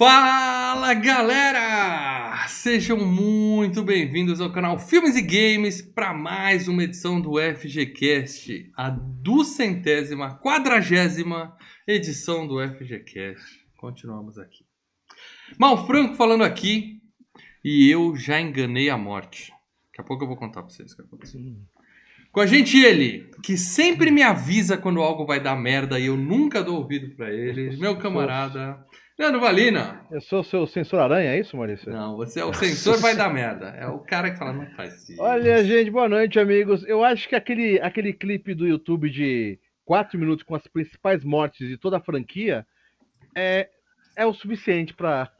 Fala galera! Sejam muito bem-vindos ao canal Filmes e Games para mais uma edição do FGCast, a duzentésima, quadragésima edição do FGCast. Continuamos aqui. Mal Franco falando aqui e eu já enganei a morte. Daqui a pouco eu vou contar para vocês o que aconteceu. Com a gente ele, que sempre me avisa quando algo vai dar merda e eu nunca dou ouvido para ele, meu camarada Leandro Valina. Eu sou o seu sensor aranha, é isso, Maurício? Não, você é o sensor vai dar merda. É o cara que fala, não faz isso. Olha, gente, boa noite, amigos. Eu acho que aquele, aquele clipe do YouTube de 4 minutos com as principais mortes de toda a franquia é, é o suficiente pra.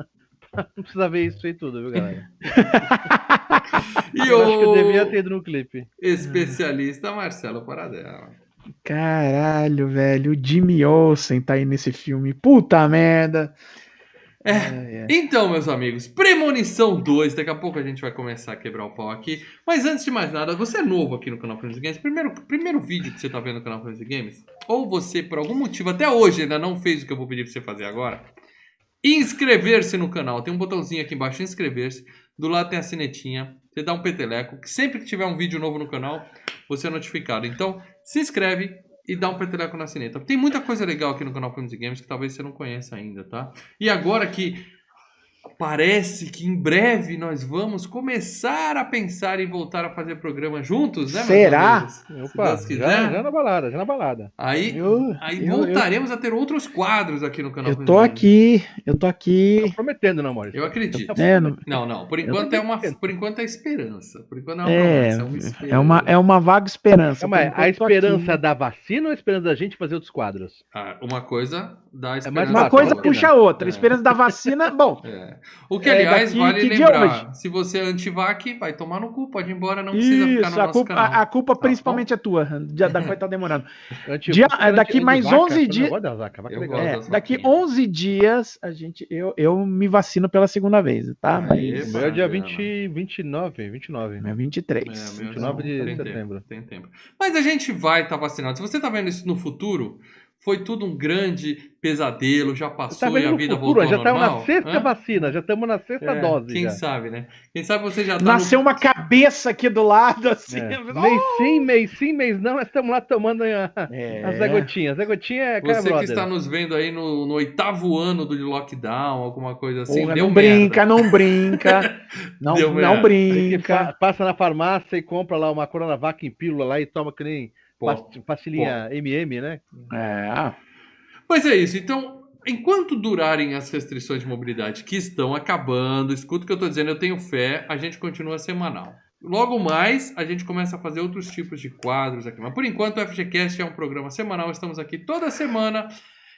Não precisa ver isso aí tudo, viu, galera? e Eu o acho que eu devia ter ido no clipe. especialista Marcelo Paradela. Caralho, velho, o Jimmy Olsen tá aí nesse filme. Puta merda. É. Então, meus amigos, Premonição 2, daqui a pouco a gente vai começar a quebrar o pau aqui. Mas antes de mais nada, você é novo aqui no canal Friends Games, primeiro, primeiro vídeo que você tá vendo no canal Friends Games, ou você, por algum motivo, até hoje ainda não fez o que eu vou pedir pra você fazer agora, inscrever-se no canal. Tem um botãozinho aqui embaixo, inscrever-se. Do lado tem a sinetinha. Você dá um peteleco, que sempre que tiver um vídeo novo no canal, você é notificado. Então, se inscreve e dá um peteleco na sineta. Tem muita coisa legal aqui no canal Filmes e Games que talvez você não conheça ainda, tá? E agora que parece que em breve nós vamos começar a pensar em voltar a fazer programa juntos, né? Será? Se Opa, Deus já, quiser. já na balada, já na balada. Aí, Eu, aí eu- voltaremos a ter outros quadros aqui no canal eu tô aqui, eu tô aqui. Tô prometendo, não, Maurício. Eu acredito. É, não- Não, não. Por Eu enquanto é uma, por enquanto é esperança. Por enquanto é uma É, promessa, é uma é esperança. uma, é uma vaga esperança. Calma a eu esperança aqui. da vacina ou a esperança da gente fazer outros quadros? Ah, uma coisa dá mais esperança. Uma fácil, coisa né? puxa a outra. É. A esperança da vacina, bom. É. O que, É, aliás, daqui- vale que é lembrar: se você é antivac, vai tomar no cu, pode ir embora, não precisa ficar no Isso, a nosso culpa, canal. a, a culpa Tá principalmente é tua. Já da coisa tá demorando. Dia- daqui mais vaca, 11 eu dias- da É, daqui vaquinhas. 11 dias a gente, eu, eu me vacino pela segunda vez, tá? Aê, Mas O meu é dia bacana. 20, 29, 29. é 23. É, meu 29 de tem setembro. Tempo, tem tempo. Mas a gente vai estar vacinado. Se você está vendo isso no futuro, foi tudo um grande pesadelo, já Tá passou e a no vida futuro? voltou Já ao estamos normal. na sexta Hã? vacina, já estamos na sexta É, dose. Quem já. sabe, né? Quem sabe você já tá Nasceu no... uma cabeça aqui do lado, assim. É. Oh! Mês sim, mês sim, mês não, nós estamos lá tomando a, É. as Zé Gotinhas. Zé Gotinha é Você que brother. está nos vendo aí no, no oitavo ano do lockdown, alguma coisa assim, Porra, deu não merda. brinca, não brinca. Não, não que brinca. passa na farmácia e compra lá uma Coronavac em pílula lá e toma que nem Pô, past- pastilhinha MM, né? É. Mas é isso. Então, enquanto durarem as restrições de mobilidade que estão acabando, escuta o que eu tô dizendo, eu tenho fé, a gente continua semanal. Logo mais, a gente começa a fazer outros tipos de quadros aqui. Mas por enquanto, o FGCast é um programa semanal, estamos aqui toda semana.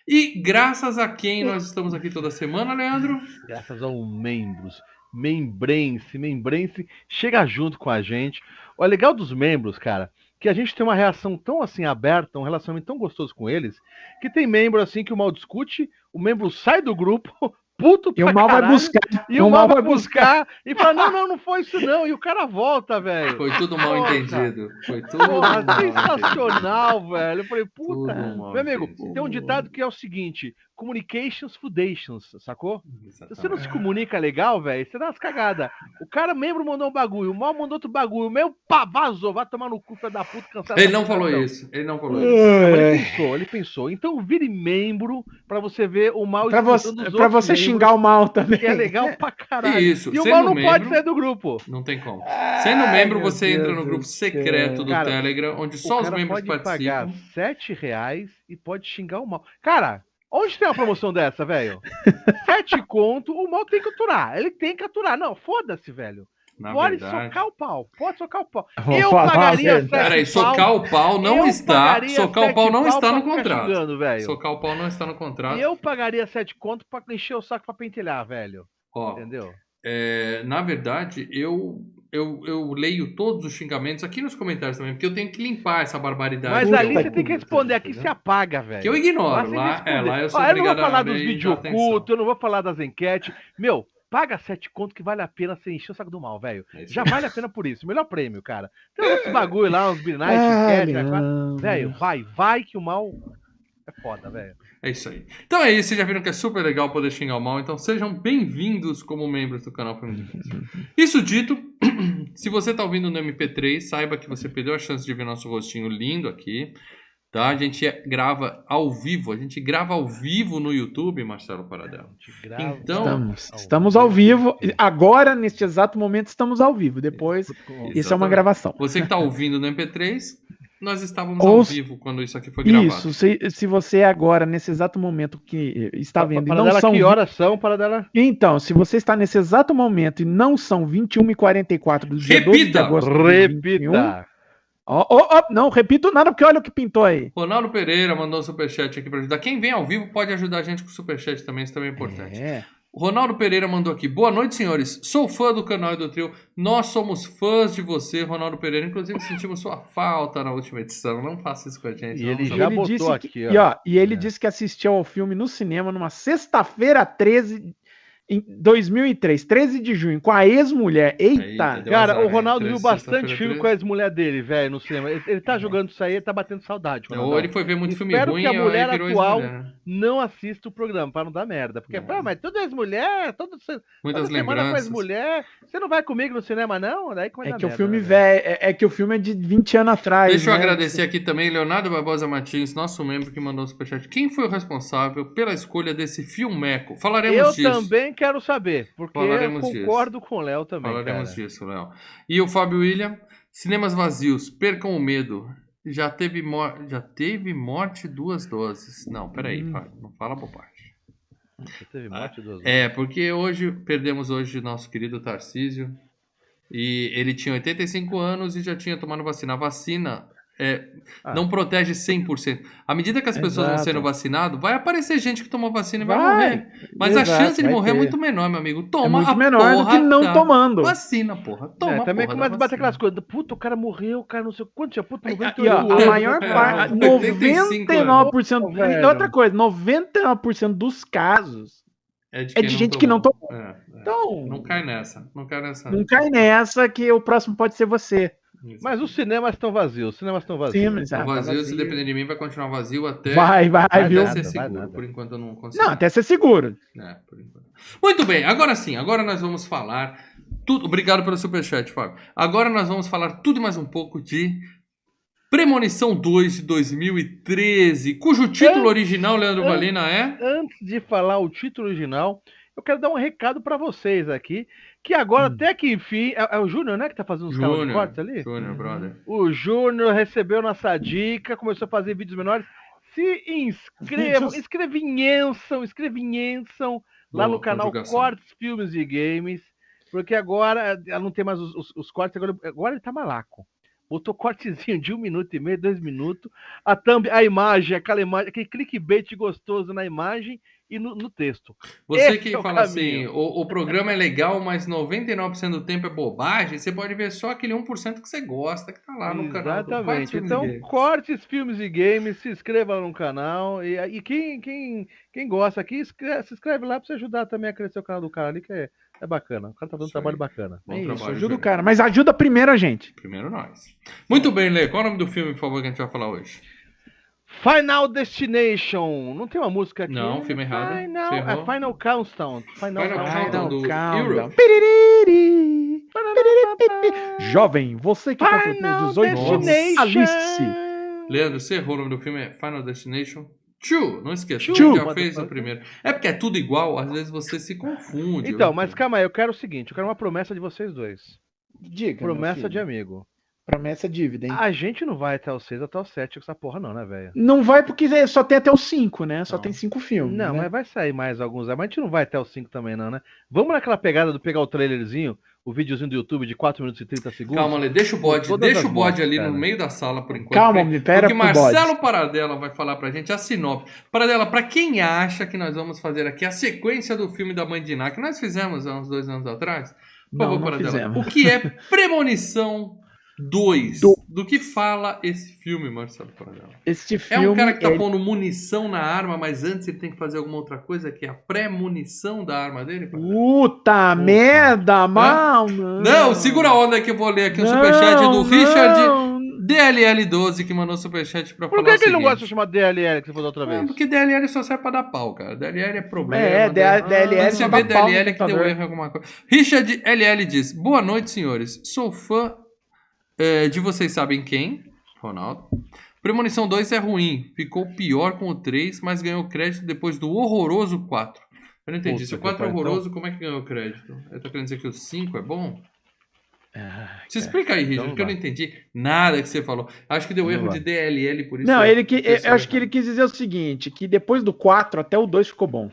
E graças a quem nós estamos aqui toda semana, Leandro? Graças aos membros. Membrense, membrense, chega junto com a gente. O legal dos membros, cara, que a gente tem uma reação tão assim aberta, um relacionamento tão gostoso com eles, que tem membro assim que o mal discute, o membro sai do grupo, puto E o mal vai caralho, buscar. E o mal vai buscar e fala: não, não, não foi isso não. E o cara volta, velho. Foi tudo mal entendido. Foi tudo Porra, mal sensacional, velho. Eu falei, puta. Meu amigo, entendido. tem um ditado que é o seguinte: communications foundations, sacou? Se você não se comunica legal, velho, você dá umas cagadas. O cara membro mandou um bagulho, o mal mandou outro bagulho, o meu pá, vazou, vai tomar no cu, filho da puta, cansado. Ele não falou então. isso. Ele não falou isso. Ele É. pensou, ele pensou. Então vire membro pra você ver o mal Pra os pra você xingar o mal também. Que é legal pra caralho. Isso, E o sendo mal não membro- pode sair do grupo. Não tem como. Sendo membro, meu você entra Deus no do grupo secreto do Cara, Telegram, onde só os membros pode participam. pagar 7 reais e pode xingar o mal. Cara, onde tem uma promoção dessa, velho? 7 conto, o mal tem que aturar. Ele tem que aturar. Não, foda-se, velho. Na pode verdade. socar o pau. Pode socar o pau. Vou eu pagaria verdade. 7 Peraí, socar o pau não eu está. Socar o sete pau não está no contrato. xingando, velho. Socar o pau não está no contrato. Eu pagaria 7 conto pra encher o saco pra pentelhar, velho. Ó, Entendeu? é, na verdade, eu, eu, eu leio todos os xingamentos aqui nos comentários também, porque eu tenho que limpar essa barbaridade. Mas ali você tem que responder. Aqui se apaga, velho. Que eu ignoro. Lá, é, lá eu sou Ó, eu não vou falar dos vídeos ocultos, eu não vou falar das enquetes. Meu, paga 7 conto que vale a pena você encher o saco do mal, velho. É Já vale a pena por isso. Melhor prêmio, cara. Tem outros bagulho lá, uns Binite, Ah, né? não. Velho, vai, vai que o mal é foda, velho. É isso aí. Então é isso, vocês já viram que é super legal poder xingar o mal, então sejam bem-vindos como membros do canal Games. Isso dito, se você tá ouvindo no MP3, saiba que você perdeu a chance de ver nosso rostinho lindo aqui. Tá? A gente grava ao vivo, a gente grava ao vivo no YouTube, Marcelo Paradela. Então, Estamos, estamos ao vivo. Agora, neste exato momento, estamos ao vivo. Depois, isso é uma Exatamente. gravação. Você que tá ouvindo no MP3, nós estávamos Ou ao vivo quando isso aqui foi gravado. Isso, se, se você agora, nesse exato momento que está vendo, Para não dela, são. que horas são? Para dela. Então, se você está nesse exato momento e não são 21 e 44 do dia 12 de Repita! agosto de 2021, Ó, ó, ó, não repito nada, porque olha o que pintou aí. Ronaldo Pereira mandou um superchat aqui pra ajudar. Quem vem ao vivo pode ajudar a gente com o superchat também, isso também é importante. É. Ronaldo Pereira mandou aqui. Boa noite, senhores. Sou fã do canal e do trio. Nós somos fãs de você, Ronaldo Pereira. Inclusive, sentimos sua falta na última edição. Não faça isso com a gente. E não, ele não. já ele botou disse aqui, que, ó. E, ó, e ele É. disse que assistiu ao filme no cinema numa sexta-feira 13 em 2003, 13 de junho, com a ex-mulher. Eita! Deu Cara, azar, o? Ronaldo viu bastante filme com a ex-mulher dele, velho, no cinema. Ele, ele tá jogando isso aí, ele tá batendo saudade. Ou Ronaldão. ele foi ver muito filme Espero ruim que a mulher aí virou atual- ex-mulher. Não assista o programa, pra não dar merda. Porque, Não. pá, mas tudo ex-mulher, todo, Muitas toda semana com ex-mulher. Você não vai comigo no cinema, não? Daí vai É que o filme né, velho, é, é que o filme é de 20 anos atrás. Deixa eu né? agradecer aqui também Leonardo Barbosa Martins, nosso membro que mandou o superchat. Quem foi o responsável pela escolha desse filmeco? Falaremos Eu disso. também quero saber, porque Falaremos eu concordo com o Léo também. Falaremos cara. disso, Léo. E o Fábio William, cinemas vazios, percam o medo. Já teve, mor já teve morte duas doses. Não, peraí, Hum. Fábio, não fala bobagem. Você teve morte dos É, porque hoje perdemos hoje nosso querido Tarcísio. E ele tinha 85 anos e já tinha tomado vacina. A vacina é, Ah. não protege 100%. À medida que as pessoas vão Exato. sendo vacinadas, vai aparecer gente que tomou vacina e vai, Vai. morrer. Mas a Exato, chance de morrer é ter. muito menor, meu amigo. É Toma muito a menor do porra que não da tomando. Vacina, porra. Toma é, a também porra começa a bater aquelas coisas. Puta, o cara morreu, o cara não sei quanto tinha. Puta, E, 98 e, ó, a maior parte, 85 99%, anos. Velho. e outra coisa, 99% dos casos É de, é de gente que não tomou. É, é. Então, Não cai nessa. Não cai nessa. não cai nessa que o próximo pode ser você. Mas os cinemas estão vazios, os cinemas estão vazios. Sim, ah, tá vazio, se depender de mim, vai continuar vazio até, Vai, vai, Vai viu? até nada, ser seguro. Por enquanto eu não consigo. Não, até ser seguro. É, por enquanto. Muito bem, agora sim, agora nós vamos falar tudo. Obrigado pelo superchat, Fábio. Agora nós vamos falar tudo e mais um pouco de Premonição 2 de 2013, cujo título É. original, Leandro É. Valina, é. Antes de falar o título original, eu quero dar um recado pra vocês aqui. Que agora, Hum. até que enfim, é, é o Júnior, né, que tá fazendo os cortes ali? Júnior, brother. O Júnior recebeu nossa dica, começou a fazer vídeos menores. Se inscrevam, escrevinhençam, escrevinhençam lá no canal conjugação. Cortes Filmes e Games, porque agora ela não tem mais os, os- os cortes, agora, agora ele tá malaco. Botou cortezinho de um minuto e meio, dois minutos, a thumb, a imagem, aquela imagem, aquele clickbait gostoso na imagem e no, no texto. Você Esse que é o fala caminho. assim, o, o programa é legal, mas 99% do tempo é bobagem, você pode ver só aquele 1% que você gosta, que tá lá no canal. Exatamente. Filmes e Então, Games. cortes, filmes e games, se inscreva no canal. E, e quem, quem, quem gosta aqui, escre- se inscreve lá pra você ajudar também a crescer o canal do cara ali, que é, é bacana. O cara tá fazendo um Isso trabalho bacana. Bom É isso, trabalho, ajuda o Júnior. cara. Mas ajuda primeiro a gente. Primeiro nós. Muito bem, Lê. Qual é o nome do filme, por favor, que a gente vai falar hoje? Final Destination. Não tem uma música aqui? Não, filme errado. Final, é. Final Countdown. Final, Final Countdown. Do Countdown. Piriri. Jovem, você que completou Final 18 anos. Alice. Leandro, você errou o nome do filme, é Final Destination 2. Não esqueça, gente já fez o primeiro. É porque é tudo igual, às vezes você se confunde. Então, mas calma aí, eu quero o seguinte, eu quero uma promessa de vocês dois. Diga. Promessa de amigo. Promessa é dívida, hein? A gente não vai até o 6, até o 7 com essa porra não, né, velho? Não vai porque só tem até os 5, né? Só Não. tem 5 filmes. Não, né? mas vai sair mais alguns, mas a gente não vai até o 5 também não, né? Vamos naquela pegada do pegar o trailerzinho, o videozinho do YouTube de 4 minutos e 30 segundos? Calma, Lê, deixa o bode, Todas deixa o bode ali cara. no meio da sala por enquanto. Calma, porque- me pera Porque pro bode. Marcelo Paradela vai falar pra gente a sinopse. Paradela, pra quem acha que nós vamos fazer aqui a sequência do filme da Mãe de Iná, que nós fizemos há uns dois anos atrás, por Não, favor, não Paradela, o que é Premonição 2? Do- Do que fala esse filme, Marcelo Paradela? Este É filme. um cara que tá ele- pondo munição na arma, mas antes ele tem que fazer alguma outra coisa, que é a pré-munição da arma dele? Paradela? Puta merda, mal, não. Não, segura a onda que eu vou ler aqui o superchat do Não, Richard não. DLL12 que mandou superchat pra Por falar que, o que ele não gosta de chamar DLL que você falou outra vez? porque DLL só serve pra dar pau, cara. DLL é problema. É, daí- DLL Quando você só vê dá pau DLL é que deu erro em alguma coisa. Richard LL diz: Boa noite, senhores. Sou fã eh, de vocês sabem quem? Ronaldo. Premonição 2 é ruim. Ficou pior com o 3, mas ganhou crédito depois do horroroso 4. Eu não entendi. Puta Se o que 4 é horroroso, como é que ganhou crédito? Eu tô querendo dizer que o 5 é bom? Ah, Se explica aí, Richard, Então porque eu não entendi nada que você falou. Acho que deu Não erro vai. de DLL, por isso. Não, eu- ele que, eu acho que ele quis dizer o seguinte, que depois do 4 até o 2 ficou bom.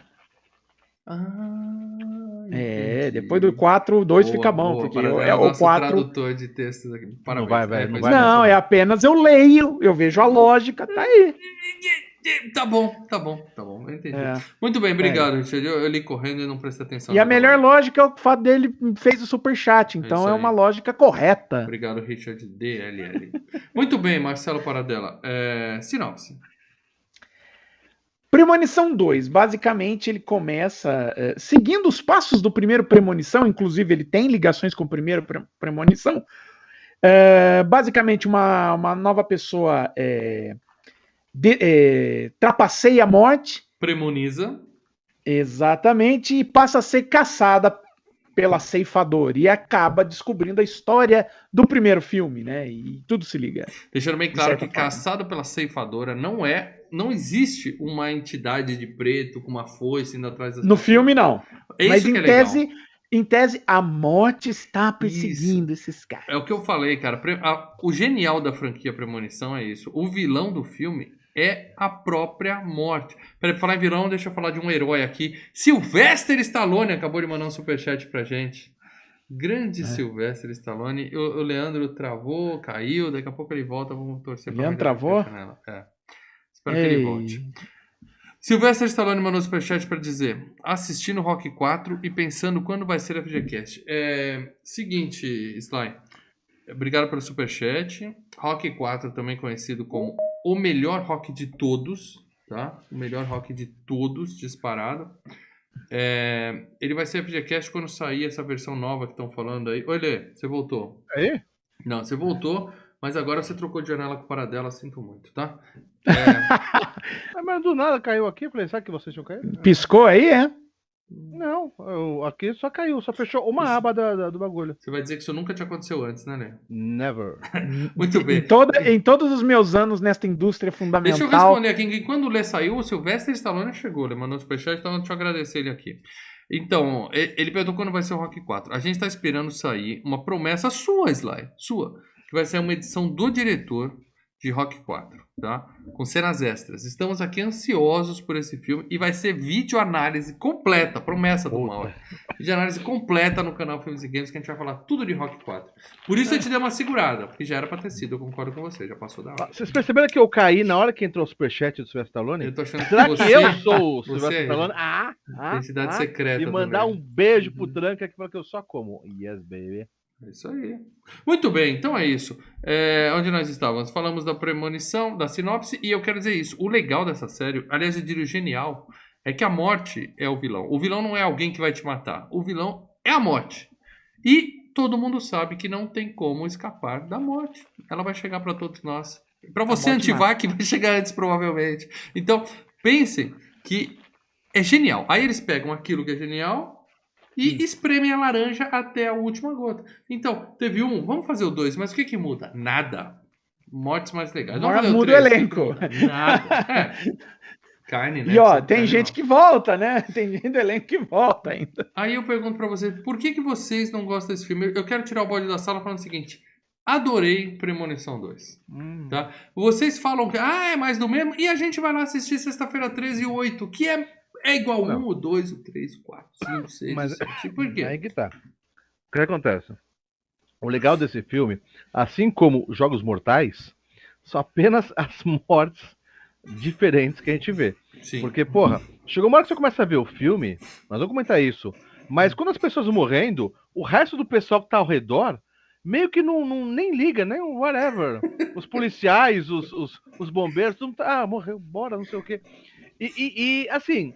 Ah, É, entendi. depois do 4 o 2 Boa, fica bom, boa, porque é, o nosso 4 tradutor de textos aqui. Parabéns. vai, velho, É, não vai é. Não, é apenas eu leio, eu vejo a lógica, tá aí. Tá bom, tá bom, tá bom. Eu entendi. É. Muito bem, obrigado, Richard. Eu, eu li correndo e não prestei atenção. E a melhor lógica é o fato dele fez o superchat, então isso é, aí. uma lógica correta. Obrigado, Richard DLL. Muito bem, Marcelo Paradela. É, sinopse. Premonição 2, basicamente ele começa eh, seguindo os passos do primeiro Premonição, inclusive ele tem ligações com o primeiro pre- Premonição. Eh, basicamente, uma, uma nova pessoa eh, de- trapaceia a morte, Premoniza. exatamente, e passa a ser caçada pela ceifadora e acaba descobrindo a história do primeiro filme, né? E tudo se liga. Deixando bem claro que forma. caçado pela ceifadora não é. Não existe uma entidade de preto com uma foice indo atrás das No pessoas. filme, não. É isso Mas que em é legal. tese, em tese, a morte está perseguindo esses caras. É o que eu falei, cara. O genial da franquia Premonição é isso. O vilão do filme é a própria morte. Peraí, pra falar em vilão, deixa eu falar de um herói aqui. Sylvester Stallone acabou de mandar um superchat pra gente. Grande É. Sylvester Stallone. O, o Leandro travou, caiu. Daqui a pouco ele volta. Vamos torcer Leandro travou? É. Espero que ele Ei. volte. Sylvester Stallone mandou superchat para dizer: assistindo Rock 4 e pensando quando vai ser a FGCast. É, seguinte, Sly. Obrigado pelo superchat. Rock 4, também conhecido como o melhor rock de todos, tá? O melhor rock de todos, disparado. É, ele vai ser a FGCast quando sair essa versão nova que estão falando aí. Oi, Lê, você voltou. Aí? Não, você voltou, mas agora você trocou de janela com o Paradela, sinto muito, tá? É, mas do nada caiu aqui. Falei, sabe que vocês tinham caído? Piscou aí, é? Não, eu- aqui só caiu, só fechou uma aba da- da- do bagulho. você vai dizer que isso nunca te aconteceu antes, né, Lê? Never. Muito Em, bem. toda, em todos os meus anos nesta indústria Deixa eu fundamental. responder aqui. Quando o Lê saiu, o Sylvester Stallone chegou. Ele mandou um superchat, então deixa eu agradecer ele aqui. Então, ele perguntou quando vai ser o Rock 4. A gente está esperando sair uma promessa sua, Sly. Sua. Que vai ser uma edição do diretor de Rock 4, tá? Com cenas extras. Estamos aqui ansiosos por esse filme e vai ser vídeo análise completa, promessa do Puta. Mauro. Vídeo análise completa no canal Filmes e Games que a gente vai falar tudo de Rock 4. Por isso eu te dei uma segurada, porque já era pra ter sido, eu concordo com você, já passou da hora. Vocês perceberam que eu caí na hora que entrou o superchat do Sylvester Stallone? Eu tô achando que Será você... que eu sou o Sylvester é Stallone? Ah, ah, Identidade ah. secreta E mandar também. um beijo pro Uhum. Tranca que fala que eu só como. Yes, baby. É isso aí. Muito bem, então é isso. É, onde nós estávamos? Falamos da premonição, da sinopse, e eu quero dizer isso. O legal dessa série, aliás, eu diria o genial, é que a morte é o vilão. O vilão não é alguém que vai te matar. O vilão é a morte. E todo mundo sabe que não tem como escapar da morte. Ela vai chegar para todos nós. Para você, antivac, vai chegar antes, provavelmente. Então, pensem que é genial. Aí eles pegam aquilo que é genial e espremem a laranja até a última gota. Então, teve um, vamos fazer o dois, mas o que que muda? Nada. Mortes mais legais. Vamos Muda o três, elenco. Nada. É. Carne, né? E ó, tem carne, gente que volta, né? Tem gente do elenco que volta ainda. Aí eu pergunto pra vocês, por que que vocês não gostam desse filme? Eu quero tirar o bode da sala falando o seguinte. Adorei Premonição 2. Hum. Tá? Vocês falam que ah, é mais do mesmo, e a gente vai lá assistir sexta-feira 13 e 8, que é, é igual Não. 1, o 2, o 3, o 4, 5, 6, Mas- o 7. Por quê? Aí que tá. O que acontece? O legal desse filme, assim como Jogos Mortais, são apenas as mortes diferentes que a gente vê. Sim. Porque, porra, chegou uma hora que você começa a ver o filme, nós vamos comentar isso, mas quando as pessoas vão morrendo, o resto do pessoal que tá ao redor meio que não, não- nem liga, nem whatever. Os policiais, os, os, os bombeiros, tá, ah, morreu, bora, não sei o quê. E, e- e, assim,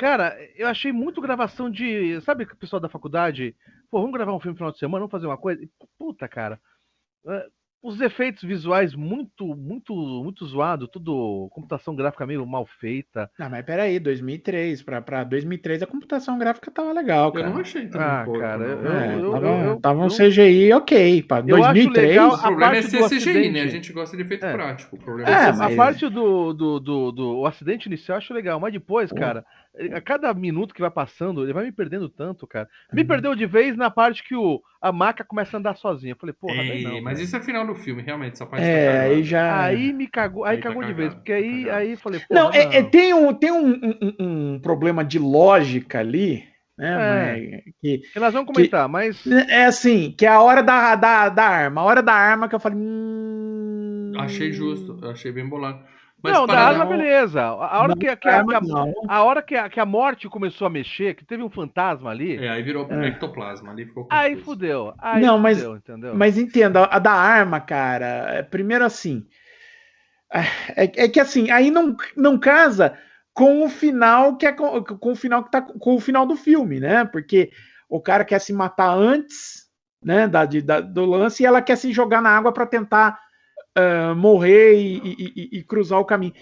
cara, eu achei muito gravação de. Sabe o pessoal da faculdade? Pô, vamos gravar um filme no final de semana, vamos fazer uma coisa? Puta, cara. é, os efeitos visuais muito, muito, muito zoado, tudo computação gráfica meio mal feita. Não, mas peraí, 2003, pra, pra 2003 a computação gráfica tava legal, Eu cara. não achei também Ah, porco, cara, eu- É, eu- tava, eu- tava um eu- CGI ok, pra Eu acho 2003. legal O a problema é parte ser do CGI, né? acidente. A gente gosta de efeito É. prático. O problema É, é, a mas- parte do, do, do, do- o acidente inicial eu acho legal, mas depois, Pô. cara, a cada minuto que vai passando, ele vai me perdendo tanto, cara. Uhum. Me perdeu de vez na parte que o, a maca começa a andar sozinha. Eu falei, porra, daí Ei, não. mas cara. isso é final do filme, realmente. Essa parte É, tá aí já. Aí me cagou, aí, Aí tá cagou de cagado, vez, porque tá aí, cagado. aí eu falei, Não, porra, é- é- tem, um, tem um, um- um- problema de lógica ali, né? É. mas que, que nós vamos comentar, mas é assim, que é a hora da, da, da arma. A hora da arma que eu falei. Hum... Achei justo, eu achei bem bolado. Mas não, da arma, beleza. A hora Não, que, que a, arma que a- a hora que a, que a morte começou a mexer, que teve um fantasma ali, É, aí virou É. ectoplasma. Ali ficou aí fudeu. Aí Não, mas- fudeu, entendeu? Mas entenda, a da arma, cara, é, primeiro assim. É, é que assim, aí não, não casa com o final que é com, com o final que tá com o final do filme, né? Porque o cara quer se matar antes, né, da, de- da- do lance e ela quer se jogar na água para tentar ah, morrer e, e- e- e cruzar o caminho.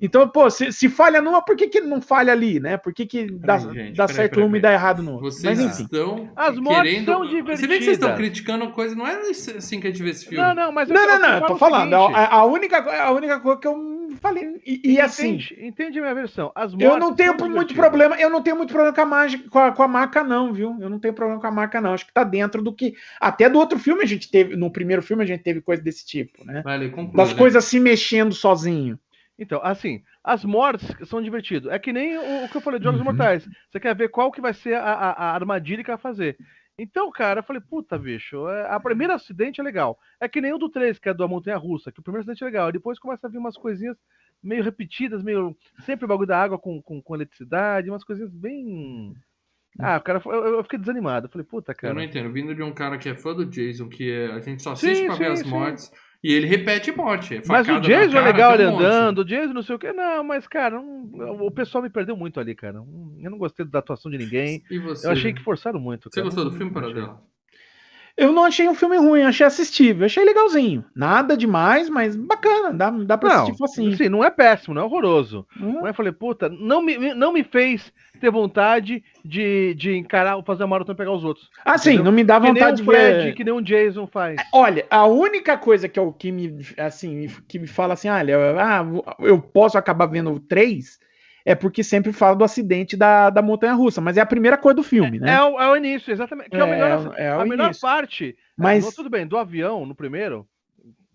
Então, pô, se, se falha numa, por que, que não falha ali, né? Por que, que dá, gente, dá peraí, certo peraí, uma e dá errado no outro? Vocês Mas enfim. estão As mortes querendo... são Você vê que vocês estão divertidas. criticando coisa, não é assim que a gente vê esse filme. Não, não, mas Não, eu, não, não, eu falo tô falando. A, a única, a única coisa que eu falei. E, e assim, entende, entende a minha versão. As eu não tenho são muito divertidas. problema. Eu não tenho muito problema com a, mágica, com, a, com a marca, não, viu? Eu não tenho problema com a marca, não. Acho que tá dentro do que. Até do outro filme a gente teve. No primeiro filme a gente teve coisa desse tipo, né? Vai, Lê, conclui, Das né? coisas se mexendo sozinho. Então, assim, as mortes são divertidas. É que nem o, o que eu falei de Jogos Uhum. Mortais. Você quer ver qual que vai ser a, a- a armadilha que vai fazer. Então, cara, eu falei, puta, bicho, é, a primeiro acidente é legal. É que nem o do 3, que é da Montanha Russa, que o primeiro acidente é legal. Depois começa a vir umas coisinhas meio repetidas, meio. Sempre o bagulho da água com, com, com eletricidade, umas coisinhas bem. Ah, cara, eu, eu fiquei desanimado. Eu falei, puta, Eu não cara. entendo. Vindo de um cara que é fã do Jason, que é- a gente só assiste Sim, pra ver sim, as sim. mortes, e ele repete morte. é Mas o Jason é legal ele um andando, o Jason não sei o que. Não, mas, cara, não- o pessoal me perdeu muito ali, cara. Eu não gostei da atuação de ninguém. E você? Eu achei que forçaram muito. Você cara. gostou do filme. Paradela? Eu não achei um filme ruim, achei assistível. Achei legalzinho. Nada demais, mas bacana. Dá, dá pra Não, assistir assim, não é péssimo, não é horroroso. Hum. Mas eu falei, puta, não me, não me fez ter vontade de, de encarar, fazer a maratona e pegar os outros. Ah, sim, não me dá que nem vontade de Fred, ver. que nem o Jason faz. Olha, a única coisa que, eu, que me assim, que me fala assim, olha, ah, eu posso acabar vendo o 3 é porque sempre fala do acidente da, da montanha russa, mas é a primeira coisa do filme, né? É, o, é o início, exatamente. Que é, o É, melhor, é o a melhor início. parte. Mas- no- tudo bem, do avião, no primeiro,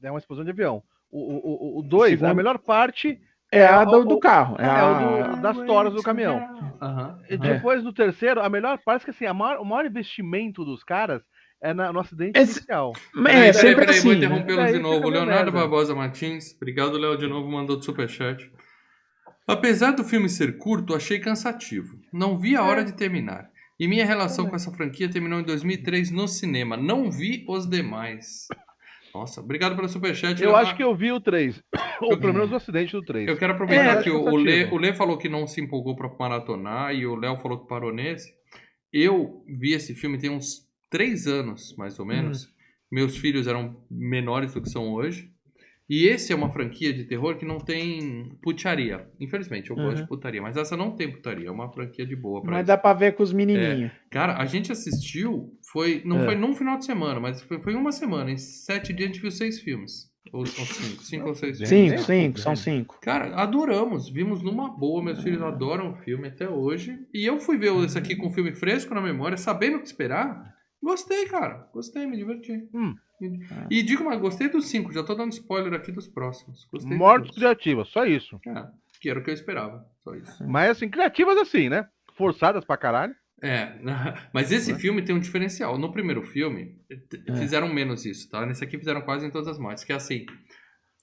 é uma explosão de avião. O 2, o, dois, Segundo- a melhor parte É a é do, o- do carro. É, é a... o do- das toras do caminhão. Aham. E depois do terceiro, a melhor parte é que assim, a maior- o maior investimento dos caras é na- no acidente Esse- inicial. É, Peraí, sempre peraí, assim. vou né? interrompê-los de novo. O Leonardo merda. Barbosa Martins, obrigado, Léo, de novo, mandou do superchat. Apesar do filme ser curto, achei cansativo. Não vi a hora de terminar. E minha relação com essa franquia terminou em 2003 no cinema. Não vi os demais. Nossa, obrigado pelo superchat. Eu acho que eu vi o 3. Ou pelo menos o acidente do 3. Eu quero aproveitar É, que o. Lê, o Lê falou que não se empolgou pra maratonar e o Léo falou que parou nesse. Eu vi esse filme tem uns três anos, mais ou menos. Meus filhos eram menores do que são hoje. E esse é uma franquia de terror que não tem putaria. Infelizmente, eu gosto Uhum. de putaria. Mas essa não tem putaria. É uma franquia de boa pra Mas isso. dá pra ver com os menininhos. Cara, a gente assistiu, foi não É. foi num final de semana, mas foi, foi uma semana. Em sete dias a gente viu seis filmes. Ou são cinco? Cinco ou seis filmes. Cinco, Sim, cinco, são cinco. Cara, adoramos. Vimos numa boa. Meus filhos adoram o filme até hoje. E eu fui ver esse aqui com o filme fresco na memória, sabendo o que esperar. Gostei, cara. Gostei, me diverti. Hum. E digo, mas gostei dos cinco. Já tô dando spoiler aqui dos próximos. Gostei Mortes dos criativas, só isso. É, que era o que eu esperava. Só isso. Mas assim, criativas assim, né? Forçadas pra caralho. É, mas esse filme tem um diferencial. No primeiro filme, É. fizeram menos isso, tá? Nesse aqui fizeram quase em todas as mortes. Que é assim: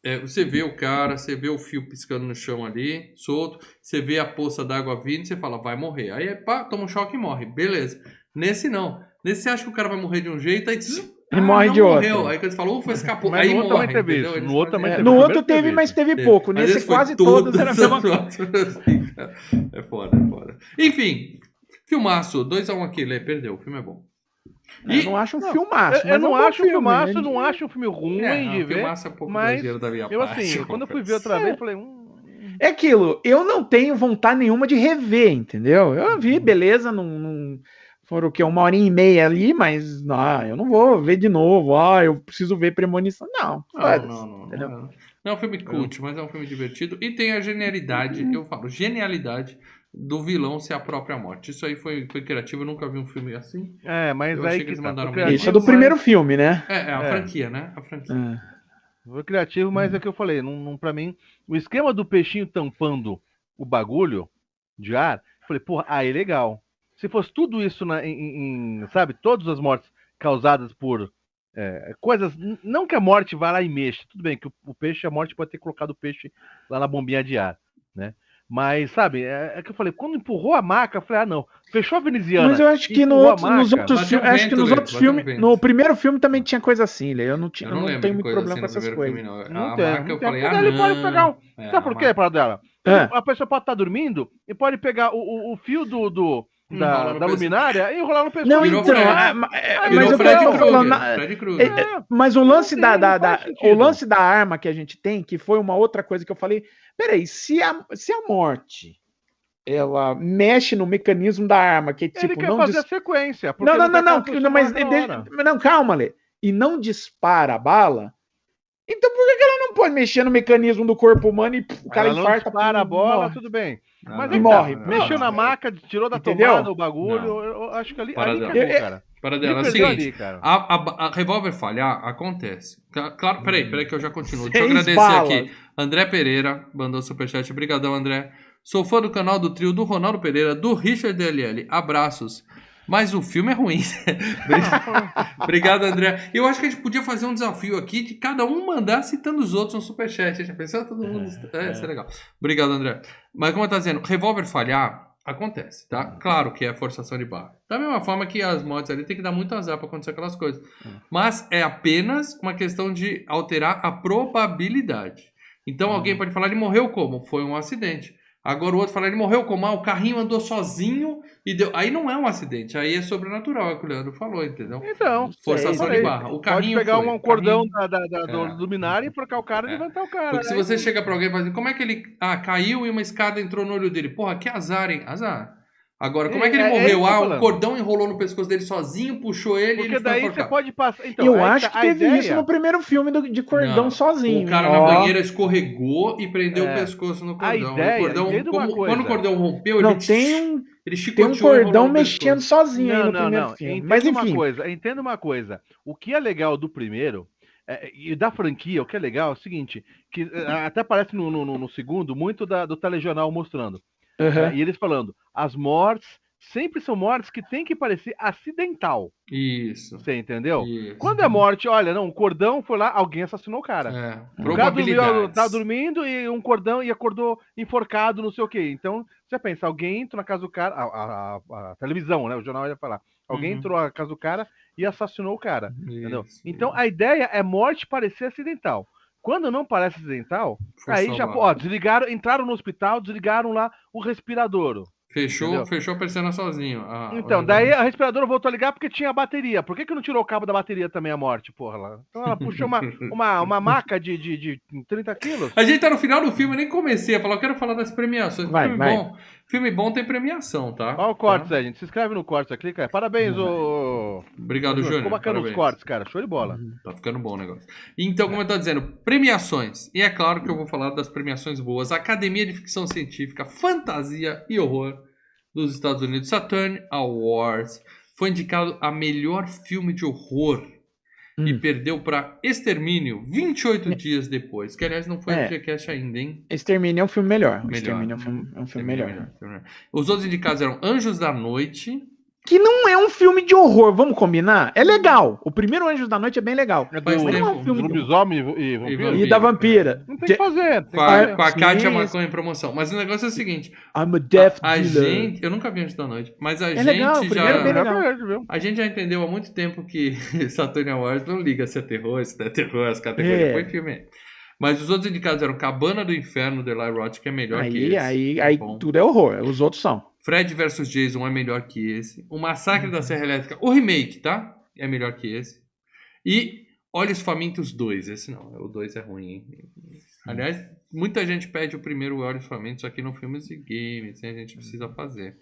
é, você vê o cara, você vê o fio piscando no chão ali, solto, você vê a poça d'água vindo, você fala, vai morrer. Aí, pá, toma um choque e morre. Beleza. Nesse não. Nesse você acha que o cara vai morrer de um jeito, aí. tss, Ele morre não de outro. morreu. Aí quando você fala, ufa, escapou. Mas aí no outro morre. também teve isso. No outro também É, teve. no outro teve, mas teve Teve. pouco. Nesse foi quase todos todos era a mesma coisa. É foda, é foda. Enfim, filmaço. 2x1 aqui, Lê, perdeu. O filme é bom. Eu E- não acho um Não, filmaço. Eu, eu é não bom acho um filme, filmaço, né? eu não acho um filme ruim É, de não, ver. filmaço é um pouco mas da minha Eu parte, assim, quando eu fui ver outra vez, É. eu falei, hum, É aquilo, eu não tenho vontade nenhuma de rever, entendeu? Eu Uhum. vi, beleza, não, não- foram o quê? Uma horinha e meia ali, mas ah, eu não vou ver de novo. Ah, eu preciso ver Premonição. Não, Não, não, não, entendeu? não. Não é um filme cult, mas é um filme divertido. E tem a genialidade, eu falo, genialidade do vilão ser a própria morte. Isso aí foi, foi criativo, eu nunca vi um filme assim. é, mas Eu aí que eles tá. mandaram. Isso é do primeiro mas- filme, né? É, é a É. franquia, né? A franquia. Ah. Foi criativo, mas é o que eu falei, não, não, pra mim, o esquema do peixinho tampando o bagulho de ar, eu falei, porra, aí legal. Se fosse tudo isso, na, em, em- sabe, todas as mortes causadas por é, coisas, não que a morte vá lá e mexa, tudo bem que o, o peixe, a morte pode ter colocado o peixe lá na bombinha de ar, né? Mas, sabe, é, é que eu falei, quando empurrou a maca, eu falei, ah, não, fechou a veneziana. Mas eu acho que no outro- nos maca, outros bateu filmes, acho que nos outros filmes, no primeiro filme também tinha coisa assim, Lê. Eu não, tinha, Eu eu não, não, lembro tenho muito problema assim com essas coisas. filme, não. Não a tem, marca não eu tem, falei, ah, ele pode pegar um- É, Sabe por quê, para dela? É. A pessoa pode estar dormindo e pode pegar o, o, o fio do, do- da, da luminária e enrolar no pescoço. Não, Virou então, ma- é, Ah, mas eu Fred falando. É, é, mas o lance Não da, da, não da- o lance da arma que a gente tem, que foi uma outra coisa que eu falei, peraí, se a, se a morte ela mexe no mecanismo da arma, que Ele tipo, quer não fazer dis- a sequência. Não, não, não, não, não, mas ele- ele- não, calma, Lê. E não dispara a bala. Então por que, ela não pode mexer no mecanismo do corpo humano e pff, o cara Ela não infarta? dispara a bola, morre? tudo bem. Mas aí morre. não, Mexeu não. na maca, tirou da Entendeu? tomada o bagulho. Eu, eu acho que ali, Para ali dela. acabou, Eu- cara. Para dela, é o seguinte, ali, a, a, a revólver falhar acontece. Cla- Claro, peraí, peraí que eu já continuo. Deixa eu Seis agradecer balas. aqui. André Pereira mandou superchat. Obrigadão, André. Sou fã do canal do trio do Ronaldo Pereira, do Richard DLL. Abraços. Mas o filme é ruim. Obrigado, André. Eu acho que a gente podia fazer um desafio aqui de cada um mandar citando os outros no superchat. Já pensou? Todo mundo. É, isso é legal. Obrigado, André. Mas como eu tava dizendo, revólver falhar acontece, tá? Claro que é forçação de barra. Da mesma forma que as motos ali tem que dar muito azar pra acontecer aquelas coisas. Mas é apenas uma questão de alterar a probabilidade. Então alguém pode falar, ele morreu como? Foi um acidente. Agora o outro fala, ele morreu como? Ah, o carrinho andou sozinho e deu. Aí não é um acidente, aí é sobrenatural, é o que o Leandro falou, entendeu? Então, Forçação falei. de barra. O pode carrinho pegar foi, um cordão carrinho- da, da, da, do É. luminária e trocar o cara e É. levantar o cara. Porque se Aí- você chega pra alguém e fala assim, como é que ele. Ah, caiu e uma escada entrou no olho dele. Porra, que azar, hein? Azar. Agora, como é que ele É, é morreu? ah, o cordão enrolou no pescoço dele sozinho, puxou ele e Porque ele foi daí você pode passar. Então, eu aí acho tá- que teve ideia- isso no primeiro filme do- de cordão Não, sozinho. O cara hein? na banheira escorregou e prendeu É. o pescoço no A cordão. ideia, o cordão, uma como- quando o cordão rompeu, Não, ele, tem um, ele tem um e cordão mexendo pescoço. sozinho aí Não, no não, primeiro não. filme. Entenda Mas uma enfim, coisa, entenda uma coisa. O que é legal do primeiro é, e da franquia, o que é legal é o seguinte, que é, até aparece no, no- no- no segundo muito da- do telejornal mostrando. É, e eles falando, as mortes sempre são mortes que tem que parecer acidental. Isso. Você entendeu? isso. Quando é morte, olha, não, o cordão foi lá, alguém assassinou o cara. É, O cara dormiu, tá dormindo e um cordão e acordou enforcado, não sei o quê. Então, você já pensa, alguém entrou na casa do cara, a, a- a- a televisão, né? O jornal ia falar. Alguém Uhum. entrou na casa do cara e assassinou o cara. Entendeu? Isso. Então, a ideia é morte parecer acidental. Quando não parece acidental, Forçou aí a já, ó, desligaram, entraram no hospital, desligaram lá o respirador. Fechou, entendeu? fechou a persiana sozinho. Ah, Então, daí a respiradora voltou a ligar porque tinha bateria. Por que, que não tirou o cabo da bateria também a morte, porra? Lá? Então ela puxou uma, uma, uma maca de, de, de 30 quilos. A gente tá no final do filme, eu nem comecei a falar, eu quero falar das premiações. Vai, vai. Bom, filme bom tem premiação, tá? Olha o corte, Tá? Zé, gente. Se inscreve no corte, clica aí. Parabéns, ô. Obrigado, Júnior. Ficou bacana os Parabéns. cortes, cara. Show de bola. Tá ficando bom o negócio. Então, como eu tô dizendo, premiações. E é claro que eu vou falar das premiações boas. Academia de Ficção Científica, Fantasia e Horror dos Estados Unidos, Saturn Awards. Foi indicado a melhor filme de horror. E Hum. perdeu pra Extermínio 28 dias depois. Que, aliás, não foi É. no Gcast ainda, hein? Extermínio é um filme melhor. Melhor. Extermínio é um filme, é um filme melhor. melhor. Os outros indicados eram Anjos da Noite. Que não é um filme de horror, vamos combinar? É legal. O primeiro Anjos da Noite é bem legal. É do Mas não é um filme de horror. lobisomem e, e. E da vampira. Não tem que fazer. Tem Com que a, fazer. com a Kátia. Maconha em promoção. Mas o negócio é o seguinte: I'm a death a dealer. gente. Eu nunca vi Anjos da Noite, mas a É gente legal, o já. primeiro é bem legal. É? A gente já entendeu há muito tempo que Saturn Awards não liga se é terror, se não é terror, as categorias. É. Foi filme. Mas os outros indicados eram Cabana do Inferno, The Eli Roth, que é melhor que Aí, esse. aí, aí tudo é horror. Os outros são. Fred vs Jason é melhor que esse. O Massacre da Serra Elétrica, o remake, tá? é melhor que esse. E Olhos Famintos 2, esse não, o 2 é ruim, hein? Aliás, muita gente pede o primeiro Olhos Famintos aqui no Filmes e Games, hein? a gente precisa fazer.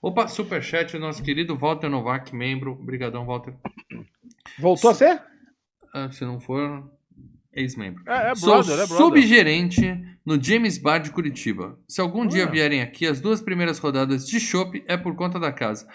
Opa, superchat, o nosso querido Walter Novak, membro. Obrigadão, Walter. Voltou a ser? Ah, se não for, ex-membro. É, é Sou brother, é brother. subgerente no James Bar de Curitiba. Se algum dia Olha. vierem aqui, as duas primeiras rodadas de chopp é por conta da casa.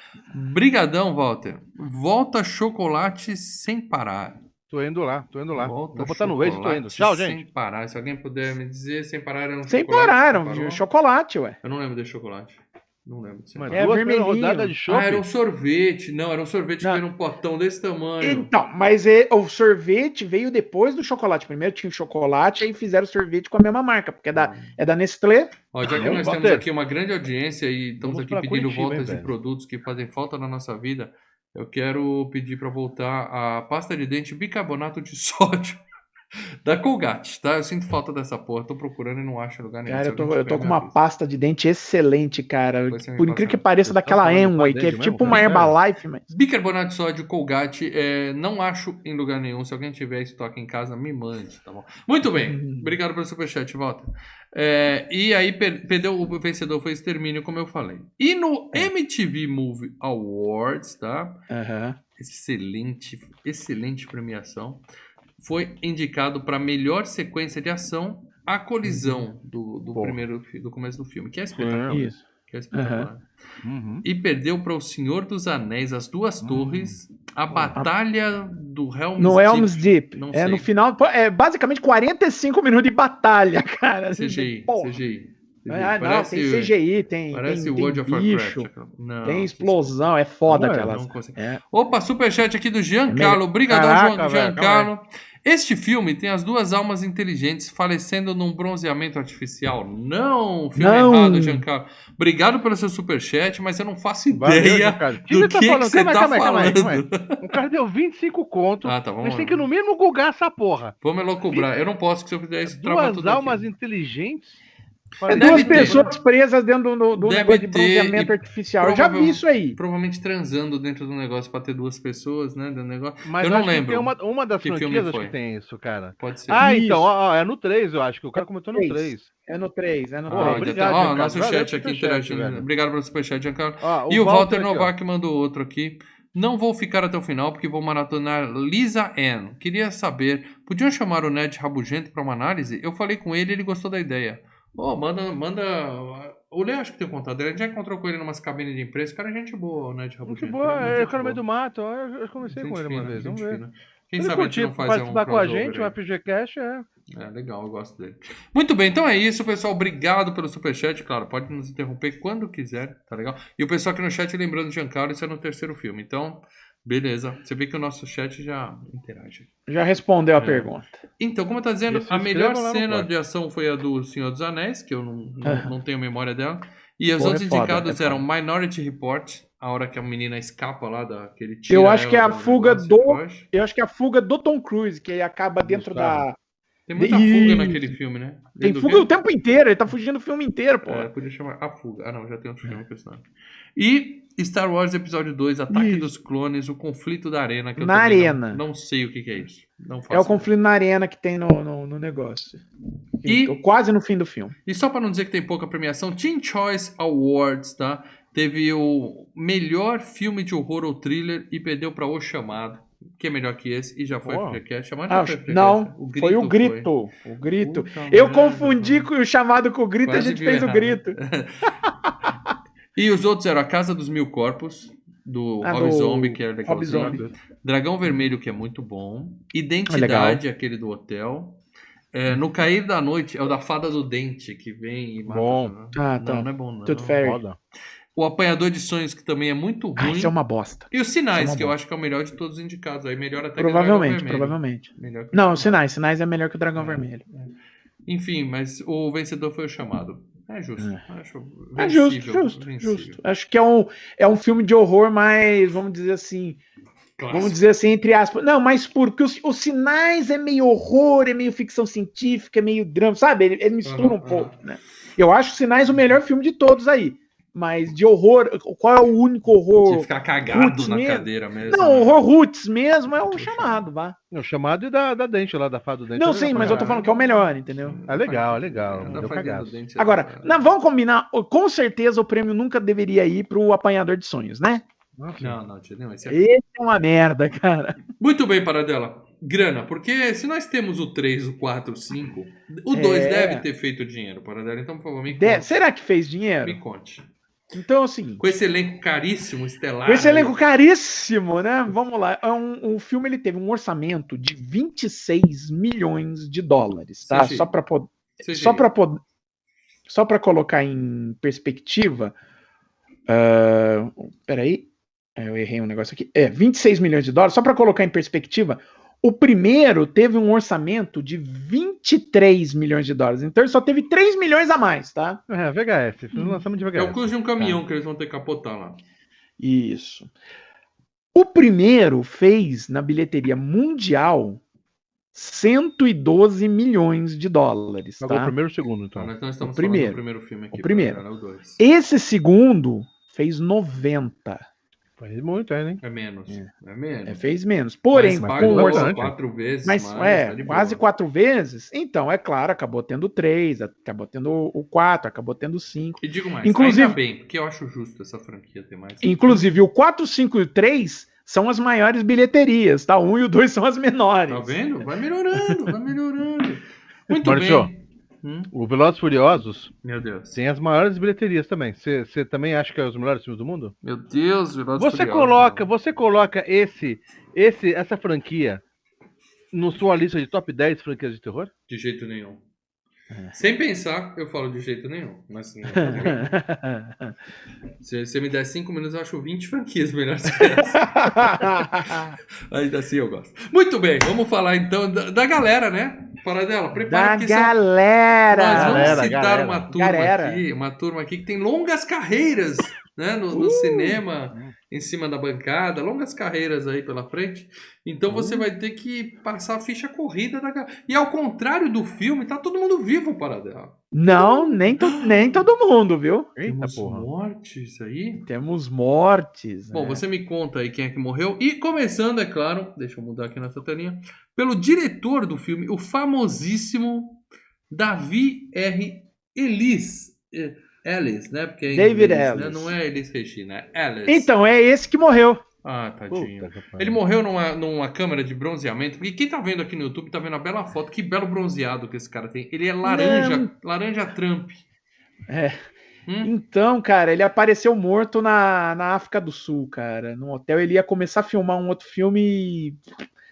Brigadão, Walter. Volta chocolate sem parar. Tô indo lá, tô indo lá. Volta Vou botar no Waze e tô indo. Tchau, gente. Sem parar. Se alguém puder me dizer, sem parar era um Sem chocolate parar, parou? um chocolate, ué. Eu não lembro de chocolate. Não lembro. Mas. É duas vermelhinho. rodadas de shopping. Ah, era um sorvete. Não, era um sorvete que Não. veio num potão desse tamanho. Então, mas é- o sorvete veio depois do chocolate. Primeiro tinha o chocolate, aí fizeram sorvete com a mesma marca, porque é da, é da Nestlé. Ó, já que nós bater. temos aqui uma grande audiência e estamos Vamos aqui pedindo Curitiba, voltas hein, de produtos que fazem falta na nossa vida, eu quero pedir para voltar a pasta de dente bicarbonato de sódio da Colgate, tá? Eu sinto falta dessa porra, tô procurando e não acho em lugar nenhum. Cara, eu tô, eu tô com uma avisa. pasta de dente excelente, cara. Por incrível que pareça, daquela Amway, que é mesmo, tipo uma cara? Herbalife, mas. Bicarbonato de sódio Colgate, é, não acho em lugar nenhum. Se alguém tiver estoque em casa, me mande, tá bom? Muito bem, Uhum. obrigado pelo superchat, Walter. É, e aí, per- perdeu o vencedor foi Extermínio, como eu falei. E no É. MTV Movie Awards, tá? Aham. excelente, excelente premiação. Foi indicado para melhor sequência de ação a colisão do, do Porra. primeiro do começo do filme, que é espetacular. Isso. que é espetacular. Uhum. E perdeu para o Senhor dos Anéis, as duas Hum. torres, a batalha do Helm's No Deep. Elms Deep. Não É sei. no final. É basicamente 45 minutos de batalha, cara. CGI, Porra. CGI. Ah, não, Parece- tem CGI, tem, Parece tem, World tem of bicho, Warcraft. Não, tem explosão, é foda Não é, aquelas. não consigo. É. Opa, superchat aqui do Giancarlo. Obrigadão, Caraca, velho, Giancarlo. Este filme tem as duas almas inteligentes falecendo num bronzeamento artificial. Não, filme Não. errado, Giancarlo. Obrigado pelo seu superchat, mas eu não faço Valeu, ideia. O do que você tá que, que falando? você Calma tá calma calma calma. O cara deu 25 conto. Ah, tá, vamos gente tem que no mínimo googar essa porra. Vamos elocubrar. Eu não posso, que se eu fizer isso, Duas almas aqui. inteligentes. É duas ter. pessoas presas dentro do, do negócio de bronzeamento artificial. Eu já vi isso aí. Provavelmente transando dentro do negócio pra ter duas pessoas, né? Dentro do negócio. Mas Eu não acho que lembro Tem uma, uma das que filme franquias que tem isso, cara. Pode ser. Ah, Isso. então, ó, é no 3, eu acho que o cara comentou no Três. 3. É no 3, é no Ah, 3. ainda obrigado, tá- ó, nosso Valeu chat pelo aqui superchat, interagindo. velho. Obrigado pelo superchat, Giancarlo. Ó, E o Walter ó. Novak mandou outro aqui. Não vou ficar até o final porque vou maratonar Lisa Ann. Queria saber, podiam chamar o Ned Rabugento para uma análise? Eu falei com ele e ele gostou da ideia. Ô, manda, manda. O Leo acho que tem contato dele. A gente já encontrou com ele numas cabines de imprensa. Cara, é gente boa, o Ned Rabugento. Muito boa, Ele é é o cara no meio do mato. Eu, eu conversei Gente com ele uma fina, vez. Vamos gente ver. fina. Quem Ele sabe a gente não faz um com a gente, aí. um RPG Cash, é. É legal, eu gosto dele. Muito bem, então é isso, pessoal. Obrigado pelo superchat. Claro, pode nos interromper quando quiser, tá legal? E o pessoal aqui no chat lembrando, Giancarlo, isso é no terceiro filme. Então, beleza. Você vê que o nosso chat já interage. Já respondeu a É. pergunta. Então, como eu tá dizendo, E a melhor cena de ação foi a do Senhor dos Anéis, que eu não, não, Aham. não tenho memória dela. E os outros é indicados é eram. Minority Report, a hora que a menina escapa lá daquele tira Eu acho que é a fuga e do- foge. Eu acho que é a fuga do Tom Cruise, que ele acaba dentro da. Tem muita Isso. fuga naquele filme, né? Tem Dentro do fuga o tempo inteiro, ele tá fugindo o filme inteiro, pô. É, podia chamar A Fuga. Ah, não, já tem outro filme com esse nome. E Star Wars Episódio 2, Ataque Isso. dos Clones, o conflito da arena. Na também não- arena. Não, sei o que, que é isso. É o conflito na arena que tem no, no, no negócio. E- quase no fim do filme. E só pra não dizer que tem pouca premiação, Teen Choice Awards, tá? Teve o melhor filme de horror ou thriller e perdeu pra O Chamado, que é melhor que esse, e já foi Uau. FGCast. Chamado Ah, já foi não, foi o grito. O grito. Puta Eu merda, confundi mano. com o chamado com o grito e a gente fez o errado. grito. E os outros eram A Casa dos Mil Corpos, do Ah, Rob do Zombie, que é legal. Rob Zombie. Dragão Vermelho, que é muito bom. Identidade, aquele do hotel. É, no Cair da Noite, é o da Fada do Dente, que vem e mata. Bom. né? Ah, não, tá. não é bom, não. Tudo Fairy. Foda. O Apanhador de Sonhos, que também é muito Ah, ruim. isso é uma bosta. E os Sinais, é que eu bosta. acho que é o melhor de todos os indicados. Aí melhor até Provavelmente, que o Dragão Vermelho. provavelmente. Melhor que o Não, sinais. Sinais é melhor que o Dragão É. Vermelho. Enfim, mas o vencedor foi o chamado. É justo. Acho É justo, justo, vencível. justo. Acho que é um, é um filme de horror mais, vamos dizer assim, Clássico. vamos dizer assim, entre aspas. Não, puro, porque os, os sinais é meio horror, é meio ficção científica, é meio drama, sabe? Ele, ele mistura Aham, um pouco, né? Eu acho os sinais o melhor filme de todos aí. Mas de horror, qual é o único De horror? ficar cagado na mesmo. cadeira mesmo. Não, né? horror roots mesmo é o chamado, vá. O chamado e da, da dente lá, da fada do dente. Não, é sim, mas eu tô caralho. falando que é o melhor, entendeu? É legal, é legal. Não, Deu faz cagaço. do dente, Agora, né? não, vamos combinar. Com certeza o prêmio nunca deveria ir pro apanhador de sonhos, né? Nossa. Não, não, tio, não, esse é... Esse é uma merda, cara. Muito bem, Paradela. Grana, porque se nós temos o 3, o 4, o 5, o 2 É. deve ter feito dinheiro, Paradela. Então, por favor, me De- conte. será que fez Me dinheiro? conte. Então o seguinte. Com esse elenco caríssimo, estelar. Com esse elenco caríssimo, né? Vamos lá. É um, o filme ele teve um orçamento de 26 milhões de dólares, tá? Só para só para só para colocar em perspectiva. ah, peraí, É, eu errei um negócio aqui. É 26 milhões de dólares. Só para colocar em perspectiva, o primeiro teve um orçamento de 23 milhões de dólares. Então ele só teve 3 milhões a mais, tá? É, VHS. Fiz um lançamento de É VHS. o custo de um Tá. caminhão que eles vão ter que capotar lá. Isso. O primeiro fez na bilheteria mundial 112 milhões de dólares. Pagou o Tá? primeiro e o segundo, Então, então. nós, estamos O primeiro. falando do primeiro filme aqui. O primeiro. Paradela, é o 2. Esse segundo fez 90. Faz muito, é, hein? É menos. É. É, menos. É, fez menos. Porém, Mas com o orçamento. quatro vezes. Mas mais, é, tá quase quatro vezes. Então, é claro, acabou tendo três, acabou tendo o quatro, acabou tendo cinco. E digo mais, Inclusive- ainda bem, porque eu acho justo essa franquia ter mais. Inclusive, o 4, 5 e o 3 são as maiores bilheterias, tá? O 1 e o 2 são as menores. Tá vendo? Vai melhorando, vai melhorando. Muito Maurício. bem. Hum? O Velozes e Furiosos Meu Deus. tem as maiores bilheterias também. Você também acha que é os melhores filmes do mundo? Meu Deus, Velozes e Você Furiosos. coloca, você coloca esse, esse, essa franquia no sua lista de top 10 franquias de terror? De jeito nenhum. É. Sem pensar, eu falo de jeito nenhum. Mas assim, se você me der 5 minutos, eu acho 20 franquias melhores que essa. Ainda assim eu gosto. Muito bem, vamos falar então da, da galera, né? Paradela, prepara da que são- galera! Nós vamos Galera, citar galera. uma turma Galera. aqui, uma turma aqui que tem longas carreiras, né, no, no Uh. cinema, em cima da bancada, longas carreiras aí pela frente. Então Uh. você vai ter que passar a ficha corrida da galera. E ao contrário do filme, tá todo mundo vivo para dela. Não, nem, to- nem todo mundo, viu? Eita Temos porra. mortes aí. Temos mortes. Bom, né? você me conta aí quem é que morreu. E começando, é claro, deixa eu mudar aqui nessa telinha, pelo diretor do filme, o famosíssimo Davi R. Ellis. Eh, Ellis, né? Porque é em David inglês, né? Ellis. Não é Ellis Regina, é Ellis. Então, é esse que morreu. Ah, tadinho. Puta. Ele morreu numa, numa câmera de bronzeamento. Porque quem tá vendo aqui no YouTube tá vendo a bela foto. Que belo bronzeado que esse cara tem. Ele é laranja, Não. laranja Trump. É. Hum? Então, cara, ele apareceu morto na, na África do Sul, cara. No hotel, ele ia começar a filmar um outro filme e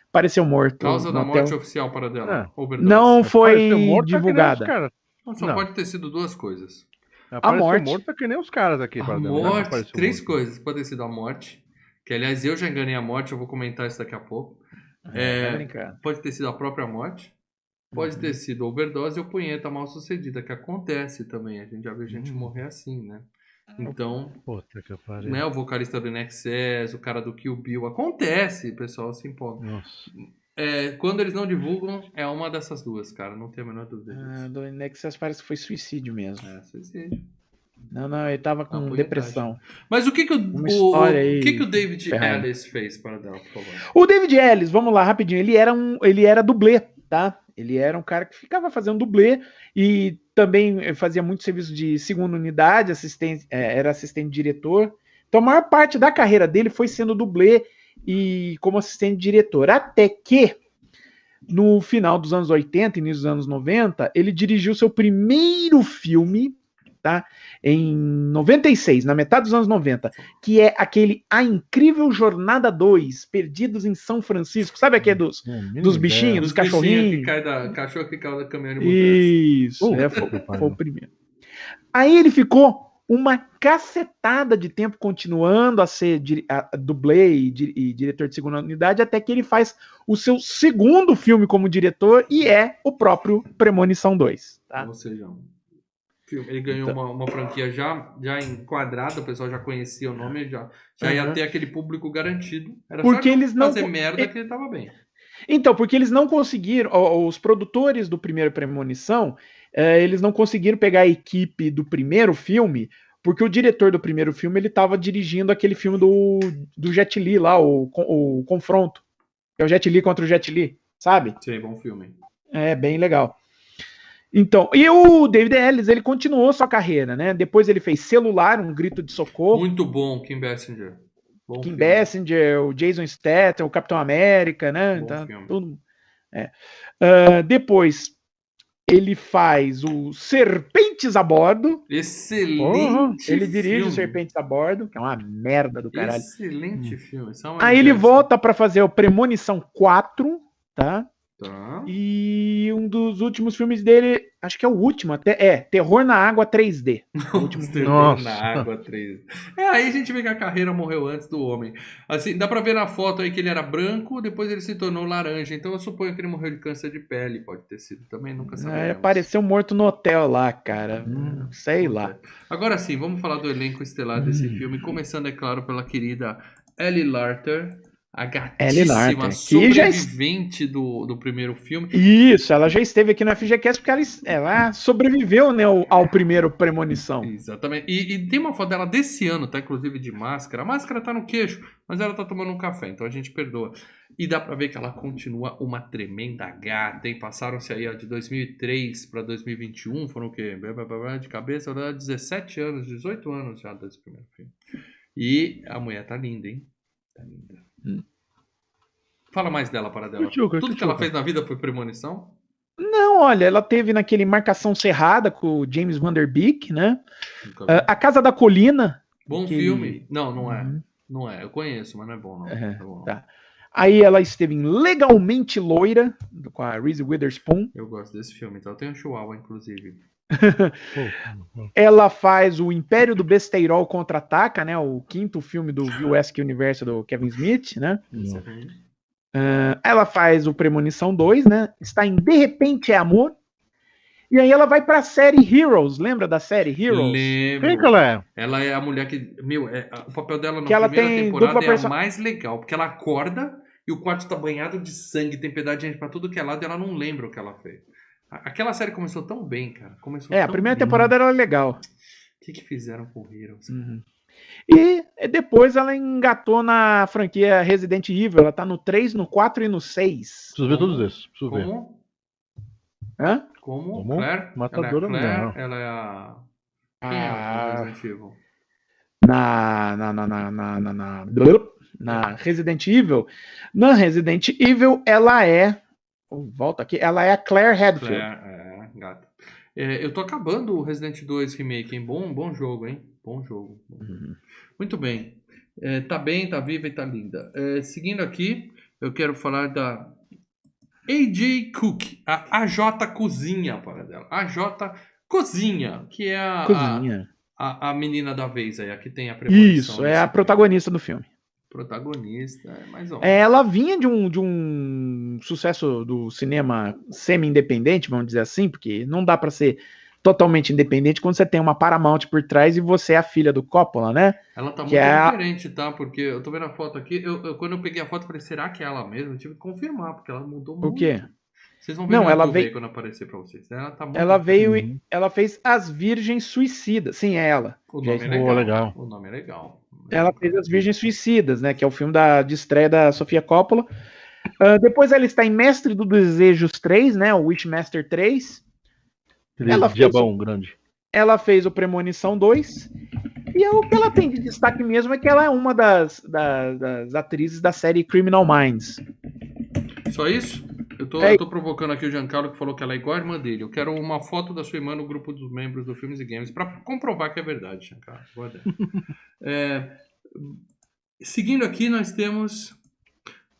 apareceu morto. Causa da hotel. morte oficial para dela. Ah. Não foi os divulgada. Não, só Não. pode ter sido duas coisas. Apareceu morte. morto tá que nem os caras aqui. A pra dentro, né? morte, Apareceu três morto. coisas. Pode ter sido a morte, que aliás eu já enganei a morte, eu vou comentar isso daqui a pouco. É, É, tá brincando. pode ter sido a própria morte, pode Uhum. ter sido overdose ou punheta mal sucedida, que acontece também. A gente já viu gente Hum. morrer assim, né? Então, Puta que pariu. né, o vocalista do Inexcess, o cara do Kill Bill, acontece, o pessoal se empolga. Nossa. É, quando eles não divulgam, é uma dessas duas, cara, não tenho a menor dúvida Ah, do Nexus parece que foi suicídio mesmo. É, suicídio. Não, não, ele tava com punhetagem. depressão. Mas o que que o, o- o, que que o David ferrada. Ellis fez para dela, por favor? O David Ellis, vamos lá, rapidinho. Ele era um, ele era dublê, tá? Ele era um cara que ficava fazendo dublê e também fazia muito serviço de segunda unidade, assistente, é, era assistente diretor. Então a maior parte da carreira dele foi sendo dublê e como assistente diretor. Até que no final dos anos 80, início dos anos 90, ele dirigiu seu primeiro filme, tá? Em 96, na metade dos anos 90, que é aquele A Incrível Jornada 2, Perdidos em São Francisco. Sabe aquele dos, mínima dos bichinhos, dos Os bichinhos cachorrinhos? Que cai da, cachorro que cai da caminhão de mudança. Isso, é, foi, foi o primeiro. Aí ele ficou uma cacetada de tempo continuando a ser a, dublê e, di- e diretor de segunda unidade, até que ele faz o seu segundo filme como diretor e é o próprio Premonição 2. Tá? Ou seja, ele ganhou Então. uma, uma franquia já, já enquadrada, o pessoal já conhecia o nome, já, já ia Uhum. ter aquele público garantido. Era Porque só eles não fazer merda é- que ele tava bem. Então, porque eles não conseguiram, os produtores do primeiro Premonição, eles não conseguiram pegar a equipe do primeiro filme, porque o diretor do primeiro filme ele estava dirigindo aquele filme do, do Jet Li lá, o, o Confronto. Que é o Jet Li contra o Jet Li, sabe? Sim, bom filme. É bem legal. Então, e o David Ellis, ele continuou sua carreira, né? Depois ele fez Celular, um grito de socorro. Muito bom, Kim Basinger. Bom Kim filme. Basinger, o Jason Statham, o Capitão América, né? Bom Tá, filme. tudo- é. Ah, depois ele faz o Serpentes a Bordo. Excelente. ele dirige o filme. Serpentes a Bordo, que é uma merda do caralho. Excelente filme. Samuel Aí ele volta pra fazer o Premonição 4, tá? Tá. E um dos últimos filmes dele, acho que é o último, até é Terror na Água 3D. O último Monster Nossa. na água 3. É, aí a gente vê que a carreira morreu antes do homem. Assim, dá pra ver na foto aí que ele era branco, depois ele se tornou laranja. Então eu suponho que ele morreu de câncer de pele, pode ter sido também, nunca É, sabemos. apareceu morto no hotel lá, cara. Hum. Sei lá. Agora sim, vamos falar do elenco estelar desse filme, começando, é claro, pela querida Ellie Larter, a gatíssima Larter, que já- sobrevivente do, do primeiro filme. Isso, ela já esteve aqui no FGCast porque ela, ela sobreviveu né, ao, ao primeiro Premonição. Exatamente. E, e tem uma foto dela desse ano, tá? Inclusive de máscara. A máscara tá no queixo, mas ela tá tomando um café, então a gente perdoa. E dá pra ver que ela continua uma tremenda gata, hein? Passaram-se aí ó, de 2003 pra 2021, foram o quê? De cabeça, blá, 17 anos, 18 anos já desse primeiro filme. E a mulher tá linda, hein? Tá linda. Hum. Fala mais dela, para dela. Tudo que ela fez na vida foi premonição? Não, olha, ela teve naquele Marcação Cerrada com o James Van Der Beek, né? Ah, a Casa da Colina. Bom aquele- filme. Não, não é. Uhum. Não é. Eu conheço, mas não é bom, não. É, Tá bom. tá. Aí ela esteve em Legalmente Loira, com a Reese Witherspoon. Eu gosto desse filme, então eu tenho um chihuahua, inclusive. Ela faz o Império do Besteirol Contra-Ataca, né? O quinto filme do Jurassic Universo do Kevin Smith, né? Ah, ela faz o Premonição 2, né? Está em De Repente é Amor. E aí ela vai pra série Heroes, lembra da série Heroes? Lembro. Quem que ela é? Ela é a mulher que. Meu, é, o papel dela na Que ela primeira tem temporada é perso- a mais legal, porque ela acorda e o quarto tá banhado de sangue, tem pedaço de gente pra tudo que é lado e ela não lembra o que ela fez. Aquela série começou tão bem, cara. Começou É, a primeira bem. temporada era legal. O que, que fizeram com Heroes? Uhum. E depois ela engatou na franquia Resident Evil. Ela tá no 3, no 4 e no 6. Preciso ver todos esses. Preciso ver. Como? Hã? Como? Como? Claire? Matadora ela é a não. Claire, ela é a. Quem é Ah. a Resident Evil? na, na, na, na, na, na, na, na Resident Evil. Na Resident Evil, ela é. Volta aqui, ela é a Claire Redfield. Claire, é, gata. É, eu tô acabando o Resident 2 Remake, hein? Bom, bom jogo, hein? Bom jogo. Uhum. Muito bem. É, tá bem, tá viva e tá linda. É, seguindo aqui, eu quero falar da AJ Cook, a AJ Cozinha, para dela. AJ Cozinha, que é a, Cozinha. a, a menina da vez aí, a que tem a premonição Isso, é a protagonista do filme. Protagonista. É mais ou É, Ela vinha de um, de um sucesso do cinema semi-independente, vamos dizer assim, porque não dá pra ser totalmente independente quando você tem uma Paramount por trás e você é a filha do Coppola, né? Ela tá muito que é a- diferente, tá? Porque eu tô vendo a foto aqui. Eu, eu- quando eu peguei a foto, eu falei, será que é ela mesmo? Eu tive que confirmar, porque ela mudou muito. O quê? Vocês vão ver Não, ela veio- quando aparecer pra vocês. Ela tá muito Ela veio Uhum. e ela fez As Virgens Suicidas. Sim, é ela. O nome é legal. legal. O nome é legal. Ela fez As Virgens Suicidas, né? Que é o filme da, de estreia da Sofia Coppola. Ah, depois ela está em Mestre do Desejos 3, né? O Witchmaster 3. Aquele Ela fez diabão grande. Ela fez o Premonição 2. E é o que ela tem de destaque mesmo é que ela é uma das, da- das atrizes da série Criminal Minds. Só isso? Eu tô, É. eu tô provocando aqui o Giancarlo que falou que ela é igual a irmã dele. Eu quero uma foto da sua irmã no grupo dos membros do Filmes e Games pra comprovar que é verdade, Giancarlo. É, seguindo aqui, nós temos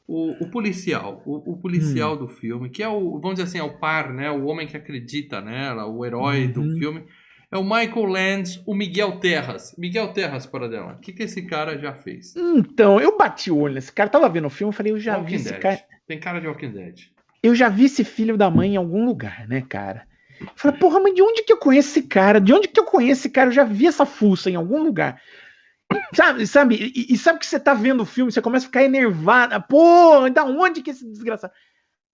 o, o policial. O, o policial do filme, que é o, vamos dizer assim, é o par, né? O homem que acredita nela, o herói do Uhum. filme. É o Michael Lands, o Miguel Terras. Miguel Terras, para dela. O que, que esse cara já fez? Então, eu bati o olho nesse cara. Tava vendo o filme, falei, eu já vi Walking esse Dead. cara. Tem cara de Walking Dead. Eu já vi esse filho da mãe em algum lugar, né, cara? Eu falei, porra, mas de onde que eu conheço esse cara? De onde que eu conheço esse cara? Eu já vi essa fuça em algum lugar. E sabe, sabe? E, e sabe que você tá vendo o filme, você começa a ficar enervada. Pô, da onde que esse desgraçado?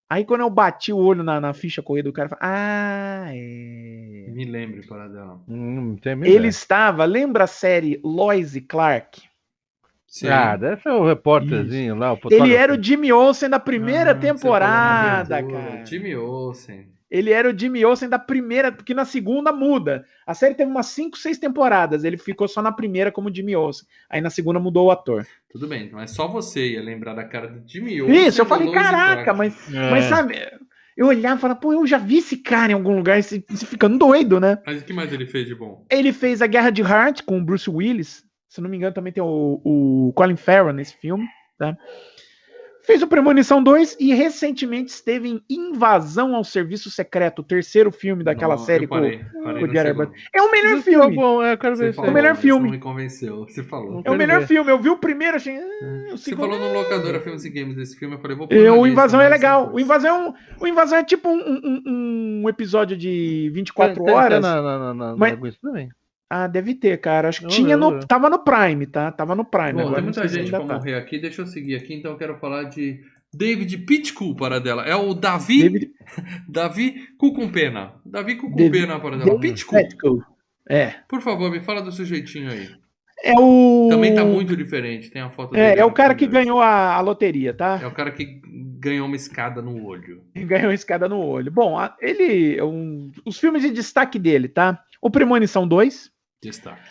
Aí quando eu bati o olho na, na ficha corrida do cara, eu falei, ah, é. Me lembre, para dela. Hum, Ele ideia. estava, lembra a série Lois e Clark? Sim. Ah, deve ser o repórterzinho lá, o Ele era o Jimmy Olsen da primeira Ah, temporada, cara. Jimmy Olsen. Ele era o Jimmy Olsen da primeira, porque na segunda muda. A série teve umas 5, 6 temporadas. Ele ficou só na primeira como Jimmy Olsen. Aí na segunda mudou o ator. Tudo bem, mas só você ia lembrar da cara do Jimmy Olsen. Isso, eu falei, caraca, mas, É. mas sabe, eu olhava e falava, pô, eu já vi esse cara em algum lugar, esse, esse ficando doido, né? Mas o que mais ele fez de bom? Ele fez a Guerra de Heart com o Bruce Willis. Se não me engano, também tem o, o Colin Farrell nesse filme, tá? Fez o Premonição 2 e recentemente esteve em Invasão ao Serviço Secreto, o terceiro filme daquela Não, série. eu com- parei, parei com o. É o melhor filme. é bom, é, eu quero ver falou, aí. melhor mas filme. Não me convenceu. Você falou. É o melhor ver. filme. Eu vi o primeiro, achei. ah, o Você falou no locadora Filmes e Games desse filme, eu falei, vou pôr É, o lista, Invasão é mas legal. O Invasão é, um, o Invasão é tipo um, um- um episódio de 24 Tem- tem- tem horas. na, na, na, na, Mas- na- isso também. Ah, deve ter, cara. Acho que Eu- tinha no. Tava no Prime, tá? Tava no Prime. Bom, agora tem muita gente pra tá. morrer aqui, deixa eu seguir aqui, então eu quero falar de David Pitcool, para dela. É o Davi, David Davi Cucumpena. Davi David- Cucumpena, para dela. Pitcool. É. por favor, me fala do sujeitinho aí. É o. Também tá muito diferente, tem a foto dele. É, é o cara que ganhou a, a loteria, tá? É o cara que ganhou uma escada no olho. Ganhou a escada no olho. Bom, ele. é um- os filmes de destaque dele, tá? O Premonição 2. Destaque.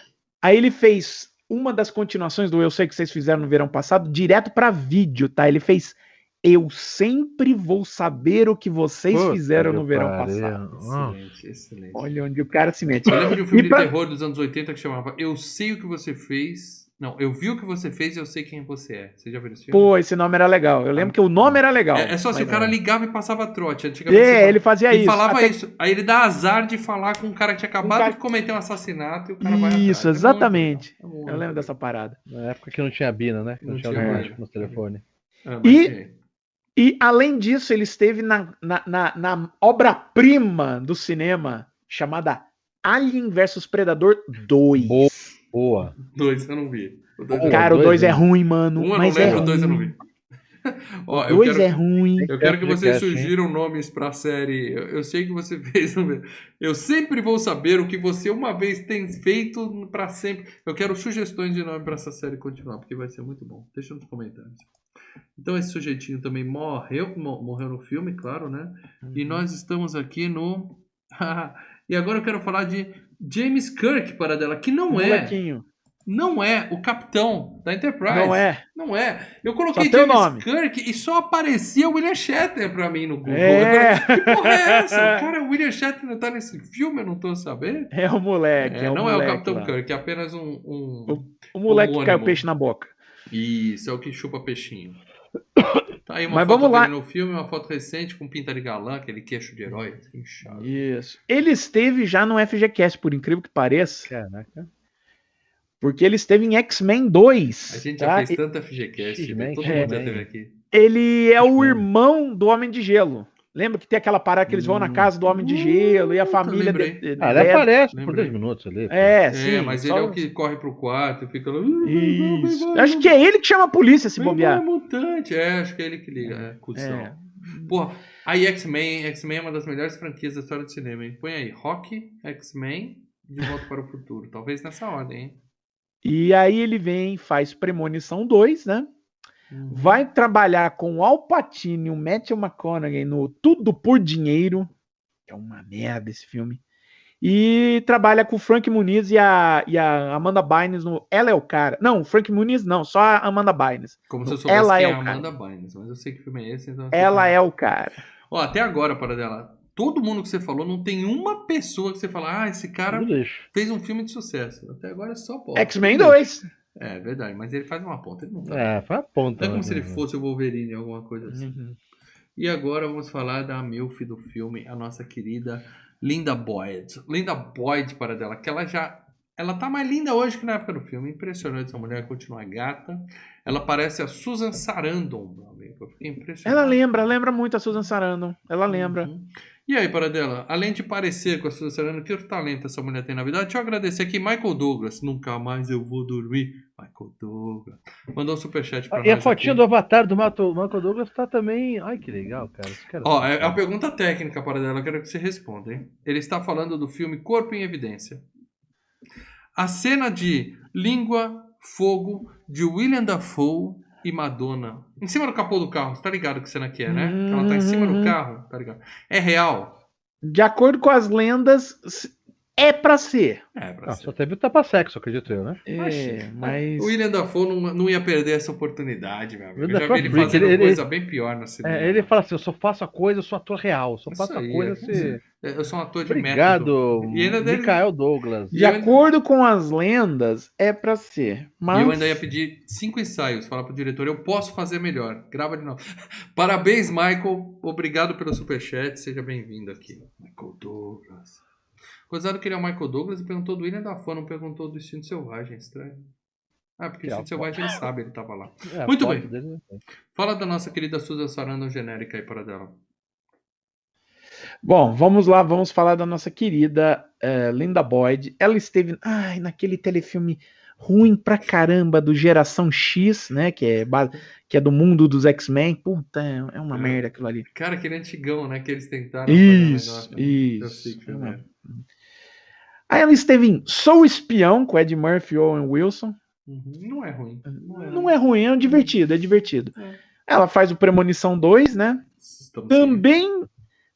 Aí ele fez uma das continuações do Eu Sei Que Vocês Fizeram no verão passado, direto pra vídeo, tá? Ele fez Eu Sempre Vou Saber o que Vocês Puta Fizeram no verão pariu. passado. Excelente, excelente. Olha onde o cara se mete. Eu lembro de um filme E pra- de terror dos anos 80 que chamava Eu Sei O Que Você Fez. Não, Eu Vi O Que Você Fez e Eu Sei Quem Você É. Você já viu esse filme? Pô, esse nome era legal. Eu lembro que o nome era legal. É, é só se o cara ligava e passava trote. Antigamente É, ele fazia e isso. falava Até- isso. Aí ele dá azar de falar com um cara que tinha acabado cara- de cometer um assassinato e o cara vai atrás. Isso, É exatamente. É muito Eu lembro dessa parada. Na época que não tinha Bina, né? Que não, Não tinha tinha automático mais. no telefone. Ah, E-. E, além disso, ele esteve na, na, na, na obra-prima do cinema chamada Alien vs Predador 2. Boa. Boa. Dois eu não vi. O dois Cara, o dois, 2 é ruim, mano. Um eu não é lembro, o dois eu não vi. Ó, eu 2 quero, é ruim. eu quero que vocês sugiram nomes pra série. Eu, eu sei que você fez. Eu sempre vou saber o que você uma vez tem feito pra sempre. Eu quero sugestões de nome pra essa série continuar, porque vai ser muito bom. Deixa nos comentários. Então esse sujeitinho também morreu, mo- morreu no filme, claro, né? E Uhum. nós estamos aqui no. e agora eu quero falar de James Kirk, para dela, que não é, Molequinho. não é o capitão da Enterprise. Não é. Não é. Eu coloquei o James nome. Kirk e só aparecia o William Shatner pra mim no Google. É. Falei, que porra é essa? O cara, o William Shatner tá nesse filme, eu não tô sabendo. É o moleque. É, É, o não é o moleque Capitão lá. Kirk, é apenas um. um... O moleque que caiu homônimo. peixe na boca. Isso, é o que chupa peixinho. Tá aí uma Mas foto vamos lá. dele no filme, uma foto recente com pinta de galã, aquele queixo de herói, assim, inchado. Isso. Ele esteve já no FGCast, por incrível que pareça. Caraca. Porque ele esteve em X-Men 2. A gente tá? já fez tanta FGCast, X-Men, todo é, mundo já né? teve aqui. Ele é o irmão do Homem de Gelo. Lembra que tem aquela parada que eles vão na Hum. casa do Homem de Gelo e a Puta, família. de- de- Ah, ele é, aparece por lembrei. 10 minutos ali. pô. é, É, sim. mas só- ele é o que corre pro quarto e fica. Isso. Acho que é ele que chama a polícia se bobear. é mutante, é, acho que é ele que liga, é, cuzão. É. Porra, aí X-Men, X-Men é uma das melhores franquias da história do cinema, hein? Põe aí, Rock, X-Men, De Volta para o Futuro. Talvez nessa ordem, hein? E aí ele vem, faz Premonição 2, né? Uhum. Vai trabalhar com o Al Pacino e o Matthew McConaughey no Tudo por Dinheiro. que É uma merda esse filme. E trabalha com o Frank Muniz e a, e a Amanda Bynes no Ela é o Cara. Não, o Frank Muniz não, só a Amanda Bynes. Como se eu soubesse Ela quem é é a o cara. Amanda Bynes, mas eu sei que filme é esse, então... Ela que- é o cara. Ó, até agora, para dela, todo mundo que você falou, não tem uma pessoa que você fala, ah, esse cara fez um filme de sucesso. Até agora é só. X-Men 2. É, verdade, mas ele faz uma ponta, ele não tá. É, foi a ponta. É como né, se ele mano? fosse o Wolverine, alguma coisa assim. Uhum. E agora vamos falar da MILF do filme, a nossa querida Linda Boyd. Linda Boyd, para dela, que ela já. Ela tá mais linda hoje que na época do filme. Impressionante essa mulher, continua gata. Ela parece a Susan Sarandon, meu amigo. Eu fiquei impressionado. Ela lembra, lembra muito a Susan Sarandon. Ela lembra. Uhum. E aí, Paradela, além de parecer com a Sarandon, que talento essa mulher tem na vida? Deixa eu agradecer aqui Michael Douglas. Nunca mais eu vou dormir. Michael Douglas. Mandou um superchat pra E a nós fotinha aqui. do avatar do Michael Douglas tá também. Ai, que legal, cara. Cara Ó, é é uma pergunta técnica, Paradela. Eu quero que você responda, hein? Ele está falando do filme Corpo em Evidência. A cena de língua, fogo, de William Dafoe e Madonna. Em cima do capô do carro. Você tá ligado que cena que é, né? Que ela tá em cima do Uhum. carro, tá ligado? É real? De acordo com as lendas, é pra ser. É, pra Ah, ser. só teve o tapa-sexo, acredito eu, né? É, mas. O William Dafoe não, não ia perder essa oportunidade, meu amigo. Eu já vi ele Freak, fazendo ele- ele- coisa bem pior na cinema. É, ele fala assim: eu só faço a coisa, eu sou ator real. Só Isso faço aí, a coisa é. se. Eu sou um ator de método. Obrigado, E ainda dele- Michael Douglas. De eu ainda- acordo com as lendas, é pra ser. E Mas. eu ainda ia pedir cinco ensaios, falar pro diretor, eu posso fazer melhor. Grava de novo. Parabéns, Michael. Obrigado pelo superchat. Seja bem-vindo aqui. Michael Douglas. Ele é o Michael Douglas e perguntou do William Dafoe, não perguntou do Instinto Selvagem. Estranho. Ah, porque o Instinto Selvagem ele sabe, ele tava lá. É, Muito bem. dele, né? Fala da nossa querida Susan Sarandon genérica aí para dela. Bom, vamos lá, vamos falar da nossa querida eh, Linda Boyd. Ela esteve ai, naquele telefilme ruim pra caramba do Geração X, né? Que é, que é do mundo dos X-Men. Puta, é é uma É. merda aquilo ali. Cara, aquele antigão, né? Que eles tentaram fazer Isso, sei isso. é. Aí ela esteve em Sou Espião com Ed Murphy e Owen Wilson. Uhum. Não é ruim. Não é, Não é ruim, é divertido, é divertido. É. Ela faz o Premonição 2, né? Estamos Também,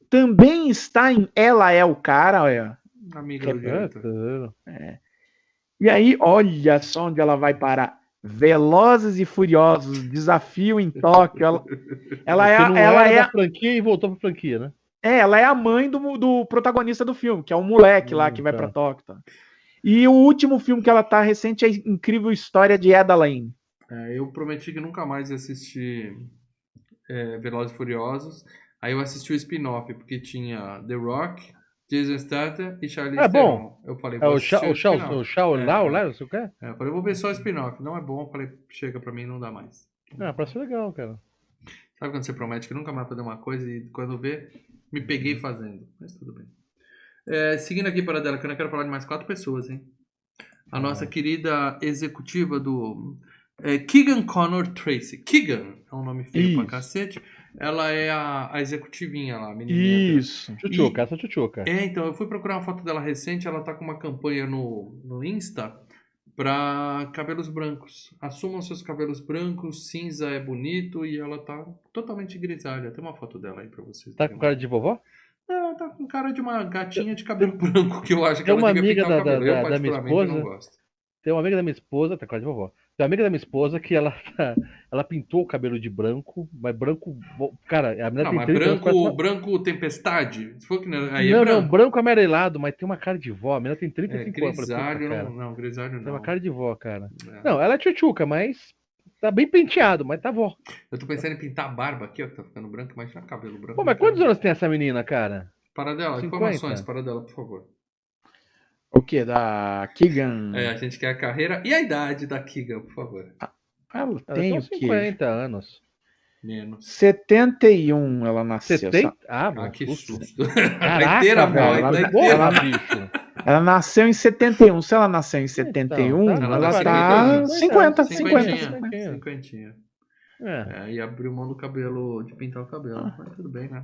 também está em Ela é o Cara, olha. seguindo. Amiga É, tá. E aí, olha só onde ela vai parar. Velozes e Furiosos, desafio em Tóquio. Ela, ela é, a- ela é, da franquia e voltou pra franquia, né? É, ela é a mãe do, do protagonista do filme, que é o moleque lá Hum, que vai tá. pra Tóquio. tá? E o último filme que ela tá recente é a Incrível História de Eda Lane. É, eu prometi que nunca mais ia assistir é, Velozes e Furiosos. Aí eu assisti o spin-off, porque tinha The Rock, Jason Statham e Charlize É bom. Theron. Eu falei, É o Shao, o Shao, spin-off. o Shao É, Lao, é. lá, não sei o que. É, eu falei, vou ver só o spin-off. Não é bom, eu falei, chega pra mim, não dá mais. Ah, parece legal, cara. Sabe quando você promete que nunca mais vai fazer uma coisa e quando vê, me peguei fazendo. Mas tudo bem. É, seguindo aqui para dela, que eu não quero falar de mais quatro pessoas, hein? A nossa querida executiva do é, Keegan Connor Tracy. Keegan é um nome feio pra cacete. Ela é a, a executivinha lá, a menininha. Isso. Tchutchuca, essa tchutchuca. É, então, eu fui procurar uma foto dela recente, ela tá com uma campanha no, no Insta pra cabelos brancos. Assumam seus cabelos brancos, cinza é bonito e ela tá totalmente grisalha. Tem uma foto dela aí pra vocês. Tá com cara de vovó? Não, ela tá com cara de uma gatinha de cabelo branco, que eu acho que Tem ela uma devia amiga da- cabelo. da- eu, da minha esposa. gosto. Tem uma amiga da minha esposa, tá com cara de vovó. Tem uma amiga da minha esposa que ela, ela pintou o cabelo de branco, mas branco. Cara, a menina Não, tem mas 30 anos, branco, branco tempestade? Não, aí não, é não, branco. branco amarelado, mas tem uma cara de vó. A menina tem É, 35 anos. eu falei, grisalho, não, não, grisalho Tem não. uma cara de vó, cara. É. Não, ela é tchutchuca, mas tá bem penteado, mas tá vó. Eu tô pensando em pintar a barba aqui, ó, que tá ficando branco, mas já cabelo branco. Pô, mas quantos anos tem essa menina, cara? Para dela, 50? informações para dela, por favor. O que? Da Keegan? É, a gente quer a carreira e a idade da Kiga, por favor. Ela Ela tem tem o quê? 50 anos. Menos. 71 ela nasceu. 70? Ah, Ah, mano, que susto. Caraca, inteira velho, ela- Porra, inteira. bicho. Ela nasceu em 71. Se ela nasceu em 71, tá, ela ela tá tá 50, 50, 50. Cinquentinha. 50. Cinquentinha. É. É, e abriu mão do cabelo, de pintar o cabelo. Ah. Mas tudo bem, né?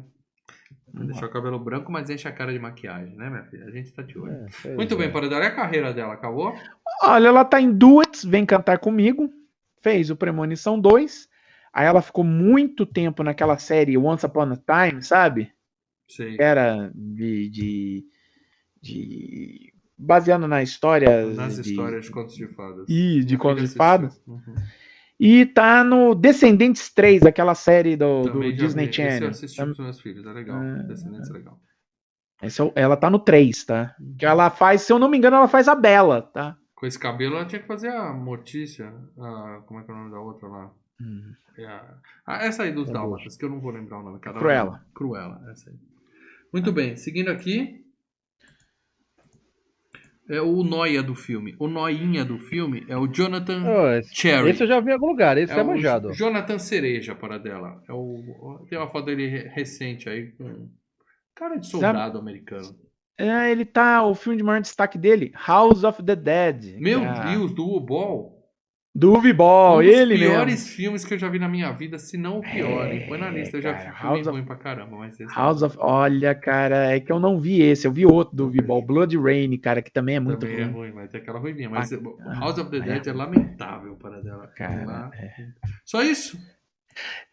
Deixar o cabelo branco, mas enche a cara de maquiagem, né, minha filha? A gente tá de olho. é, Muito é. bem, para dar. E a carreira dela? Acabou? Olha, ela tá em Duets, Vem Cantar Comigo. Fez o Premonição 2. Aí ela ficou muito tempo naquela série Once Upon a Time, sabe? Que era de. de, de- baseando na história. Nas de, histórias de contos de fadas. E de contos de fadas. Uhum. E tá no Descendentes 3, aquela série do, do Disney vi. Esse eu Channel. assisti com os meus filhos, é legal. Ah. Descendentes é legal. É ela tá no 3, tá? Que ela faz, se eu não me engano, ela faz a Bela, tá? Com esse cabelo, ela tinha que fazer a Mortícia. A, como é que é o nome da outra lá? É a- ah, essa aí dos É Dálmatas, que eu não vou lembrar o nome. Cada Cruella. Cruella, essa aí. Muito bem, seguindo aqui. É o Noia do filme. O Noinha do filme é o Jonathan Ô, esse, Cherry. esse eu já vi em algum lugar, esse é, o manjado. Jonathan Cereja para dela. É o, tem uma foto dele re- recente aí com Cara de soldado americano. É, ele tá. O filme de maior destaque dele, House of the Dead. Meu Ah, Deus, do U-Ball. Do Uvibol, um dos ele piores mesmo. filmes que eu já vi na minha vida, se não o pior. hein? Põe na lista, eu já cara, vi filme of- ruim pra caramba, mas esse House of. Olha, cara, é que eu não vi esse. Eu vi outro do Uvibol, Blood Rain, cara, que também é muito também é ruim. ruim, mas é aquela ruivinha. Mas Ah, House of the é Dead é, ruim. lamentável para dela. Cara, é. Só isso?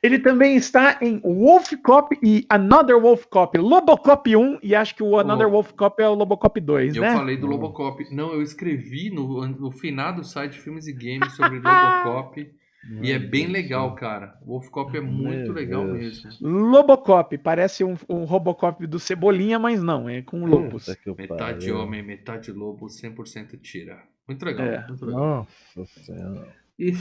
Ele também está em Wolf Cop e Another Wolf Cop, Lobocop 1 e acho que o Another Oh. Wolf Cop é o Lobocop 2, Eu né? falei do Lobocop. Não, eu escrevi no, no finado site Filmes e Games sobre Lobocop. e é bem legal, cara. O Wolf Cop é muito Meu legal Deus. mesmo. Lobocop, parece um, um Robocop do Cebolinha, mas não, é com lobos. Eu Metade homem, metade lobo, 100% tira. Muito legal. É. Muito legal. Nossa senhora. E,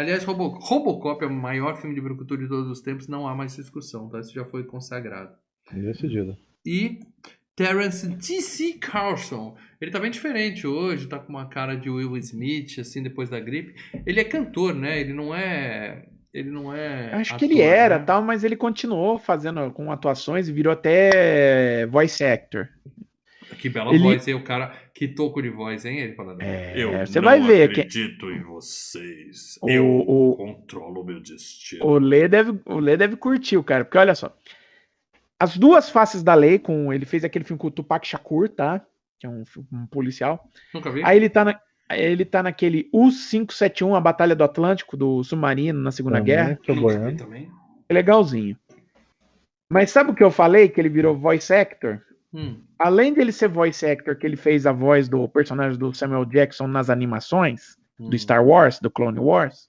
aliás, Robo, Robocop é o maior filme de brucutu de todos os tempos, não há mais discussão, tá? Isso já foi consagrado. Decidido. E Terence T.C. Carlson. Ele tá bem diferente hoje, tá com uma cara de Will Smith, assim, depois da gripe. Ele é cantor, né? Ele não é. Ele não é. Acho que ator, ele era, né? tal, mas ele continuou fazendo com atuações e virou até voice actor. Que bela Ele- voz, hein? O cara, que toco de voz, hein? Ele falando. É, eu você não vai ver que- acredito em vocês. O- eu o- controlo o meu destino. O Lê deve, o Lê deve curtir o cara, porque olha só. As duas faces da lei, com ele fez aquele filme com o Tupac Shakur, tá? Que é um, um policial. Nunca vi? Aí ele tá, na, ele tá naquele U-571, a Batalha do Atlântico, do submarino na Segunda Também, Guerra. Tô vi boiando. também. É legalzinho. Mas sabe o que eu falei? Que ele virou voice actor? Hum. Além dele ser voice actor, que ele fez a voz do personagem do Samuel Jackson nas animações hum. do Star Wars, do Clone Wars,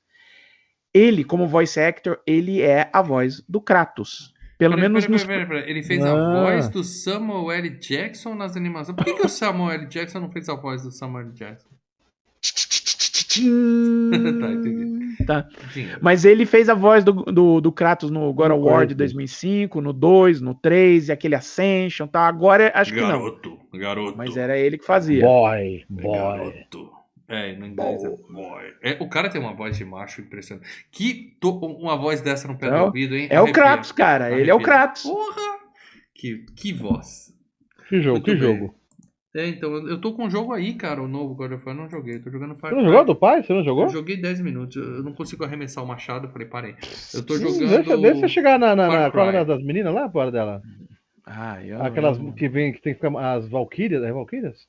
ele, como voice actor, ele é a voz do Kratos. Pelo Peraí, menos nos... peraí, peraí, peraí. Ele fez Ah. a voz do Samuel L. Jackson nas animações. Por que, que o Samuel L. Jackson não fez a voz do Samuel L. Jackson? Tá, entendi. Tá. Mas ele fez a voz do, do, do Kratos no God of War de Kratos. 2005, no 2, no 3, e aquele Ascension, tá? Agora acho que não. garoto, garoto. Mas era ele que fazia. Boy, É boy. garoto. É, no inglês é boy. É, o cara tem uma voz de macho impressionante. Que to- uma voz dessa no pé É do o- ouvido, hein? É o Arrepia. Kratos, cara. Ele é o Arrepia. Kratos. Porra! Que, que voz. Que jogo, Muito que bem. jogo. É, então, eu tô com um jogo aí, cara, o novo God of War, eu não joguei. Eu tô jogando Far Você não Cry. jogou do pai? Você não jogou? Eu joguei 10 minutos, eu não consigo arremessar o machado, falei, parei. Eu tô Hum, jogando. Deixa, deixa eu chegar na, na, na qual é Cry. das meninas lá, fora dela. Ah, eu, Aquelas eu- que vem, que tem que ficar as Valkyrias, é Valkyrias?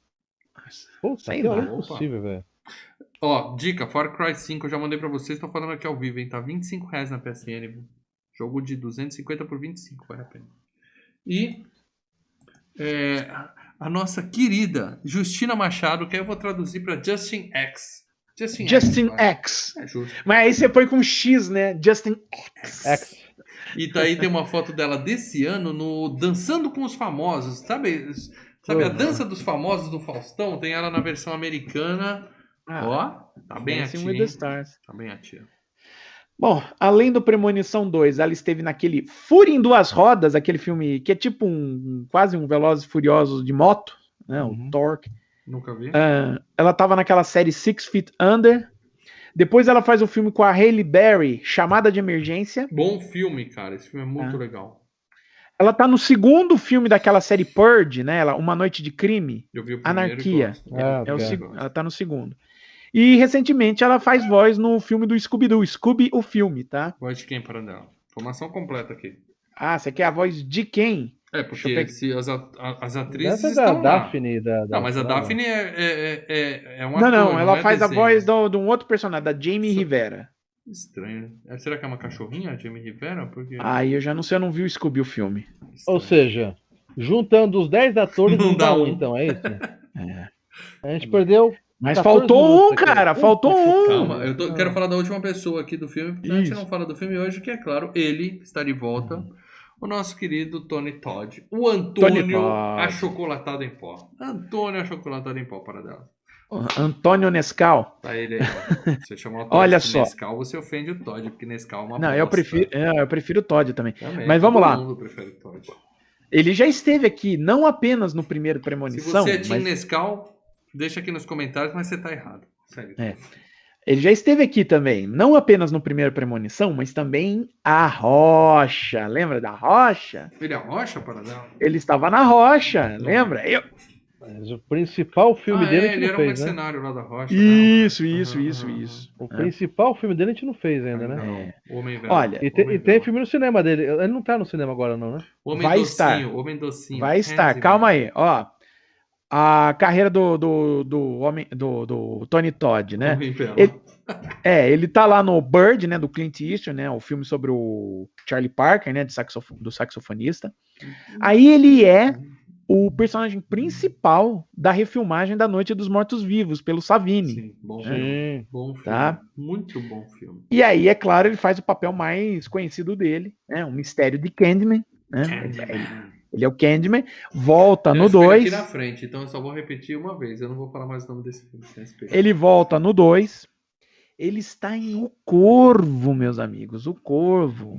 Puta, Sei que lá. é impossível, velho. Ó, dica, Far Cry 5, eu já mandei pra vocês, tô falando aqui ao vivo, hein? Tá 25 reais na PSN? Jogo de 250 por 25, vale a pena. E é, a- nossa querida Justina Machado, que eu vou traduzir pra Justin X. Justin, Justin vai. X. É justo. Mas aí você põe com X, né? Justin X. X. E tá aí tem uma foto dela desse ano no Dançando com os Famosos, sabe? Sabe a Uhum. dança dos famosos do Faustão? Tem ela na versão americana. Ah, Ó, tá bem ativa. Tá bem ativa. Bom, além do Premonição 2, ela esteve naquele Fúria em Duas Rodas, aquele filme que é tipo um quase um Velozes e Furiosos de moto, né? O Uhum. Torque. Nunca vi. Ah, ela estava naquela série Six Feet Under. Depois ela faz o filme com a Hailey Berry, Chamada de Emergência. Bom filme, cara. Esse filme é muito Ah. legal. Ela tá no segundo filme daquela série Purge, né? Ela, Uma Noite de Crime. Eu vi o primeiro Anarquia. e gosto. Ah, É o ela tá no segundo. E recentemente ela faz voz no filme do Scooby-Doo, Scooby o filme, tá? Voz de quem para dela? Informação completa aqui. Ah, você quer a voz de quem? É, porque pegar. se as, a- as atrizes Essa é da estão lá. Daphne. Da, da- Não, mas a da- Daphne é, é, é, é um não, ator, não, ela é faz a desenho. voz do- de um outro personagem, da Jamie Rivera. Estranho. É, Será que é uma cachorrinha, a Jamie Rivera? Porque... Aí eu já não sei, eu não vi o Scooby o filme. Ou Estranho. seja, juntando os 10 atores, Não não dá um, um. então, é isso? É. A gente perdeu. Mas 14 faltou um, aqui. cara, faltou um. Calma, eu tô- quero falar da última pessoa aqui do filme, porque a gente Isso. não fala do filme hoje, que é claro, ele está de volta. O nosso querido Tony Todd. O Antônio Todd. achocolatado em pó. Antônio achocolatado em pó, para dela. Antônio Nescau. Tá ele aí, ó. Você chamou o Todd Olha só. Nescau, você ofende o Todd, porque Nescau é uma Não, eu prefiro, é, eu prefiro o Todd também. Também, Mas vamos todo lá. mundo prefere o Todd. Ele já esteve aqui, não apenas no primeiro Se Premonição, você é Team mas Nescau, deixa aqui nos comentários, mas você tá errado. Sério. É. Ele já esteve aqui também, não apenas no primeiro Premonição, mas também a Rocha. Lembra da Rocha? Ele é rocha, Paradela? Ele estava na Rocha, lembra? Eu... Mas o principal filme ah, dele é, a gente ele não era um fez, né? mercenário lá da rocha. né? Isso, isso, isso, isso. O principal filme dele a gente não fez ainda, né? Não, O Homem Velho. Olha, E, te- Homem e tem filme no cinema dele. Ele não tá no cinema agora, não, né? Homem Vai docinho, estar. Homem docinho. Vai estar, Handyman. calma aí, ó. A carreira do, do, do, homem, do, do Tony Todd, né? Ele- É, ele tá lá no Bird, né, do Clint Eastwood, né, o filme sobre o Charlie Parker, né, de saxof- do saxofonista. Aí ele é o personagem principal da refilmagem da Noite dos Mortos-Vivos, pelo Savini. Sim, bom Sim. filme. Bom filme. Tá. Muito bom filme. E aí, é claro, ele faz o papel mais conhecido dele, né, o mistério de Candyman, né? Ele, ele é o Candyman, volta Eu no escrevi 2, aqui na frente, então eu só vou repetir uma vez. Eu não vou falar mais o nome desse filme. sem respeito. ele volta no 2, ele está em O Corvo, meus amigos, O Corvo.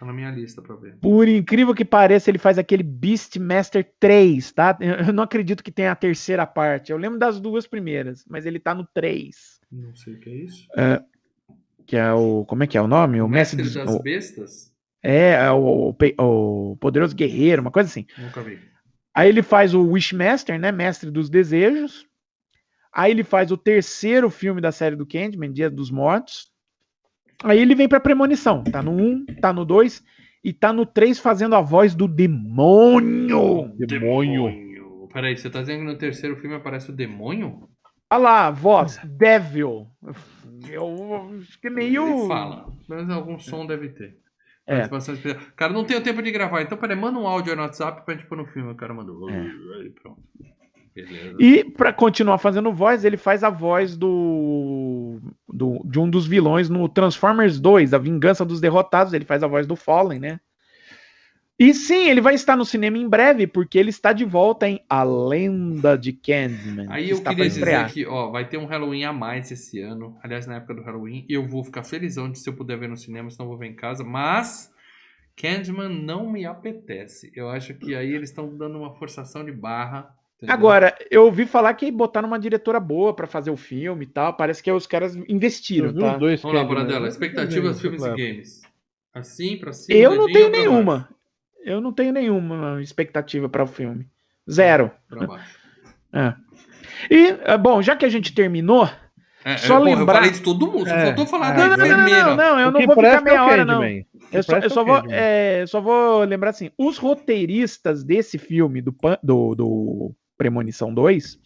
Tá na minha lista pra ver. Por incrível que pareça, ele faz aquele Beastmaster 3, tá? Eu não acredito que tenha a terceira parte. Eu lembro das duas primeiras, mas ele tá no 3. Não sei o que é isso. Que é o. Como é que é o nome? O Mestre, Mestre dos. das o- Bestas? É, é o, o o Poderoso Guerreiro, uma coisa assim. Nunca vi. Aí ele faz o Wishmaster, né? Mestre dos Desejos. Aí ele faz o terceiro filme da série do Candyman, Dia dos Mortos. Aí ele vem pra Premonição. Tá no 1, tá no 2 e tá no 3 fazendo a voz do demônio. Demônio. Peraí, você tá dizendo que no terceiro filme aparece o demônio? Olha lá, voz, Devil. Eu acho que é meio. Ele fala. Mas algum som deve ter. É. Cara, não tenho tempo de gravar. Então, peraí, manda um áudio aí no WhatsApp pra gente pôr no filme. O cara mandou. É. Aí, pronto. Beleza. E pra continuar fazendo voz, ele faz a voz do, do de um dos vilões no Transformers 2, A Vingança dos Derrotados. Ele faz a voz do Fallen, né? E sim, ele vai estar no cinema em breve, porque ele está de volta em A Lenda de Candyman. Aí que eu queria dizer estrear. que, ó, vai ter um Halloween a mais esse ano. Aliás, na época do Halloween. Eu vou ficar felizão de se eu puder ver no cinema, senão eu vou ver em casa. Mas Candyman não me apetece. Eu acho que aí eles estão dando uma forçação de barra. entendeu? Agora, eu ouvi falar que botaram uma diretora boa pra fazer o filme e tal. Parece que os caras investiram, tá? os dois Vamos lá, Candyman. Boradela. Expectativas, filmes e games. Assim, pra cima. Eu não tenho nenhuma. Eu não tenho nenhuma expectativa para o filme. Zero. Baixo? Pra baixo. É. E, é, bom, já que a gente terminou. É, Só porra, lembrar- Eu falei de todo mundo, só É, faltou falar é. da Não, não, não, não, enfermeira. não, eu O não vou ficar é o meia hora, não. O Eu só, eu é só o vou, é, só vou lembrar assim: os roteiristas desse filme, do, Pan- do, do Premonição 2,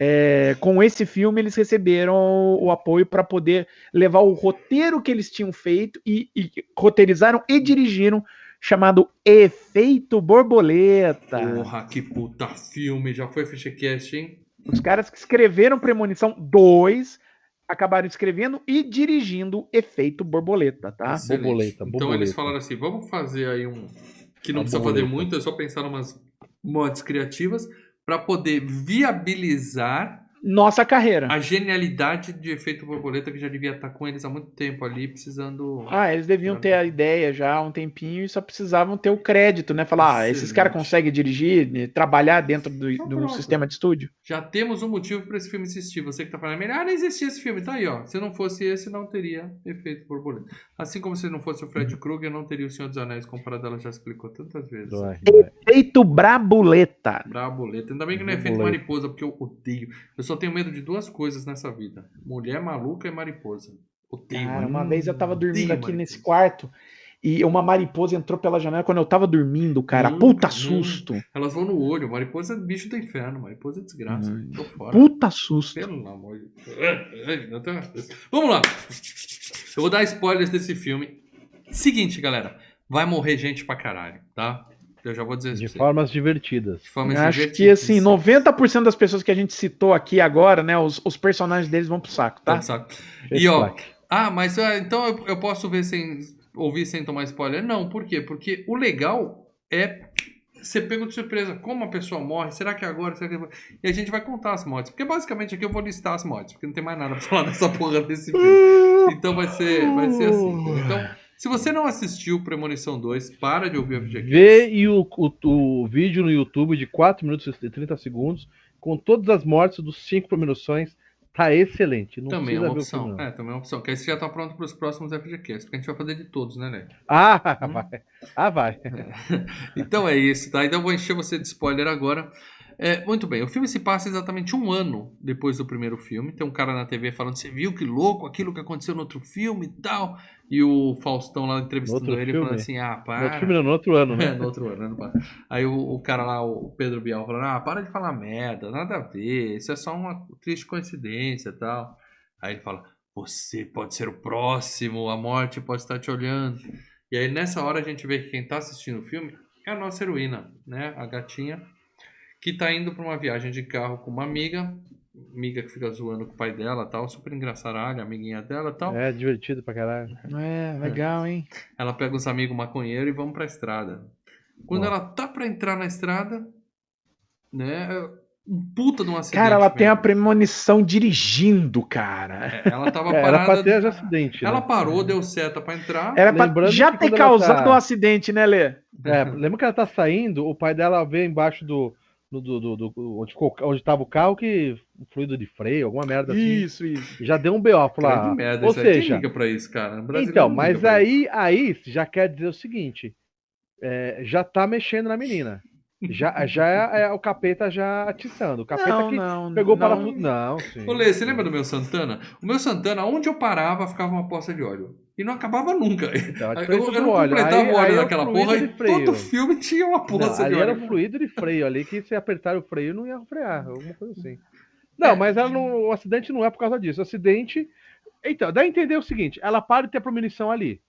é, com esse filme eles receberam o apoio para poder levar o roteiro que eles tinham feito e, e roteirizaram e dirigiram, chamado Efeito Borboleta. Porra, que puta filme. Já foi Fishcast, hein? Os caras que escreveram Premonição 2 acabaram escrevendo e dirigindo Efeito Borboleta, tá? Excelente. borboleta, Então borboleta. eles falaram assim: vamos fazer aí um. Que não Uma precisa fazer borboleta. muito, é só pensar em umas mods criativas para poder viabilizar Nossa carreira. a genialidade de efeito borboleta que já devia estar com eles há muito tempo ali, precisando. Ah, eles deviam ter a ideia já há um tempinho e só precisavam ter o crédito, né? Falar, ah, esses caras conseguem dirigir, né, trabalhar dentro do, Então do sistema de estúdio. Já temos um motivo para esse filme existir. Você que tá falando, melhor não existia esse filme. Tá aí, ó. Se não fosse esse, não teria efeito borboleta. Assim como se não fosse o Fred Krueger, não teria o Senhor dos Anéis, como Paradela já explicou tantas vezes. Efeito Brabuleta. Braboleta. Ainda bem que não é efeito Borboleta. mariposa, porque eu odeio. Eu só tenho medo de duas coisas nessa vida: mulher maluca e mariposa. Odeio. Cara, uma vez eu tava dormindo aqui mariposa. nesse quarto e uma mariposa entrou pela janela quando eu tava dormindo, cara. Hum, Puta hum. susto. Elas vão no olho. Mariposa é bicho do inferno. Mariposa é desgraça. Hum. Tô fora. Puta susto. Pelo amor de Deus. Vamos lá. Eu vou dar spoilers desse filme. Seguinte, galera. Vai morrer gente pra caralho, tá? Eu já vou dizer De você. formas divertidas. De forma Eu Acho que assim, 90% das pessoas que a gente citou aqui agora, né, os, os personagens deles vão pro saco, tá? Saco. E ó, ah, mas ah, então eu, eu posso ver sem ouvir sem tomar spoiler? Não, por quê? Porque o legal é ser pego de surpresa. Como a pessoa morre? Será que é agora? Será que é... E a gente vai contar as mortes. Porque basicamente aqui eu vou listar as mortes, porque não tem mais nada pra falar dessa porra desse filme. Então vai ser, vai ser assim. Então, se você não assistiu Premonição 2, para de ouvir o FGQ. Vê e o, o, o vídeo no YouTube de 4 minutos e 30 segundos, com todas as mortes dos cinco premonições, Tá excelente. Não também é uma opção. É, também é uma opção. Que aí você já tá pronto pros próximos FGCast, porque a gente vai fazer de todos, né, Lê? Ah, Hum. vai. Ah, vai. Então é isso, tá? Então eu vou encher você de spoiler agora. É, muito bem, o filme se passa exatamente um ano depois do primeiro filme. Tem um cara na TV falando: Você viu que louco aquilo que aconteceu no outro filme e tal? E o Faustão lá entrevistando No ele filme? falando assim: Ah, No para. outro filme, não, no outro ano, É, né? no outro ano, né? Aí o, o cara lá, o Pedro Bial, falando: Ah, para de falar merda, nada a ver, isso é só uma triste coincidência e tal. Aí ele fala: Você pode ser o próximo, a morte pode estar te olhando. E aí nessa hora a gente vê que quem tá assistindo o filme é a nossa heroína, né? A gatinha, que tá indo pra uma viagem de carro com uma amiga, amiga que fica zoando com o pai dela tal, super engraçaralha, amiguinha dela tal. É divertido pra caralho. É, legal, hein? Ela pega os amigos maconheiros e vamos pra estrada. Quando Ó. ela tá pra entrar na estrada, né? Um puta de um acidente. Cara, ela tem a premonição dirigindo, cara. É, Ela tava É, era parada. pra ter acidente. Ela né? parou, deu seta pra entrar. Era pra Lembrando já ter causado tá- um acidente, né, Lê? É, lembra que ela tá saindo, o pai dela vê embaixo do. Do, do, do- do- onde, ficou- onde tava o carro que um fluido de freio, alguma merda assim. Isso, isso. Já deu um BO, falou, Cara, ah, que merda, ou isso seja, liga pra isso, cara? Então, mas isso. aí, aí já quer dizer o seguinte, é, já tá mexendo na menina. Já, já é, é o capeta já atiçando. O capeta Não, que não, pegou não. para tudo. Não, sim. Ô, Lê, você lembra do meu Santana? O meu Santana, onde eu parava, ficava uma poça de óleo. E não acabava nunca. Então, a Eu, eu não óleo. completava Aí- o óleo aí é daquela fluido porra de e freio. todo filme tinha uma Não, poça ali de era óleo. o fluido de freio ali, que se apertar o freio não ia frear, alguma coisa assim. Não, mas ela não, o acidente não é por causa disso. O acidente. Então, dá a entender o seguinte: ela para de ter premonição ali,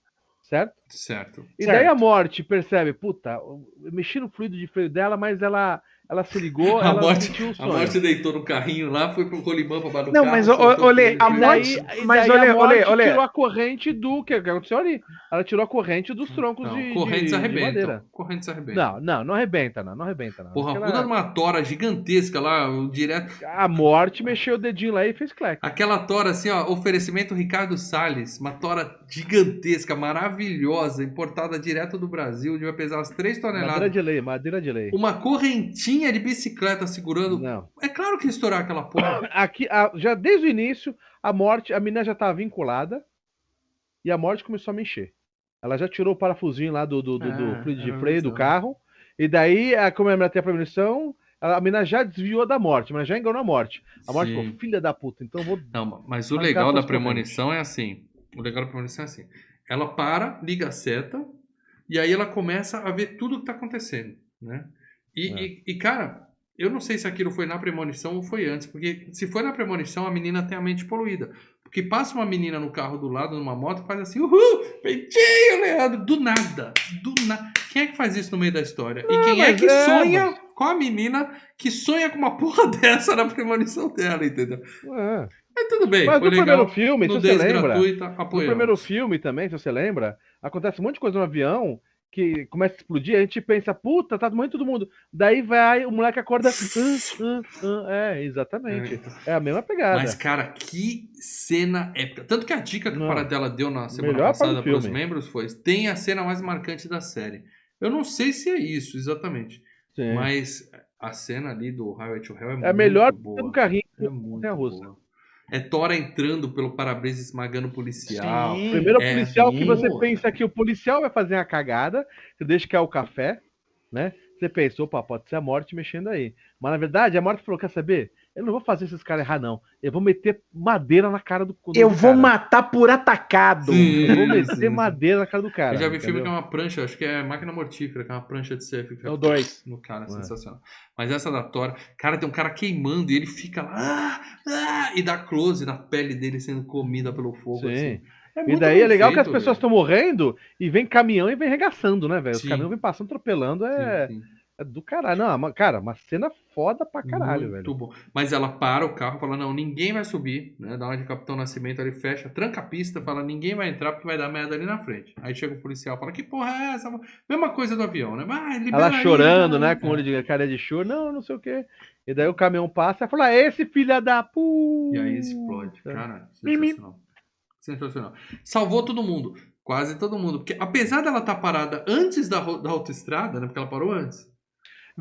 certo? Certo. E Certo. daí a morte percebe, puta, eu mexi no fluido de freio dela, mas ela, ela se ligou, A ela morte- sentiu A sonho. morte deitou no carrinho lá, foi pro colimã pra baixo do Não, carro. mas, ô, soltou ô, o Lê, fluido a de morte- daí, mas a morte olha, olha. tirou a corrente do que que aconteceu ali. Ela tirou a corrente dos troncos Não, de, correntes de, de arrebentam. madeira. Correntes arrebentam. Não, não, não arrebenta, não, não arrebenta, não. Porra, de uma tora gigantesca lá, o direto. A morte mexeu o dedinho lá e fez clack. Aquela tora assim, ó, oferecimento Ricardo Salles, uma tora gigantesca, maravilhosa, importada direto do Brasil, devia pesar umas 3 Madeira toneladas. de lei, madeira de lei. Uma correntinha de bicicleta segurando. Não. É claro que ia estourar aquela porra. Aqui, a- já desde o início, a morte, a menina já estava vinculada e a morte começou a mexer. Ela já tirou o parafusinho lá do, do, do, do Ah, fluido de era freio do carro. E daí, a- como ela tem a premonição, a a menina já desviou da morte, mas já enganou a morte. A morte Sim. falou, filha da puta, então eu vou. Não, mas o legal da premonição é assim. O legal da premonição é assim. Ela para, liga a seta, e aí ela começa a ver tudo o que tá acontecendo, né? E, É. e- e, cara, eu não sei se aquilo foi na premonição ou foi antes, porque se foi na premonição, a menina tem a mente poluída. Porque passa uma menina no carro do lado, numa moto, e faz assim, uhul, peitinho, Leandro, do nada, do nada. Quem é que faz isso no meio da história? E Ah, quem é mas que é, sonha com a menina que sonha com uma porra dessa na premonição dela, entendeu? É. Mas tudo bem, Mas no legal. primeiro filme, se você lembra, gratuita, no apoiamos. primeiro filme também, se você lembra, acontece um monte de coisa no avião que começa a explodir, a gente pensa, puta, tá morrendo todo mundo. Daí vai, o moleque acorda. É, exatamente. É a mesma pegada. Mas, cara, que cena épica. Tanto que a dica que Não. o Paradela deu na semana Melhor passada para os membros foi: tem a cena mais marcante da série. Eu não sei se é isso exatamente, Sim. mas a cena ali do Highway to Hell é, é muito melhor boa. do carrinho. É muito Montanha russa. boa. É Tora entrando pelo para-brisa esmagando o policial. Sim. Primeiro É policial que você pensa que o policial vai fazer uma cagada, você deixa que é o café, né? Você pensa, opa, pode ser a morte mexendo aí. Mas na verdade, a morte falou: quer saber? Eu não vou fazer esses caras errar, não. Eu vou meter madeira na cara do, do Eu vou cara. matar por atacado. Sim. Eu vou meter Sim. madeira na cara do cara. Eu já vi filme que é entendeu? uma prancha, acho que é máquina mortífera, que é uma prancha de surf. que É o dois. No cara, É. sensacional. Mas essa da Tora, cara, tem um cara queimando e ele fica lá ah, ah, e dá close na pele dele sendo comida pelo fogo. Sim. assim. É E daí é legal que as feito, pessoas estão morrendo e vem caminhão e vem regaçando, né, velho? Os caminhões vêm passando, atropelando, é, Sim, sim. É do caralho. Não, mas, cara, uma cena foda pra caralho, Muito velho. bom. Mas ela para o carro, fala: não, ninguém vai subir, né? Dá uma de Capitão Nascimento ali, fecha, tranca a pista, fala: ninguém vai entrar porque vai dar merda ali na frente. Aí chega o policial, fala: que porra é essa? Mesma coisa do avião, né? Vai, libera Ela aí, chorando, vai. né? Com o olho de cara de choro, não, não sei o quê. E daí o caminhão passa e fala, esse filha da puta. E aí explode, cara. Mimi. Sensacional. Sensacional. Salvou todo mundo. Quase todo mundo. Porque apesar dela estar parada antes da, da autoestrada, né? Porque ela parou antes.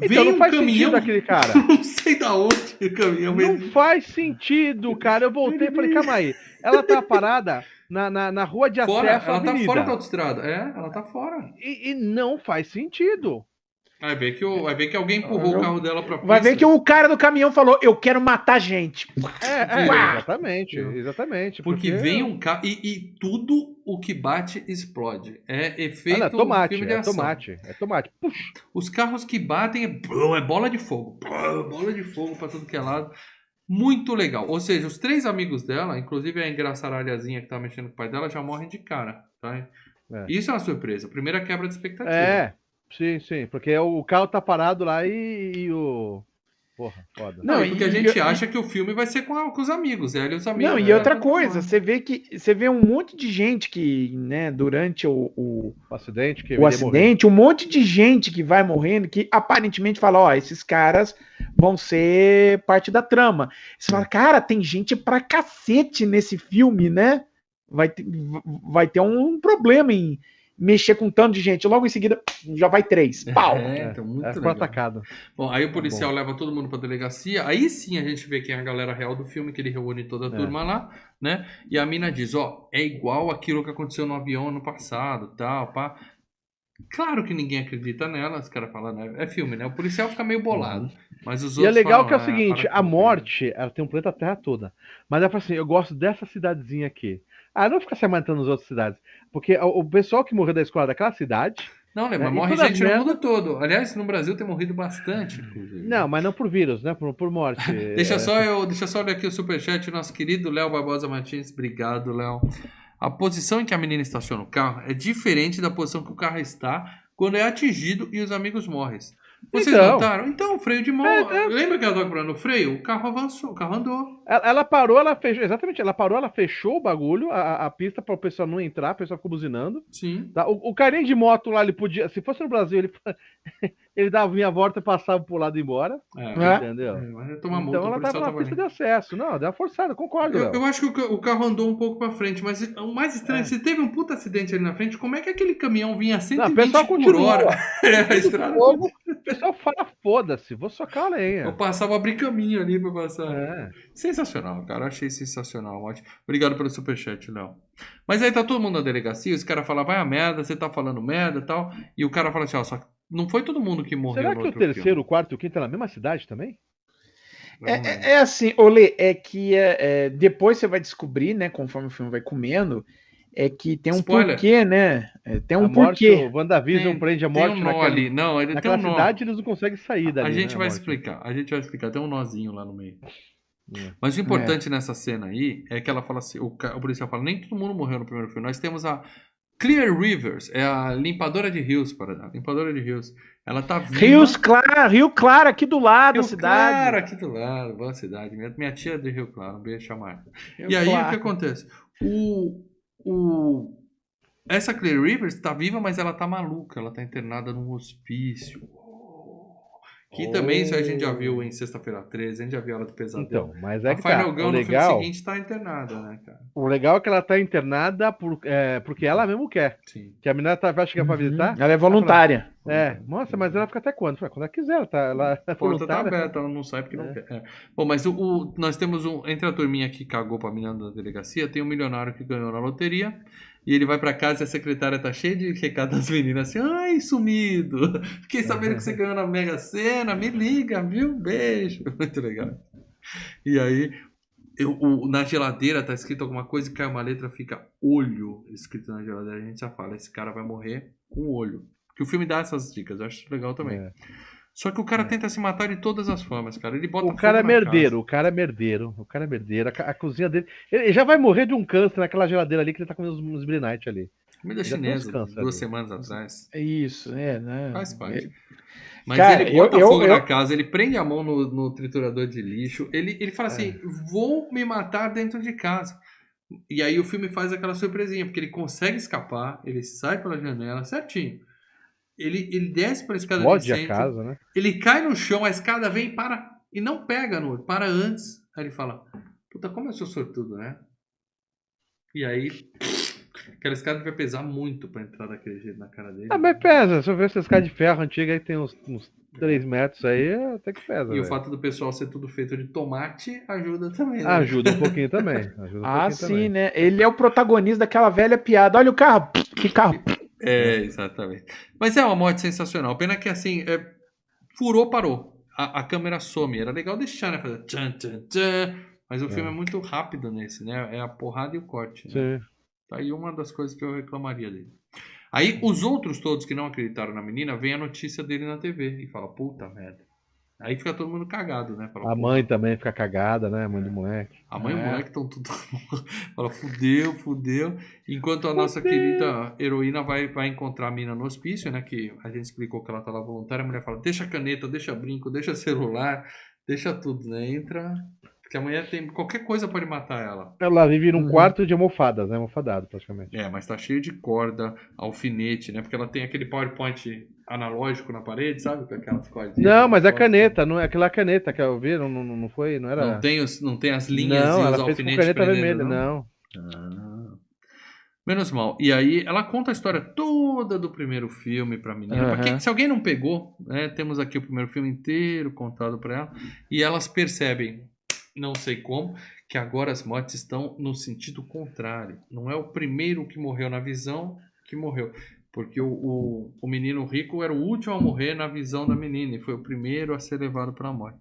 Então Vem não um faz caminhão, sentido aquele cara. não sei da onde o caminhão Não vem. faz sentido, cara. Eu voltei e falei, calma aí. Ela tá parada na, na, na rua de Fora, acesso ela tá avenida. fora da autoestrada. É, ela tá fora. e, e não faz sentido. Vai ver que, o, vai ver que alguém empurrou o carro dela pra pista. Vai ver que o cara do caminhão falou: Eu quero matar gente. É, é, exatamente, exatamente. Porque vem um carro e, e tudo o que bate explode. É efeito Ah, não, é tomate, filme de é ação. tomate, é tomate. Puxa, Os carros que batem é, é bola de fogo. Bola de fogo pra tudo que é lado. Muito legal. Ou seja, os três amigos dela, inclusive a engraçaralhazinha que tá mexendo com o pai dela, já morrem de cara. Tá? É. Isso é uma surpresa. Primeira quebra de expectativa. é, sim, sim, porque o carro tá parado lá e, e o... Porra, foda. Não, e porque a e- gente e- acha que o filme vai ser com, a- com os amigos, ela e os amigos. Não, e dela. outra coisa, você vê que você vê um monte de gente que, né, durante o, o, O acidente que o acidente, um monte de gente que vai morrendo que aparentemente fala, ó, esses caras vão ser parte da trama. Você fala, cara, tem gente pra cacete nesse filme, né? Vai ter, vai ter um problema em mexer com tanto de gente. Logo em seguida, já vai três. Pau! É, então, muito. É, legal. atacado. Bom, aí o Tá policial leva todo mundo pra delegacia. Aí sim a gente vê quem é a galera real do filme, que ele reúne toda a É. turma lá, né? E a mina diz: Ó, é igual aquilo que aconteceu no avião no passado, tal, pá. Claro que ninguém acredita nela, os caras falam, né? É filme, né? O policial fica meio bolado. Mas os E é outros legal falam, que é o "Ah, seguinte, a morte, ela tem um planeta Terra toda. Mas ela fala assim, eu gosto dessa cidadezinha aqui. Ah, não fica se matando nas outras cidades. Porque o, pessoal que morreu da escola daquela cidade. Não, né? Mas É, e morre gente no mundo todo. Aliás, no Brasil tem morrido bastante, inclusive. Não, mas não por vírus, né? Por, por morte. Deixa É, só eu, deixa só olhar aqui o superchat, nosso querido Léo Barbosa Martins. Obrigado, Léo. A posição em que a menina estaciona o carro é diferente da posição que o carro está quando é atingido e os amigos morrem. Vocês Então. notaram? Então, o freio de mão. É, é. Lembra que ela estava procurando o freio? O carro avançou, o carro andou. Ela, ela parou, ela fechou. Exatamente, ela parou, ela fechou o bagulho, a, a pista para o pessoal não entrar, o pessoal ficou buzinando. Sim. Tá? O, o carinha de moto lá, ele podia. Se fosse no Brasil, ele, ele dava minha volta e passava pro lado e embora. É, É. Entendeu? é, multa, então o ela tava na pista de acesso. Não, deu uma forçada, concordo. Eu, eu acho que o ca- o carro andou um pouco pra frente, mas o mais estranho, É. se teve um puta acidente ali na frente, como é que aquele caminhão vinha a Não, 120 o pessoal por continua. hora? É, a estrada Fogo, o pessoal fala, foda-se, vou socar a lenha. Eu passava abrir caminho ali pra passar. É. Sensacional, cara. Achei sensacional. Ótimo. Obrigado pelo superchat, Léo. Mas aí tá todo mundo na delegacia, os caras falam, vai a merda, você tá falando merda e tal. E o cara fala assim, ó, só que não foi todo mundo que morreu Será no que o terceiro, o quarto e o quinto é na mesma cidade também? É, é- é assim, Olê, é que é, é, depois você vai descobrir, né, conforme o filme vai comendo, é que tem um Spoiler. porquê, né? É, tem um a morte, porquê. o WandaVision Tem- prende a Tem morte um nó naquela, ali. Não, ele tem naquela um nó. cidade eles não conseguem sair dali. a gente né, vai morte. explicar. A gente vai explicar. Tem um nozinho lá no meio. É. Mas o importante nessa cena aí é que ela fala assim: o, o policial fala, nem todo mundo morreu no primeiro filme. Nós temos a Clear Rivers, é a limpadora de rios, para dar. Limpadora de rios. Ela tá viva. Rios Claro, Rio Claro, aqui do lado Rio da cidade. Claro, aqui do lado, boa cidade. Minha, minha tia é de Rio Claro, um beijo, chamar. E aí o Claro. que acontece? O, o, essa Clear Rivers tá viva, mas ela tá maluca. Ela tá internada num hospício. Que também isso a gente já viu em Sexta-feira 13, a gente já viu ela do pesadelo. Então, mas é a que tá. Final Girl O no filme legal, seguinte tá internada, né, cara? o legal é que ela tá internada por, é, porque ela mesmo quer. Sim. Que a menina tá, vai chegar pra visitar. Ela é voluntária. É, nossa, mas ela fica até quando? Quando ela quiser, ela tá, ela é A porta tá voluntária. aberta, ela não sai porque não É. quer. É. Bom, mas o, o- nós temos um. Entre a turminha que cagou pra menina da delegacia, tem um milionário que ganhou na loteria. E ele vai pra casa e a secretária tá cheia de recado das meninas assim: ai, sumido! Fiquei sabendo que você ganhou na Mega Sena, me liga, viu? Beijo. Muito legal. E aí, eu- o- na geladeira tá escrito alguma coisa cai uma letra, fica olho escrito na geladeira. A gente já fala: esse cara vai morrer com olho. Que o filme dá essas dicas, eu acho legal também. É. Só que o cara tenta se matar de todas as formas, cara. Ele bota O cara é merdeiro, o cara é merdeiro, o cara é merdeiro. A, a cozinha dele. Ele já vai morrer de um câncer naquela geladeira ali que ele tá comendo uns, uns Brilliant ali. Comida chinesa, duas ali. semanas atrás. É Isso, é, né? Faz parte. É, Mas Cara, ele bota eu- eu- fogo eu- na casa, ele prende a mão no, no triturador de lixo. Ele, ele fala assim: É. vou me matar dentro de casa. E aí o filme faz aquela surpresinha, porque ele consegue escapar, ele sai pela janela certinho. Ele, ele desce pela escada Explode de a centro, casa, né? Ele cai no chão, a escada vem e para. E não pega no para antes. Aí ele fala: Puta, como eu sou sortudo, né? E aí. Aquela escada vai pesar muito pra entrar daquele jeito na cara dele. Ah, mas pesa. Se eu ver essa escada de ferro antiga aí tem uns, uns 3 metros aí, até que pesa. E o velho. fato do pessoal ser tudo feito de tomate ajuda também. né? Ajuda um pouquinho também. Ajuda um Ah, pouquinho sim, também. né? Ele é o protagonista daquela velha piada. Olha o carro. Que carro. É, exatamente. Mas é uma morte sensacional. Pena que assim, é, furou, parou. A, a câmera some. Era legal deixar, né? Fazer tchan, tchan, tchan. Mas o filme é muito rápido nesse, né? É a porrada e o corte. Né? Sim. Tá aí uma das coisas que eu reclamaria dele. Aí os outros todos que não acreditaram na menina, vem a notícia dele na TV e fala, puta merda. Aí fica todo mundo cagado, né? Fala, A "Pô, mãe também fica cagada, né? A mãe do moleque. A mãe e o É. moleque estão tudo. Fala, fudeu, fudeu. Enquanto a nossa querida heroína vai, vai encontrar a mina no hospício, né? Que a gente explicou que ela tá lá voluntária. A mulher fala: deixa caneta, deixa brinco, deixa celular, deixa tudo, né? Entra. Porque amanhã tem. Qualquer coisa pode matar ela. Ela vive num Uhum. quarto de almofadas, né? Almofadado, praticamente. É, mas tá cheio de corda, alfinete, né? Porque ela tem aquele PowerPoint analógico na parede, sabe? Com aquelas cordinhas. Não, mas é caneta, não é aquela caneta que eu vi, não, não, não foi, não era. Não tem, os, não tem as linhas não, e os ela fez com alfinetes caneta vermelha, não? não. Ah. Menos mal. E aí ela conta a história toda do primeiro filme pra menina. Pra Aham. quem- se alguém não pegou, né, temos aqui o primeiro filme inteiro contado pra ela. E elas percebem, não sei como, que agora as mortes estão no sentido contrário. Não é o primeiro que morreu na visão que morreu. Porque o, o, o menino rico era o último a morrer na visão da menina e foi o primeiro a ser levado para a morte.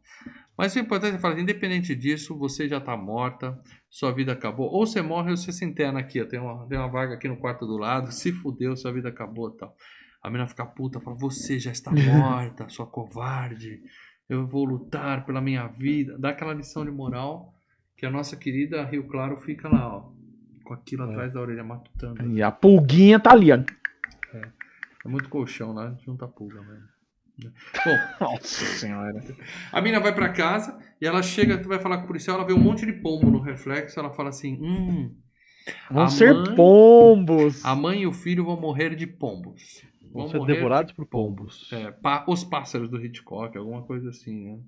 Mas o importante é falar, independente disso, você já está morta, sua vida acabou. Ou você morre ou você se interna aqui, tem, uma, tem uma vaga aqui no quarto do lado, se fudeu, sua vida acabou tal. A menina fica puta, fala, você já está morta, sua covarde, eu vou lutar pela minha vida. Dá aquela lição de moral que a nossa querida Rio Claro fica lá, ó, com aquilo É. atrás da orelha matutando. E a pulguinha tá ali, ó. É muito colchão lá, junta pulga mesmo. Bom, Nossa senhora. a mina vai pra casa e ela chega, tu vai falar com o policial, ela vê um monte de pombo no reflexo, ela fala assim, hum, Vão A ser mãe- pombos. a mãe e o filho vão morrer de pombos. Vão ser morrer devorados de por pombos. É, pá- os pássaros do Hitchcock, alguma coisa assim, né?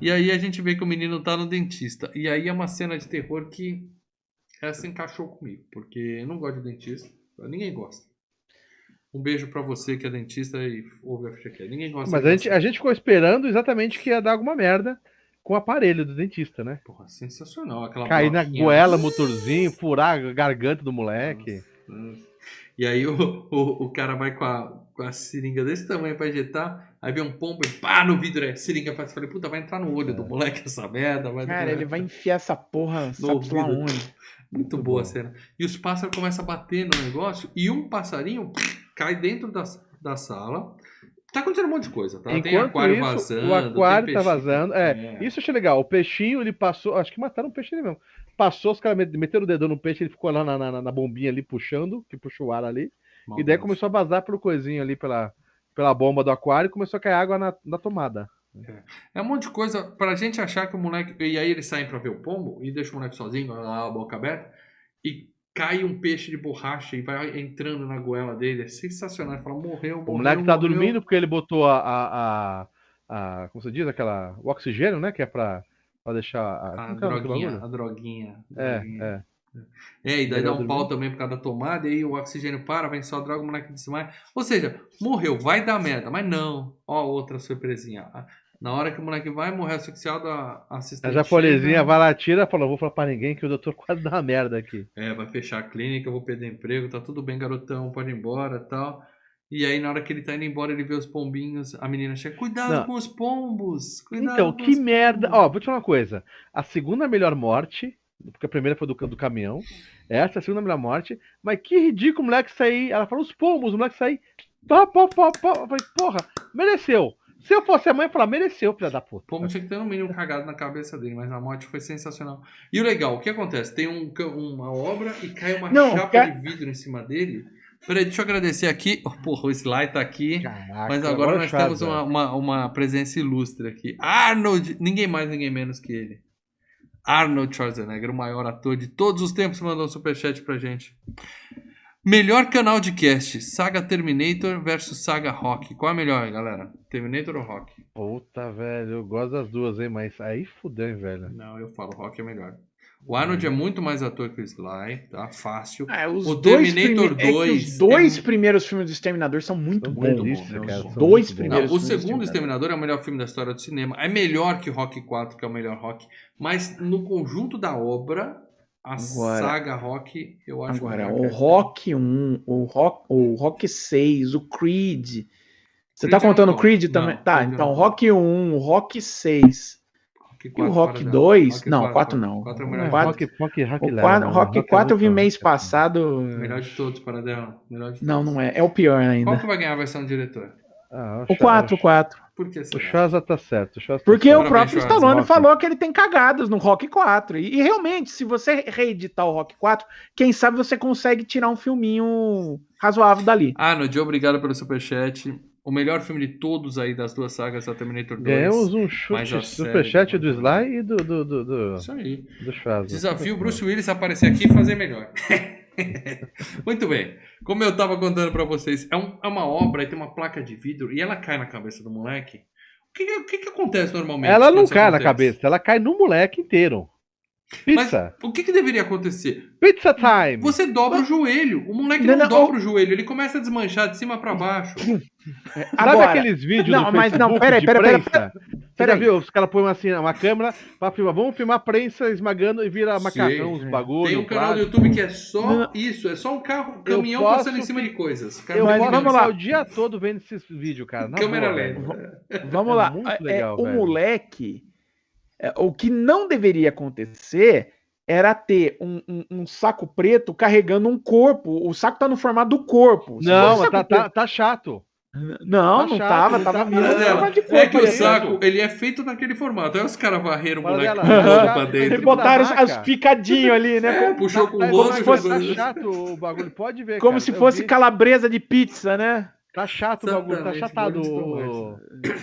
E aí a gente vê que o menino tá no dentista. E aí é uma cena de terror que essa encaixou comigo, porque eu não gosto de dentista, ninguém gosta. Um beijo pra você que é dentista e ouve a ficha aqui. Ninguém gosta Mas a gente, a gente ficou esperando exatamente que ia dar alguma merda com o aparelho do dentista, né? Porra, sensacional. Aquela Cair na goela, motorzinho, furar a garganta do moleque. Nossa. E aí o, o, o cara vai com a, com a seringa desse tamanho pra injetar, aí vem um pombo e pá no vidro, é seringa pra falei, puta, vai entrar no olho do moleque essa merda. Vai Cara, ele vai enfiar essa porra, lá ouvido. onde. Muito, Muito boa a cena. E os pássaros começam a bater no negócio e um passarinho cai dentro da, da sala. Tá acontecendo um monte de coisa, tá? tem Enquanto aquário isso, vazando. o aquário tem tá vazando. É, É. isso eu achei legal. O peixinho, ele passou. Acho que mataram o peixe ali mesmo. Passou, os caras met- meteram o dedão no peixe, ele ficou lá na, na, na bombinha ali puxando, que puxou o ar ali. E daí começou a vazar pelo coisinho ali, pela, pela bomba do aquário, e começou a cair água na, na tomada. É um monte de coisa pra gente achar que o moleque. E aí eles saem pra ver o pombo e deixa o moleque sozinho, lá, a boca aberta, e cai um peixe de borracha e vai entrando na goela dele. É sensacional. Ele fala, morreu, morreu. O moleque tá morreu. dormindo porque ele botou a, a, a, a- Como você diz? Aquela. O oxigênio, né? Que é pra, pra deixar. A, A é droguinha, a droguinha. É, droguinha. é. É, e daí dá tá um pau também por causa da tomada, e aí o oxigênio para, vem só a droga, o moleque desmaia. Ou seja, morreu, vai dar merda, mas não. Ó, outra surpresinha. Na hora que o moleque vai morrer asfixiado, a assistente. A japonesinha chega, vai lá, tira e fala: Vou falar pra ninguém que o doutor quase dá uma merda aqui. É, vai fechar a clínica, eu vou perder emprego, tá tudo bem, garotão, pode ir embora tal. E aí, na hora que ele tá indo embora, ele vê os pombinhos, a menina chega, cuidado Não. com os pombos! Cuidado Então, que merda. pombos." Ó, vou te falar uma coisa. A segunda melhor morte, porque a primeira foi do, do caminhão. Essa é a segunda melhor morte. Mas que ridículo o moleque sair. Ela falou os pombos, o moleque sair. Pá, pá, pá, pá. Eu falei, porra, mereceu. Se eu fosse a mãe, eu falar, mereceu, filha da puta. Pombo tinha que ter no mínimo cagado na cabeça dele, mas a morte foi sensacional. E o legal, o que acontece? Tem um uma obra e cai uma Não, chapa ca- de vidro em cima dele. Peraí, deixa eu agradecer aqui. Oh, porra, o Sly tá aqui. Caraca, Mas agora nós temos uma, uma, uma presença ilustre aqui. Arnold, ninguém mais, ninguém menos que ele. Arnold Schwarzenegger, o maior ator de todos os tempos, mandou um superchat pra gente. Melhor canal de cast: Saga Terminator versus Saga Rock. Qual é melhor, galera? Terminator ou Rock? Puta, velho, eu gosto das duas, hein, mas aí fudeu, hein, velho. Não, eu falo Rock é melhor. O Arnold é muito mais ator que o Sly, tá? Fácil. É, os O Terminator prime- é que 2 os dois é- primeiros filmes do Exterminador são muito bons. né? cara, Os são dois muito bons. Não, primeiros o segundo Exterminador é o melhor filme da história do cinema. É melhor que Rock 4, que é o melhor Rock. Mas no conjunto da obra, a Agora- saga Rock, eu acho Agora, o que a- Rock 1, o Rock, o Rock 6, o Creed. Você Creed tá eu não contando o. Creed Não, também? Creed tá, eu então não Rock 1, o Rock 6 Rock e o 4 Rock para dela. 2. Rock não, 4, 4 não. 4 é o O melhor. quatro- Rock, rock, rock, o não, Rock é 4 eu vi mês passado. Melhor de todos, para dela. Melhor de Não, todos. não é. É o pior Qual ainda. que vai ganhar a versão do diretor? Ah, O 4, o 4. Por que O será? Shaza tá certo. O Shaza tá Porque certo. o próprio Schwarzenegger. Stallone Rock. falou que ele tem cagadas no Rock 4. E, e realmente, se você reeditar o Rock 4, quem sabe você consegue tirar um filminho razoável dali. Arnold, obrigado pelo superchat. O melhor filme de todos aí das duas sagas é o Terminator 2. Ganhamos um chute superchat do- do Sly e do, do, do, do, Isso aí. do Shaza. Desafio Bruce Willis a aparecer aqui e fazer melhor. Muito bem. Como eu tava contando pra vocês, é, um- é uma obra e tem uma placa de vidro e ela cai na cabeça do moleque. O que, que, que acontece normalmente? Ela não cai na acontece? cabeça, ela cai no moleque inteiro. Pizza. O que, que deveria acontecer? Pizza time. Você dobra o joelho. O moleque Não, não, não, dobra o joelho, ele começa a desmanchar de cima pra baixo. Sabe Agora, aqueles vídeos Não, do mas não, Facebook peraí, de peraí, peraí? Você peraí. já viu? Os caras põem assim, uma câmera pra filmar. Vamos filmar a prensa esmagando e vira macarrão, os é. bagulho. Tem um canal do. YouTube que é só Não. isso, é só um carro, caminhão posso passando em cima de coisas. Eu Mas posso vamos passar lá. o dia todo vendo esses vídeos, cara. na Câmera boa, lenta. velho. Vamos É lá. muito É, legal, o velho. moleque. É, o que não deveria acontecer era ter um, um- um saco preto carregando um corpo. O saco tá no formato do corpo. Se Não, tá, tá, tá chato. Não, tá não chato, tava. não Tava tá- formato de É corpo que o saco, ele é feito naquele formato. Aí os caras varreram o moleque já- pra dentro. E botaram as, Maca. as picadinhos ali, né? É, puxou com o Tá- rodo tá- e fosse- tá chato o bagulho, pode ver. Como cara. se fosse vi. calabresa de pizza, né? Tá chato o bagulho, tá chatado.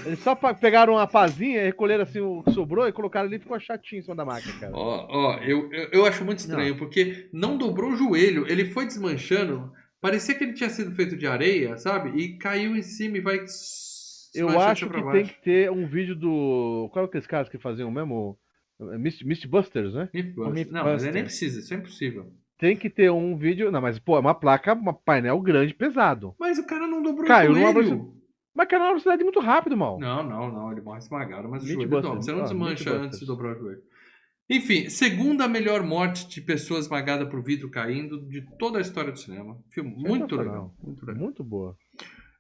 Eles só pegaram uma pazinha, recolheram assim o que sobrou e colocaram ali e ficou chatinho em cima da máquina, cara. Ó, ó, eu, eu, eu acho muito estranho, porque não dobrou o joelho, ele foi desmanchando. Parecia que ele tinha sido feito de areia, sabe? E caiu em cima e vai. Eu desmanchando acho que tem que ter um vídeo do. Qual é aqueles caras que faziam mesmo? Mist, Mistbusters, né? Mythbusters. Não, mas nem precisa, isso é impossível. Tem que ter um vídeo. Não, mas, pô, é uma placa, um painel grande, pesado. Mas o cara não dobrou Caiu o numa joelho. Mas caiu numa velocidade muito rápido, mal. Não, não, não, ele morre esmagado, mas o joelho dobra. Você não desmancha antes de dobrar o joelho. Enfim, segunda melhor morte de pessoa esmagada por vidro caindo de toda a história do cinema. Filme muito legal, muito legal. Muito boa.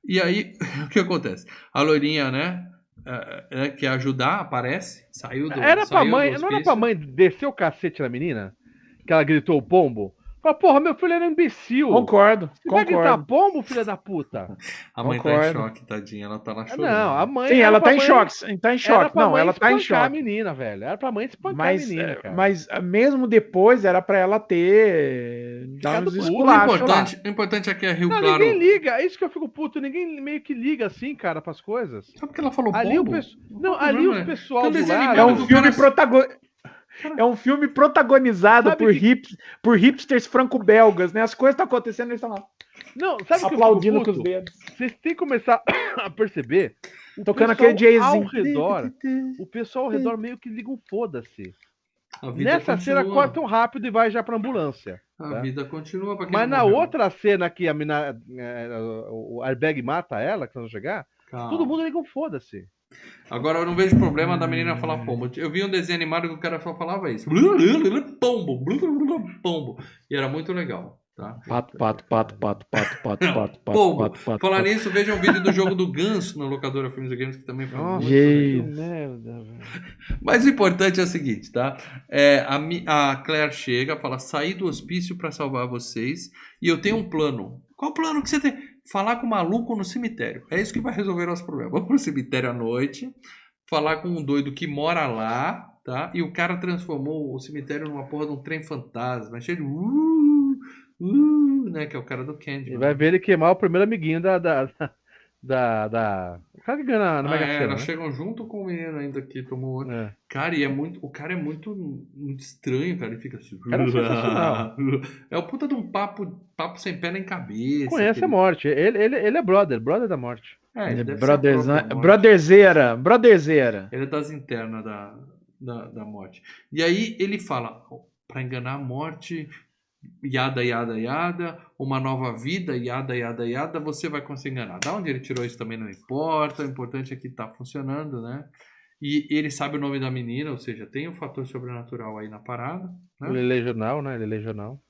E aí, o que acontece? A loirinha, né, é, é, quer ajudar, aparece, saiu do Era pra saiu mãe. do Não era pra mãe descer o cacete na menina? Que ela gritou o pombo? Fala, porra, meu filho era um imbecil. Concordo, Você vai gritar concordo. pombo, filha da puta? A mãe tá em Concordo. choque, tadinha, ela tá lá Ah, chorando. Não, a mãe. Sim, ela tá em mãe- choque. Tá em era choque. pra Não, mãe ela tá em espancar a choque. menina, velho. Era pra mãe espancar Mas, a menina, é, cara. mas ah, mesmo depois era pra ela ter Ficado uns. O esculachos lá. importante, o importante é que a Rio Não, Claro... ninguém liga. É isso que eu fico puto. Ninguém meio que liga assim, cara, pras coisas. Sabe que ela falou Ali o, pombo? pesso- não, o ali o pessoal Tem um do lado. É um filme cara- protagonizado. É um filme protagonizado Sabe por, que- hips, por hipsters franco-belgas, né? As coisas estão acontecendo e eles estão lá Não, sabe o que eu aplaudindo com os dedos. Vocês têm que começar a perceber. O Tocando aquele jayzinho. Ao redor, o pessoal ao redor meio que liga um foda-se. Nessa cena continua. corta tão rápido e vai já pra ambulância. A tá? vida continua pra quem Mas na morreu. outra cena que a mina, é, o airbag mata ela, que nós vamos chegar, Calma. todo mundo liga um foda-se. Agora eu não vejo problema da menina falar pombo. Eu vi um desenho animado que o cara só falava isso. Pombo, pombo. E era muito legal, tá? Pato, pato, pato, pato, pato, pato, Não, pato, pato, pombo. pato, pato, Falar pato. nisso, veja um vídeo do jogo do Ganso na locadora Filmes e Games, que também foi legal. merda. Mas o importante é o seguinte, tá? É, a, a Claire chega, fala: saí do hospício pra salvar vocês e eu tenho um plano. Qual plano que você tem? Falar com o maluco no cemitério. É isso que vai resolver nosso problema. Vamos pro cemitério à noite, falar com um doido que mora lá, tá? E o cara transformou o cemitério numa porra de um trem fantasma, cheio de. Uh, uh, né? Que é o cara do Candy. E vai ver ele queimar o primeiro amiguinho da, da, Da. Da... O cara que ganha na, na Ah, Mega é, Sena. elas né? chegam junto com o menino ainda que tomou outro. É. Cara, e é muito. O cara é muito, muito estranho, cara. Ele fica assim. É sensacional. É o puta de um papo, papo sem pé nem cabeça. Conhece a aquele- morte. Ele, ele, ele é brother, brother da morte. É, ele a própria morte. brotherzeira, brotherzeira. Ele é das internas da, da, da morte. E aí ele fala, pra enganar a morte, yada, yada, yada, uma nova vida, yada, yada, yada, você vai conseguir enganar. Da onde ele tirou isso também não importa, o importante é que tá funcionando, né? E ele sabe o nome da menina, ou seja, tem um fator sobrenatural aí na parada, né? Ele é legional, né? Ele é legional.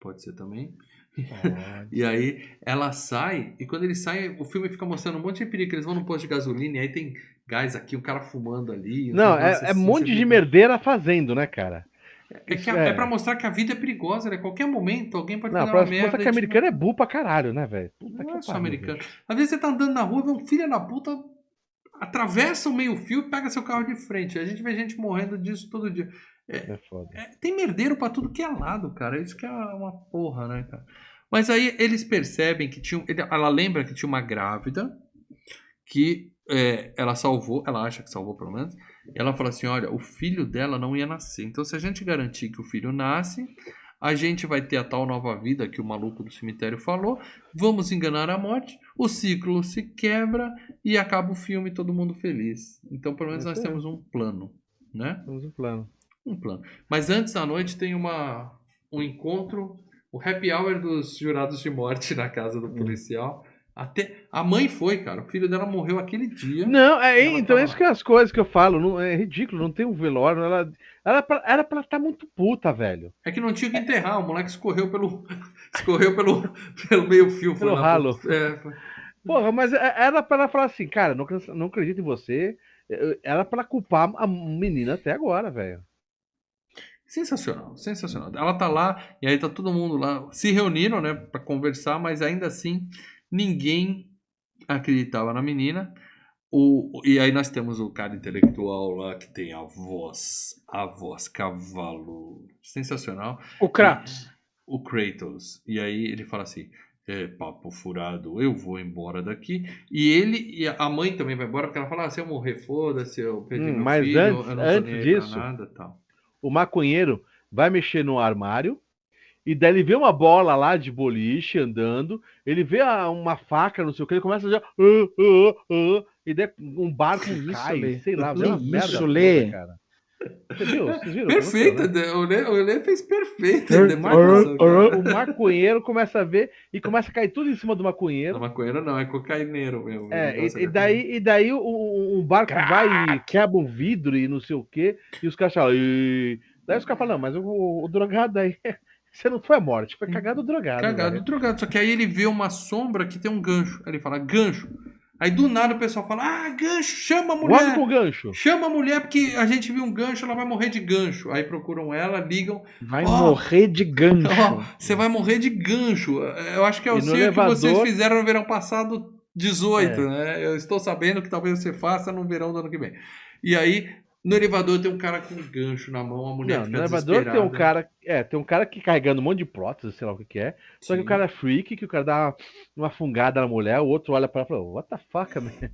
Pode ser também. E aí ela sai, e quando ele sai, o filme fica mostrando um monte de perigo. Eles vão no posto de gasolina, e aí tem gás aqui, um cara fumando ali. Não, é, é assim, um monte você de merdeira fazendo, né, cara? É, que a- É. é pra mostrar que a vida é perigosa, né? Qualquer momento alguém pode Não, fazer pra uma merda. mostrar que e, tipo, americano é burro pra caralho, né, velho? Não é só americano. bicho. Às vezes você tá andando na rua, vê um filho da puta, atravessa o meio-fio e pega seu carro de frente. A gente vê gente morrendo disso todo dia. É foda. É, tem merdeiro pra tudo que é lado, cara. Isso que é uma porra, né, cara? Mas aí eles percebem que tinha. Ela lembra que tinha uma grávida que é, ela salvou, ela acha que salvou pelo menos. Ela fala assim: olha, o filho dela não ia nascer. Então, se a gente garantir que o filho nasce, a gente vai ter a tal nova vida que o maluco do cemitério falou. Vamos enganar a morte, o ciclo se quebra e acaba o filme todo mundo feliz. Então, pelo menos É nós aí. temos um plano, né? Temos um plano. Um plano. Mas antes da noite tem uma, um encontro, o happy hour dos jurados de morte na casa Hum. do policial. Até a mãe foi, cara. O filho dela morreu aquele dia. Não, é, então tava- isso que é as coisas que eu falo. Não, é ridículo, não tem um velório. Ela, ela pra- era pra estar muito puta, velho. É que não tinha que enterrar. O moleque escorreu pelo, escorreu pelo, pelo meio fio. Pelo lá ralo. É, foi- Porra, mas é- era pra ela falar assim, cara, não, acredito- não acredito em você. Era pra culpar a menina até agora, velho. Sensacional, sensacional. Ela tá lá e aí tá todo mundo lá se reuniram, né, para conversar, mas ainda assim ninguém acreditava na menina. O, e aí nós temos o cara intelectual lá que tem a voz, a voz cavalo, sensacional, O Kratos. o Kratos. E aí ele fala assim: é, papo furado, eu vou embora daqui. E ele e a mãe também vai embora porque ela fala: ah, se eu morrer, foda-se, eu perdi Hum, meu mas filho, antes- eu não antes disso, nada, tal. O maconheiro vai mexer no armário. E daí ele vê uma bola lá de boliche andando. Ele vê a- uma faca, não sei o que. Ele começa a já. "Ah, ah, ah", e daí um barco Isso, cai, Lê. sei lá. Que vê uma isso, merda toda, Lê. cara. Você viu? Vocês viram? Perfeita, Aconteceu, né? o Lê, o Lê fez cara. O maconheiro começa a ver e começa a cair tudo em cima do Não, maconheiro. maconheiro não, é cocaineiro mesmo. É, O e, e daí, e daí o, o- o barco vai e quebra um vidro e não sei o quê. E os caras falam. "Ih". Daí os caras falam, não, mas o, o drogado aí. Você não foi a morte, foi cagado drogado. Cagado, velho. drogado. Só que aí ele vê uma sombra que tem um gancho. Aí ele fala, gancho. Aí do nada o pessoal fala, ah, gancho, chama a mulher. com o gancho. Chama a mulher porque a gente viu um gancho, ela vai morrer de gancho. Aí procuram ela, ligam. Vai Ó. morrer de gancho. Ó, você vai morrer de gancho. Eu acho que é o sonho que vocês fizeram no verão passado 18, É. né? Eu estou sabendo que talvez você faça no verão do ano que vem. E aí, no elevador tem um cara com um gancho na mão, a mulher Não, no elevador tem um cara. É, tem um cara que carregando um monte de prótese, sei lá o que, que é. Só que Sim. o cara é freak, que o cara dá uma, fungada na mulher, o outro olha pra ela e fala, what the fuck, man?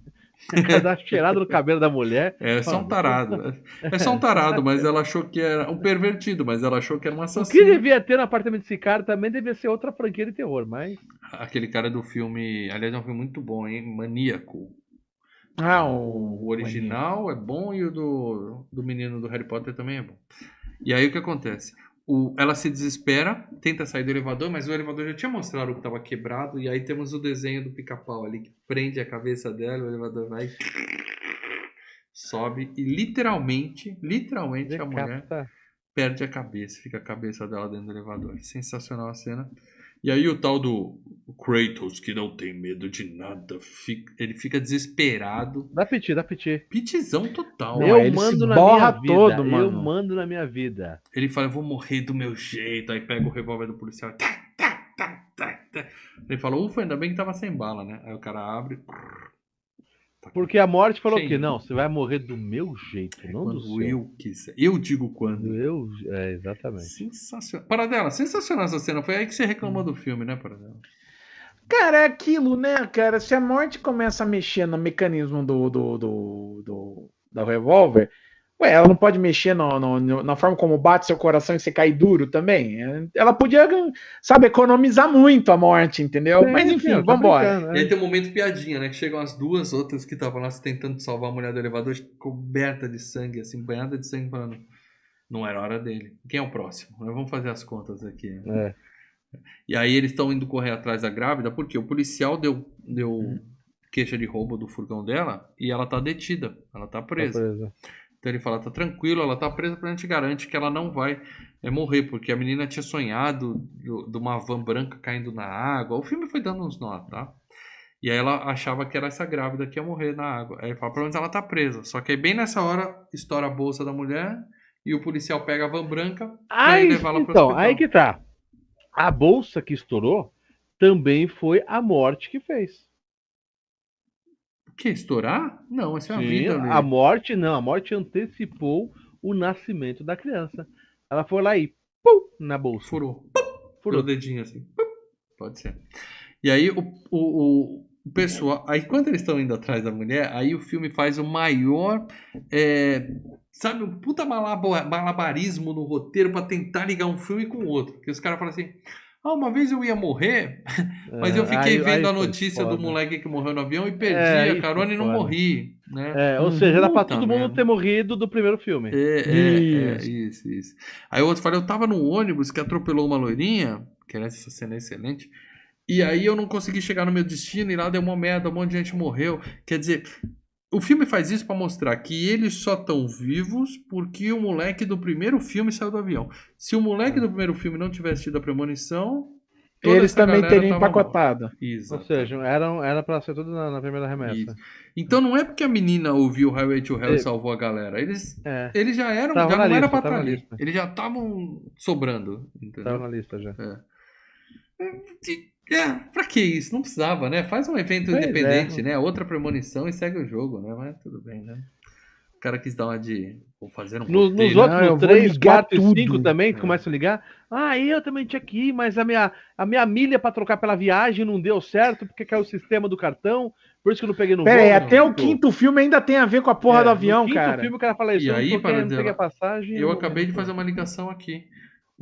O cara dá uma cheirada no cabelo da mulher. É só um tarado. É só um tarado, mas ela achou que era um pervertido, mas ela achou que era um O que assassino. devia ter no apartamento desse cara também devia ser outra franquia de terror, mas. Aquele cara do filme, aliás, é um filme muito bom, hein? Maníaco. Ah, O o original é bom e o do, do menino do Harry Potter também é bom. E aí o que acontece? O, ela se desespera, tenta sair do elevador, mas o elevador já tinha mostrado que estava quebrado, e aí temos o desenho do pica-pau ali que prende a cabeça dela, o elevador vai. Sobe e literalmente, literalmente a mulher perde a cabeça, fica a cabeça dela dentro do elevador. Sensacional a cena. E aí o tal do Kratos, que não tem medo de nada, fica- ele fica desesperado. Dá piti, dá piti. Pitizão total. Não, eu ele mando se na borra minha vida. todo, Eu mano. mando na minha vida. Ele fala, eu vou morrer do meu jeito. Aí pega o revólver do policial. Tá, tá, tá, tá, tá. Ele fala, ufa, ainda bem que tava sem bala, né? Aí o cara abre. Porque a morte falou Sim. que não, você vai morrer do meu jeito, não do seu. eu quiser. Eu digo quando. Eu, é, exatamente. Sensacional. Paradela, sensacional essa cena. Foi aí que você reclamou do filme, né, Paradela? Cara, é aquilo, né, cara? Se a morte começa a mexer no mecanismo do, do, do, do, do revólver, ué, ela não pode mexer no, no- no- na forma como bate seu coração e você cai duro também? É, Ela podia, sabe, economizar muito a morte, entendeu? Mas Sim, enfim, tô vambora. brincando, E aí é. tem um momento piadinha, né? Que chegam as duas outras que estavam lá tentando salvar a mulher do elevador, coberta de sangue, assim, banhada de sangue, falando. Não era hora dele. Quem é o próximo? Nós vamos fazer as contas aqui. É. E aí eles estão indo correr atrás da grávida, porque o policial deu, deu queixa de roubo do furgão dela e ela tá detida. Ela tá Tá presa. Então ele fala, tá tranquilo, ela tá presa, porque a gente garante que ela não vai é, morrer, porque a menina tinha sonhado do- de uma van branca caindo na água. O filme foi dando uns nó, tá? E aí ela achava que era essa grávida que ia morrer na água. Aí ele fala, pelo menos ela tá presa. Só que aí bem nessa hora, estoura a bolsa da mulher e o policial pega a van branca Aí, levar ela pro então, hospital. aí que tá. A bolsa que estourou também foi a morte que fez. Que? Estourar? Não, essa é a Sim, vida. Luiz. a morte não, a morte antecipou o nascimento da criança. Ela foi lá e pum, na bolsa. Furou. Furou. Furou o dedinho assim. Pode ser. E aí o, o, o- pessoal. Aí quando eles estão indo atrás da mulher, aí o filme faz o maior. é, sabe, um puta malabarismo no roteiro pra tentar ligar um filme com o outro. Porque os caras falam assim. Ah, uma vez eu ia morrer, mas eu É, fiquei aí- vendo aí a notícia foda. do moleque que morreu no avião e perdi É, a carona e não foda. morri. Né? É, ou seja, era pra todo mundo ter morrido do primeiro filme. É, é, é, Isso. isso, isso. Aí o outro fala, eu tava num ônibus que atropelou uma loirinha, que essa cena é excelente, e aí eu não consegui chegar no meu destino e lá deu uma merda, um monte de gente morreu. Quer dizer, o filme faz isso pra mostrar que eles só estão vivos porque o moleque do primeiro filme saiu do avião. Se o moleque do primeiro filme não tivesse tido a premonição, toda Eles também teriam empacotado. Exato. Ou seja, era, era pra ser tudo na, na primeira remessa. Isso. Então não é porque a menina ouviu Highway to Hell É. e salvou a galera. Eles É, eles já eram, Tava já não era lista, pra tava estar na ali. lista. Eles já estavam sobrando, entendeu? tava na lista já. É, pra que isso? Não precisava, né? Faz um evento Pois independente, é. né? Outra premonição e segue o jogo, né? Mas tudo bem, né? O cara quis dar uma de. Vou fazer um No- nos Não, outros vou 3, ligar 4 e tudo. 5 também, É. que começam a ligar. Ah, eu também tinha que ir, mas a minha, a minha milha pra trocar pela viagem não deu certo, porque caiu o sistema do cartão, por isso que eu não peguei no Pera aí, voo. até o Tipo, quinto filme ainda tem a ver com a porra é, do no avião, quinto cara. filme o cara fala isso, E eu não aí, para não dizer, peguei a passagem. Eu não- acabei de fazer uma ligação aqui.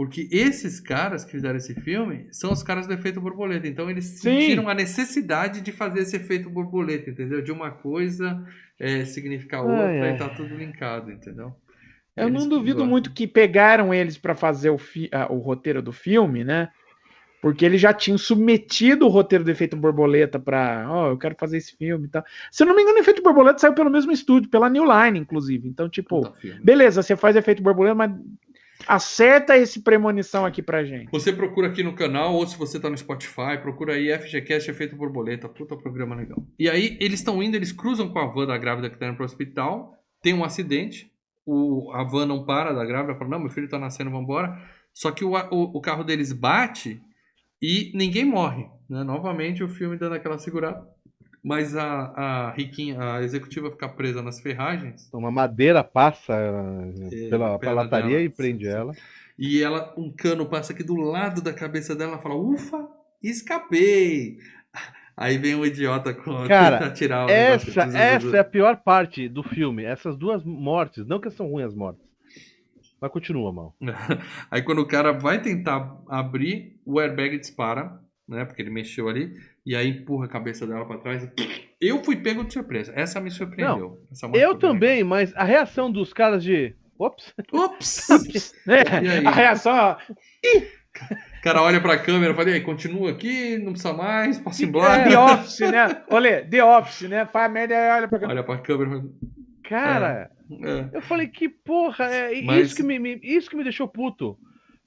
Porque esses caras que fizeram esse filme são os caras do efeito borboleta. Então eles Sim. sentiram a necessidade de fazer esse efeito borboleta, entendeu? De uma coisa é, significar outra ai. e tá tudo linkado, entendeu? Eu Eles não duvido muito que pegaram eles pra fazer o, fi- ah, o roteiro do filme, né? Porque eles já tinham submetido o roteiro do Efeito Borboleta pra. Ó, eu quero fazer esse filme e tal. Se eu não me engano, o Efeito Borboleta saiu pelo mesmo estúdio, pela New Line, inclusive. Então, tipo, beleza, você faz Efeito Borboleta, mas acerta esse premonição aqui pra gente. Você procura aqui no canal, ou se você tá no Spotify, procura aí FGCast Efeito Borboleta. Puta programa legal. E aí, eles estão indo, eles cruzam com a van da grávida que tá indo pro hospital. Tem um acidente. O, a van não para da grávida, fala, não, meu filho tá nascendo, vambora. Só que o, o, o carro deles bate e ninguém morre. Né? Novamente, o filme dando aquela segurada. Mas a, a riquinha, a executiva fica presa nas ferragens. Uma madeira passa eh, É, pela, lataria dela, e prende sim, sim. ela. E ela, um cano passa aqui do lado da cabeça dela, ela fala, ufa, escapei. Aí vem um idiota com Cara, tentar tirar o Essa, essa é a pior parte do filme. Essas duas mortes. Não que são ruins as mortes. Mas continua, mal. Aí quando o cara vai tentar abrir, o airbag dispara, né? Porque ele mexeu ali, e aí empurra a cabeça dela pra trás. Eu fui pego de surpresa. Essa me surpreendeu. Essa morte Eu também, mas a reação dos caras de. Ops! legal. Ops! É, a reação, ó, O cara olha pra câmera e fala, aí, continua aqui, não precisa mais, ir é embora. The Office, né? Olha, The Office, né? Faz merda e olha pra cá. Olha pra câmera e fala, Cara, é. eu falei, que porra, é Mas- isso, que me, me- isso que me deixou puto.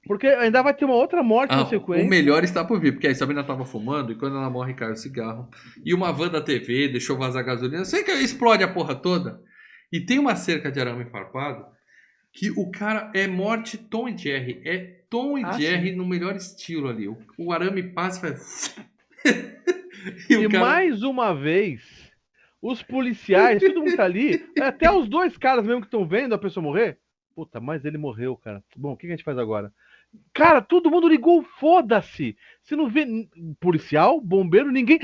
Porque ainda vai ter uma outra morte Ah, na o sequência. melhor está por vir, porque aí Sabrina tava fumando e quando ela morre cai o cigarro. E uma van da TV deixou vazar gasolina. Sei que explode a porra toda. E tem uma cerca de arame farpado que o cara é morte Tom e Jerry. É Tom e Ah, Jerry no melhor estilo ali. O, o arame passa e faz. e E o cara... mais uma vez, os policiais, todo mundo tá ali, até os dois caras mesmo que estão vendo a pessoa morrer. Puta, mas ele morreu, cara. Bom, o que a gente faz agora? Cara, todo mundo ligou, foda-se. Você não vê policial, bombeiro, ninguém.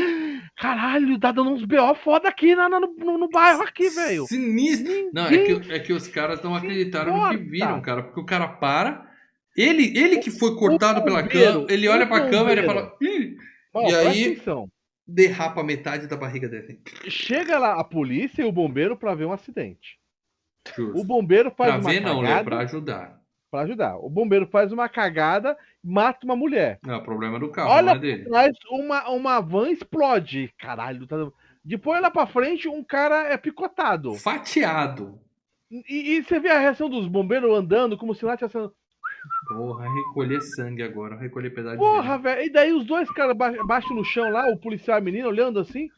Caralho, tá dando uns BO foda aqui na, no, no- no bairro aqui, velho. Sinistro. Não, é que, é que os caras não acreditaram no que importa. viram, cara. Porque o cara para. Ele, ele que foi cortado pela câmera, ele olha pra câmera e fala. Ih! Ó, E aí- atenção. Derrapa metade da barriga dele. Chega lá a polícia e o bombeiro pra ver um acidente. O Justo. bombeiro faz Pra uma ver, não, Léo, cagada pra ajudar. pra ajudar. O bombeiro faz uma cagada, mata uma mulher. Não, o problema é do carro, Olha não é dele. Mas uma, uma van explode. Caralho, tá... Depois lá pra frente, um cara é picotado. Fatiado. E, e você vê a reação dos bombeiros andando como se lá tivesse. Porra, recolher sangue agora, recolher pedaço de Porra, velho. E daí os dois caras ba- baixo no chão lá, o policial e a menina olhando assim.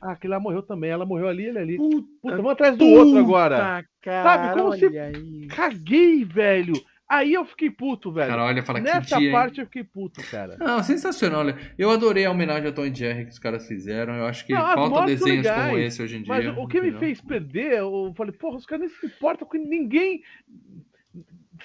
Ah, aquele lá morreu também. Ela morreu ali, ele ali. Puta, vamos atrás do outro agora. Cara, Sabe, como se- olha aí. Caguei, velho. Aí eu fiquei puto, velho. Cara, olha, fala que Nessa dia, hein? parte eu fiquei puto, cara. Não, sensacional. Olha, eu adorei a homenagem a Tom e Jerry que os caras fizeram. Eu acho que Não, falta desenhos como legais, esse hoje em dia. Mas o que me fez perder, eu falei, porra, os caras nem se importam com ninguém.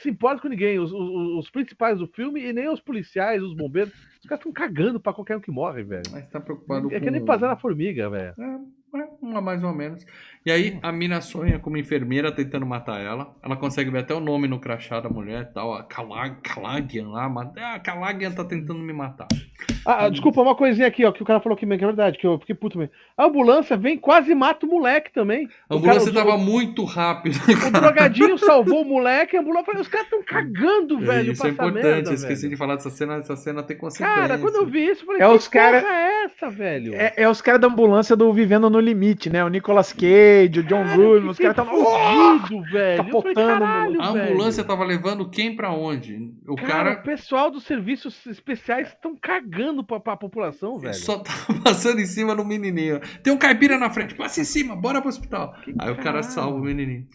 Se importa com ninguém. Os, os- os principais do filme e nem os policiais, os bombeiros. Os caras estão cagando pra qualquer um que morre, velho. Mas tá preocupado É com... que nem passar na formiga, velho. É, é, uma mais ou menos. E aí a mina sonha como enfermeira tentando matar ela. Ela consegue ver até o nome no crachá da mulher e tal. A Kalag, Kalagian lá. mata- Ah, a Kalagian tá tentando me matar. Ah, ah, desculpa, uma coisinha aqui, ó, que o cara falou que, que é verdade, que eu fiquei puto mesmo. A ambulância vem e quase mata o moleque também. A O ambulância cara- o- tava muito rápida. O drogadinho salvou o moleque, a ambulância. Os caras estão cagando, velho. Isso é importante. merda, esqueci velho. de falar dessa cena. Essa cena tem consequência. Cara, quando eu vi isso, eu falei, É que os cara- é essa, velho? É, é os caras da ambulância do Vivendo no Limite, né? O Nicolas Cage, o John Goodman, os caras estão. fudido, velho. Eu falei, capotando caralho, A velho. ambulância tava levando quem pra onde? O Cara, cara, o pessoal dos serviços especiais estão cagando pra, pra população, velho. só tava passando em cima do menininho. Tem um caipira na frente, passa em cima, bora pro hospital. Que Aí o cara caralho. salva o menininho.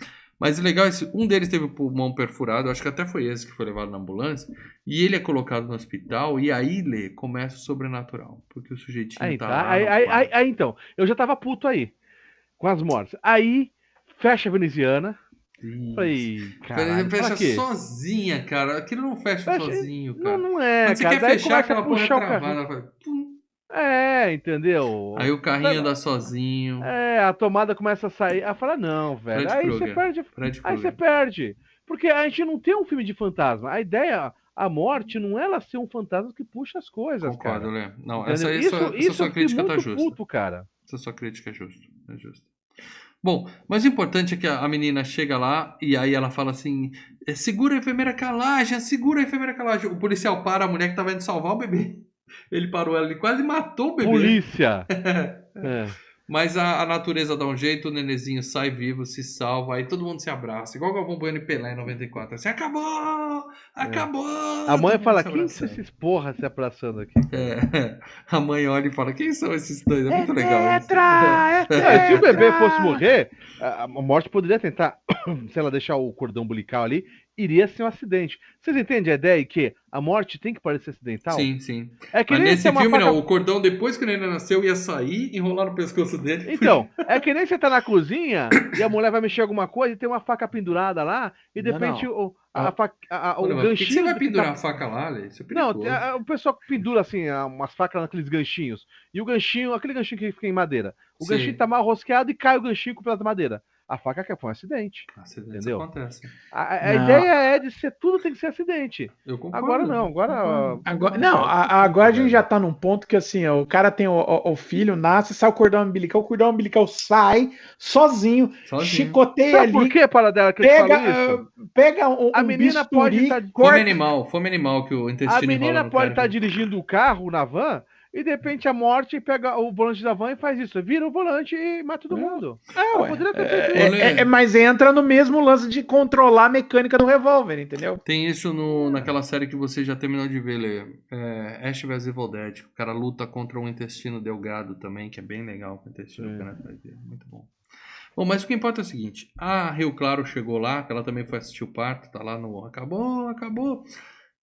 Mas o legal é que um deles teve o pulmão perfurado, acho que até foi esse que foi levado na ambulância, e ele é colocado no hospital, e aí, Lê, começa o sobrenatural. Porque o sujeitinho Aí, tá tá. lá Aí, no aí- aí, então, eu já tava puto aí, com as mortes. Aí, fecha a veneziana. Isso. Falei, Fecha- caralho, fecha quê? sozinha, cara. Aquilo não fecha, Fecha- sozinho, Não, cara. não é, Quando você cara. quer Daí fechar, começa a aquela porra é puxar o travada. pum. É, entendeu? Aí o carrinho Não. anda sozinho. É, a tomada começa a sair. Aí fala, não, velho. Fred Aí Krueger. você perde. Fred Aí você Krueger. perde. Porque a gente não tem um filme de fantasma. A ideia, a morte, não é ela ser um fantasma que puxa as coisas, Concordo, cara. Lê. Não, Entendeu? essa, aí, isso, sua, essa isso sua eu fiquei crítica tá muito justa. puto, cara. Essa sua crítica é justa. É justa. Bom, mas o importante é que a menina chega lá e aí ela fala assim: "É, segura a enfermeira calagem, segura a enfermeira calagem. O policial para a mulher que tava indo salvar o bebê. Ele parou ela, ele quase matou o bebê. Polícia. É. Mas a, a natureza dá um jeito, o nenenzinho sai vivo, se salva, aí todo mundo se abraça. Igual o Galvão Bueno e Pelé em 94. Assim, acabou! Acabou! A mãe fala, se quem são esses porra se abraçando aqui? É, a mãe olha e fala, quem são esses dois? É muito legal isso. Tetra! É É, se o bebê fosse morrer, a a morte poderia tentar, se ela deixar o cordão umbilical ali, iria ser um acidente. Vocês entendem a ideia que a morte tem que parecer acidental? Sim, sim. É que Mas nesse uma filme faca- não, o cordão depois que o neném nasceu ia sair, enrolar no pescoço dele. Então, é que nem você tá na cozinha e a mulher vai mexer alguma coisa e tem uma faca pendurada lá e de Não, repente o, a, Ah. faca- a- a- o Olha, mas por que, ganchinho. que você vai que tá- pendurar a faca lá, Lê? Isso é Não, perigoso. a- o pessoal pendura assim, a- umas facas naqueles ganchinhos. E o ganchinho, aquele ganchinho que fica em madeira. O Sim. ganchinho tá mal rosqueado e cai o ganchinho com o pedaço de madeira. A faca que foi um acidente. Acidentes entendeu? acontecem. A, a ideia é de ser tudo tem que ser acidente. Eu concordo. Agora não, agora. Agora, não, a- agora a gente já tá num ponto que assim, ó, o cara tem o, o- o filho, nasce, sai o cordão umbilical, o cordão umbilical sai sozinho, Sozinho. chicoteia Sabe por ali, que, Paradela, que eu te pega, falo isso? ah, pega um, A um menina bisturi, pode tá- Fome animal, fome animal que o intestino A menina pode estar dirigindo o carro na van e de repente a morte pega o volante da van e faz isso. Vira o volante e mata todo É. mundo. É, ué. poderia ter É, feito é, isso. é, é, mas entra no mesmo lance de controlar a mecânica do revólver, entendeu? Tem isso no, naquela série que você já terminou de ver, Lê. É, Ash vs Evil Dead. O cara luta contra um intestino delgado também, que é bem legal com o intestino É. Muito bom. Bom, mas o que importa é o seguinte: a Rio Claro chegou lá, que ela também foi assistir o parto, tá lá no acabou, acabou.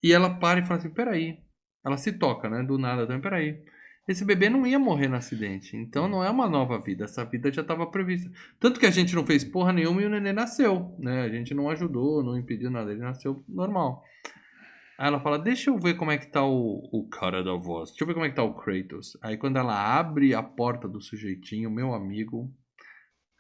E ela para e fala assim: peraí. Ela se toca, né? Do nada também, peraí. Esse bebê não ia morrer no acidente. Então não é uma nova vida. Essa vida já estava prevista. Tanto que a gente não fez porra nenhuma e o neném nasceu, né? A gente não ajudou, não impediu nada. Ele nasceu normal. Aí ela fala, deixa eu ver como é que tá o, o cara da voz. Deixa eu ver como é que tá o Kratos. Aí quando ela abre a porta do sujeitinho, meu amigo,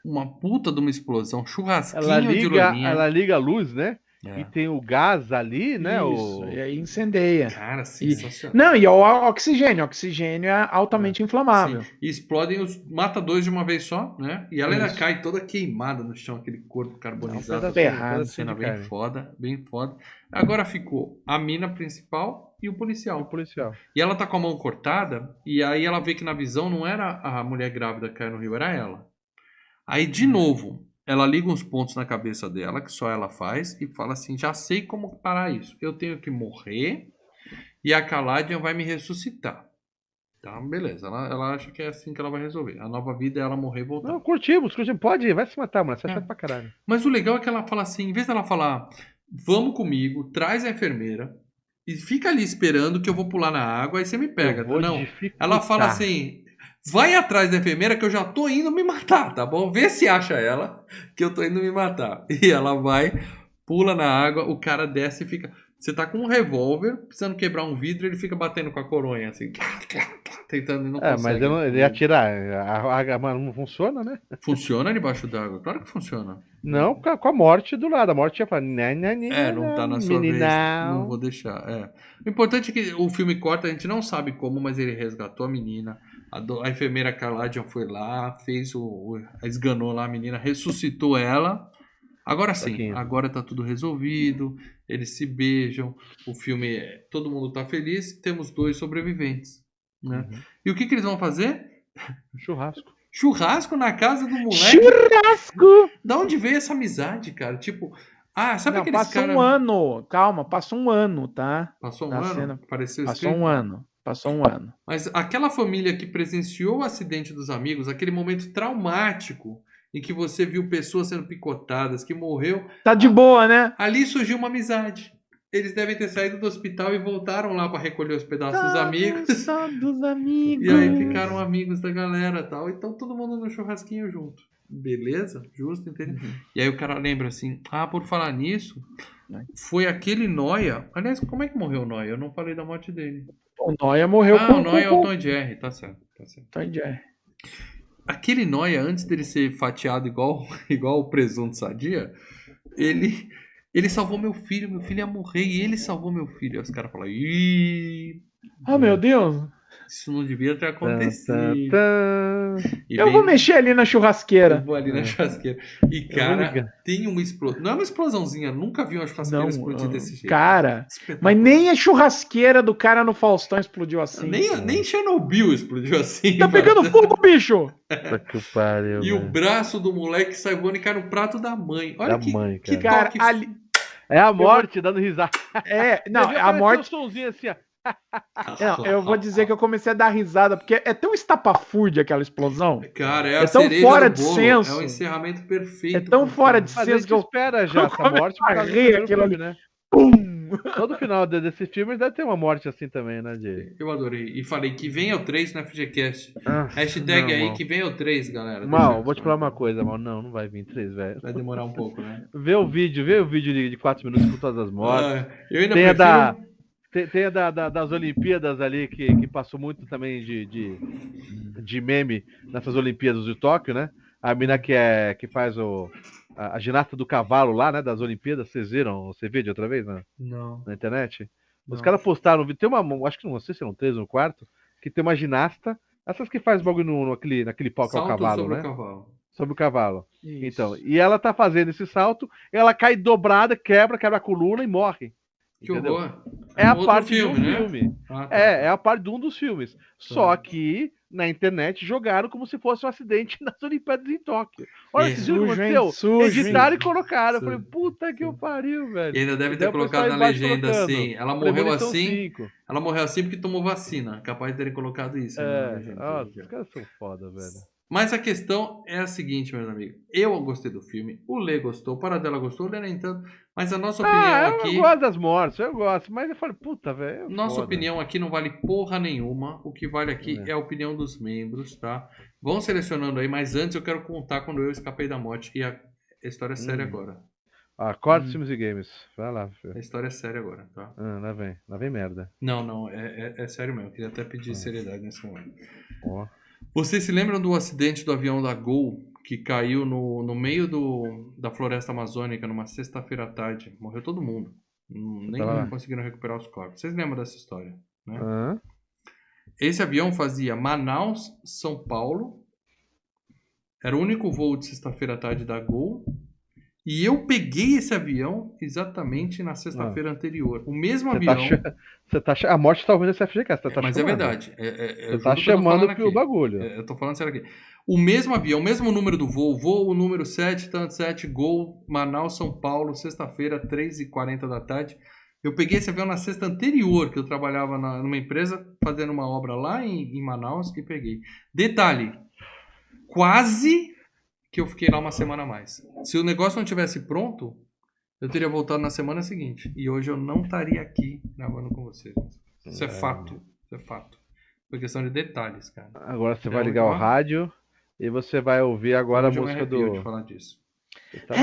uma puta de uma explosão, churrasquinho Ela de liga, lulinha. ela liga a luz, né? É. E tem o gás ali, né? Isso, o... e aí incendeia. Cara, sensacional. Não, e o oxigênio. Oxigênio é altamente inflamável. Sim. E explodem os. Mata dois de uma vez só, né? E ela ainda cai toda queimada no chão, aquele corpo carbonizado. Não, pedacinho cena de bem carne. foda, bem foda. Agora ficou a mina principal e o O policial. policial. E ela tá com a mão cortada, e aí ela vê que na visão não era a mulher grávida que caiu no rio, era ela. Aí, de novo, ela liga uns pontos na cabeça dela, que só ela faz, e fala assim: já sei como parar isso. Eu tenho que morrer e a Caladian vai me ressuscitar. Tá, beleza. Ela, ela acha que é assim que ela vai resolver. A nova vida é ela morrer e voltar. Não, curtimos, curtimos. Pode ir, vai se matar, mano. Você é É. chato pra caralho. Mas o legal é que ela fala assim, em vez dela falar, vamos comigo, traz a enfermeira e fica ali esperando que eu vou pular na água, aí você me pega. Não, dificultar. ela fala assim, vai atrás da enfermeira que eu já tô indo me matar, tá bom? Vê se acha ela que eu tô indo me matar. E ela vai, pula na água, o cara desce e fica... Você tá com um revólver, precisando quebrar um vidro, ele fica batendo com a coronha, assim, tentando e não É, consegue. mas eu não, ele ia atirar. A água não funciona, né? Funciona debaixo d'água? Claro que funciona. Não, com a, morte do lado. A morte ia falar. Né, né, né, É, não tá na sua vez. Não vou deixar. É. O importante é que o filme corta, a gente não sabe como, mas ele resgatou a menina. A, do- a enfermeira Caladian foi lá, fez o, o- esganou lá a menina, ressuscitou ela. Agora sim, agora tá tudo resolvido. Eles se beijam. O filme, é- todo mundo tá feliz. Temos dois sobreviventes. Né? Uhum. E o que, que eles vão fazer? Churrasco. Churrasco na casa do moleque. Churrasco! Da onde veio essa amizade, cara? Tipo, ah, sabe Não, aqueles passou caras. um ano. Calma, passou um ano, tá? Passou um Na ano? cena. Passou escrito? um ano. Passou um ano. Mas aquela família que presenciou o acidente dos amigos, aquele momento traumático em que você viu pessoas sendo picotadas, que morreu, Tá de boa, né? ali surgiu uma amizade. Eles devem ter saído do hospital e voltaram lá para recolher os pedaços dos amigos. Só dos amigos. E aí ficaram amigos da galera tal. Então todo mundo no churrasquinho junto. Beleza? Justo, entendeu? Uhum. E aí o cara lembra assim: ah, por falar nisso, Né? foi aquele Noia. Aliás, como é que morreu o Noia? Eu não falei da morte dele. O Noia morreu ah, com o Noia é o Tom Jerry, tá certo, tá certo. Tom Jerry. Aquele Noia, antes dele ser fatiado igual, igual o presunto sadia, ele, ele salvou meu filho, meu filho ia morrer e ele salvou meu filho. Aí os caras falam, ih, Ah, meu Deus. Isso não devia ter Tan, acontecido. tan, tan. E Eu bem- vou mexer ali na eu churrasqueira. vou ali na churrasqueira. E, Eu cara, tem uma explosão. Não é uma explosãozinha, nunca vi uma churrasqueira Não, explodir ah, desse jeito. cara. Mas nem a churrasqueira do cara no Faustão explodiu assim. nem, nem Chernobyl explodiu assim. Tá mano. pegando fogo, bicho! Puta que pariu. E o velho. braço do moleque sai voando e cai no prato da mãe. Olha Da que, mãe, que cara. Cara, toque ali. É a morte dando risada. É, não, Devia a morte. Um somzinho assim, ó. Não, eu vou dizer que eu comecei a dar risada, porque é tão estapafúrdia aquela explosão. Cara, é, É tão fora de bolo. senso. É o encerramento perfeito. É tão fora de senso que eu. espera já essa morte a por causa do rir aquilo filme, né? Pum! Todo final de- desse filme deve ter uma morte assim também, né. Eu adorei. E falei que venha o 3 no FGCast. Ah, Hashtag não, aí mal. que venha o 3, galera. Mal, vou te falar uma coisa, mal. Não, não vai vir três, velho. Vai demorar um pouco, né? Vê o vídeo, vê o vídeo de, de quatro minutos com todas as mortes. Ah, eu ainda Tem a prefiro... da, tem, tem a da, da- das Olimpíadas ali, que, que passou muito também de, de, de meme nessas Olimpíadas de Tóquio, né? A mina que, é, que faz o, a, a ginasta do cavalo lá, né? Das Olimpíadas, vocês viram? Você viu de outra vez na, Não. na internet? Os não. caras postaram um vídeo, tem uma, acho que não sei se eram três ou quatro, que tem uma ginasta, essas que faz bagulho no, no, aquele, naquele pau que é o Salto cavalo, sobre né? o cavalo. Sobre o cavalo. Isso. Então, e ela tá fazendo esse salto, ela cai dobrada, quebra, quebra a coluna e morre. Que Entendeu? horror. É a um outro parte de um né? filme. Ah, tá. É, é a parte de um dos filmes. Só Tá. que na internet jogaram como se fosse um acidente nas Olimpíadas em Tóquio. Olha, É. vocês viram o que aconteceu? Sujo, Editaram hein? e colocaram. Eu falei, puta que o pariu, velho. E ainda deve ter colocado na legenda colocando, assim. Ela morreu assim. 5. Ela morreu assim porque tomou vacina. Capaz de terem colocado isso. né, na É, legenda. nossa, os caras são foda, velho. Mas a questão é a seguinte, meus amigos. Eu gostei do filme, o Lê gostou, o Paradela gostou, o Lê nem tanto. Mas a nossa opinião Ah, eu aqui. gosto das mortes, eu gosto. Mas eu falei, puta, velho. é Nossa foda. opinião aqui não vale porra nenhuma. O que vale aqui É. é. a opinião dos membros, tá? Vão selecionando aí, mas antes eu quero contar quando eu escapei da morte. E a história é séria Hum. agora. Ah, cortes, Hum. filmes e games. Vai lá, filho. A história é séria agora, tá? Ah, lá vem. Lá vem merda. Não, não, é, é, é sério mesmo. Eu queria até pedir seriedade nesse momento. Ó. Vocês se lembram do acidente do avião da Gol que caiu no, no meio do, da floresta amazônica numa sexta-feira à tarde? Morreu todo mundo. Nem Tá conseguiram recuperar os corpos. Vocês lembram dessa história? Né? Hã? Esse avião fazia Manaus, São Paulo. Era o único voo de sexta-feira à tarde da Gol. E eu peguei esse avião exatamente na sexta-feira anterior. O mesmo Você avião. tá, você tá A morte tá ouvindo esse FGCast. Você tá mas é chamando. verdade. É, é, é, Você tá que tô chamando pro aqui. bagulho. É, Eu tô falando sério aqui. O mesmo avião, o mesmo número do voo, voo número 7, tanto 7, Gol, Manaus, São Paulo, sexta-feira, 3h40 da tarde. Eu peguei esse avião na sexta anterior, que eu trabalhava na- numa empresa fazendo uma obra lá em, em Manaus e peguei. Detalhe, quase que eu fiquei lá uma semana a mais. Se o negócio não tivesse pronto, eu teria voltado na semana seguinte. E hoje eu não estaria aqui gravando com vocês. Isso é, É. fato. Isso é fato. Foi questão de detalhes, cara. Agora você É vai ligar o rádio e você vai ouvir agora a Hoje eu me música do. de falar disso. Você tá.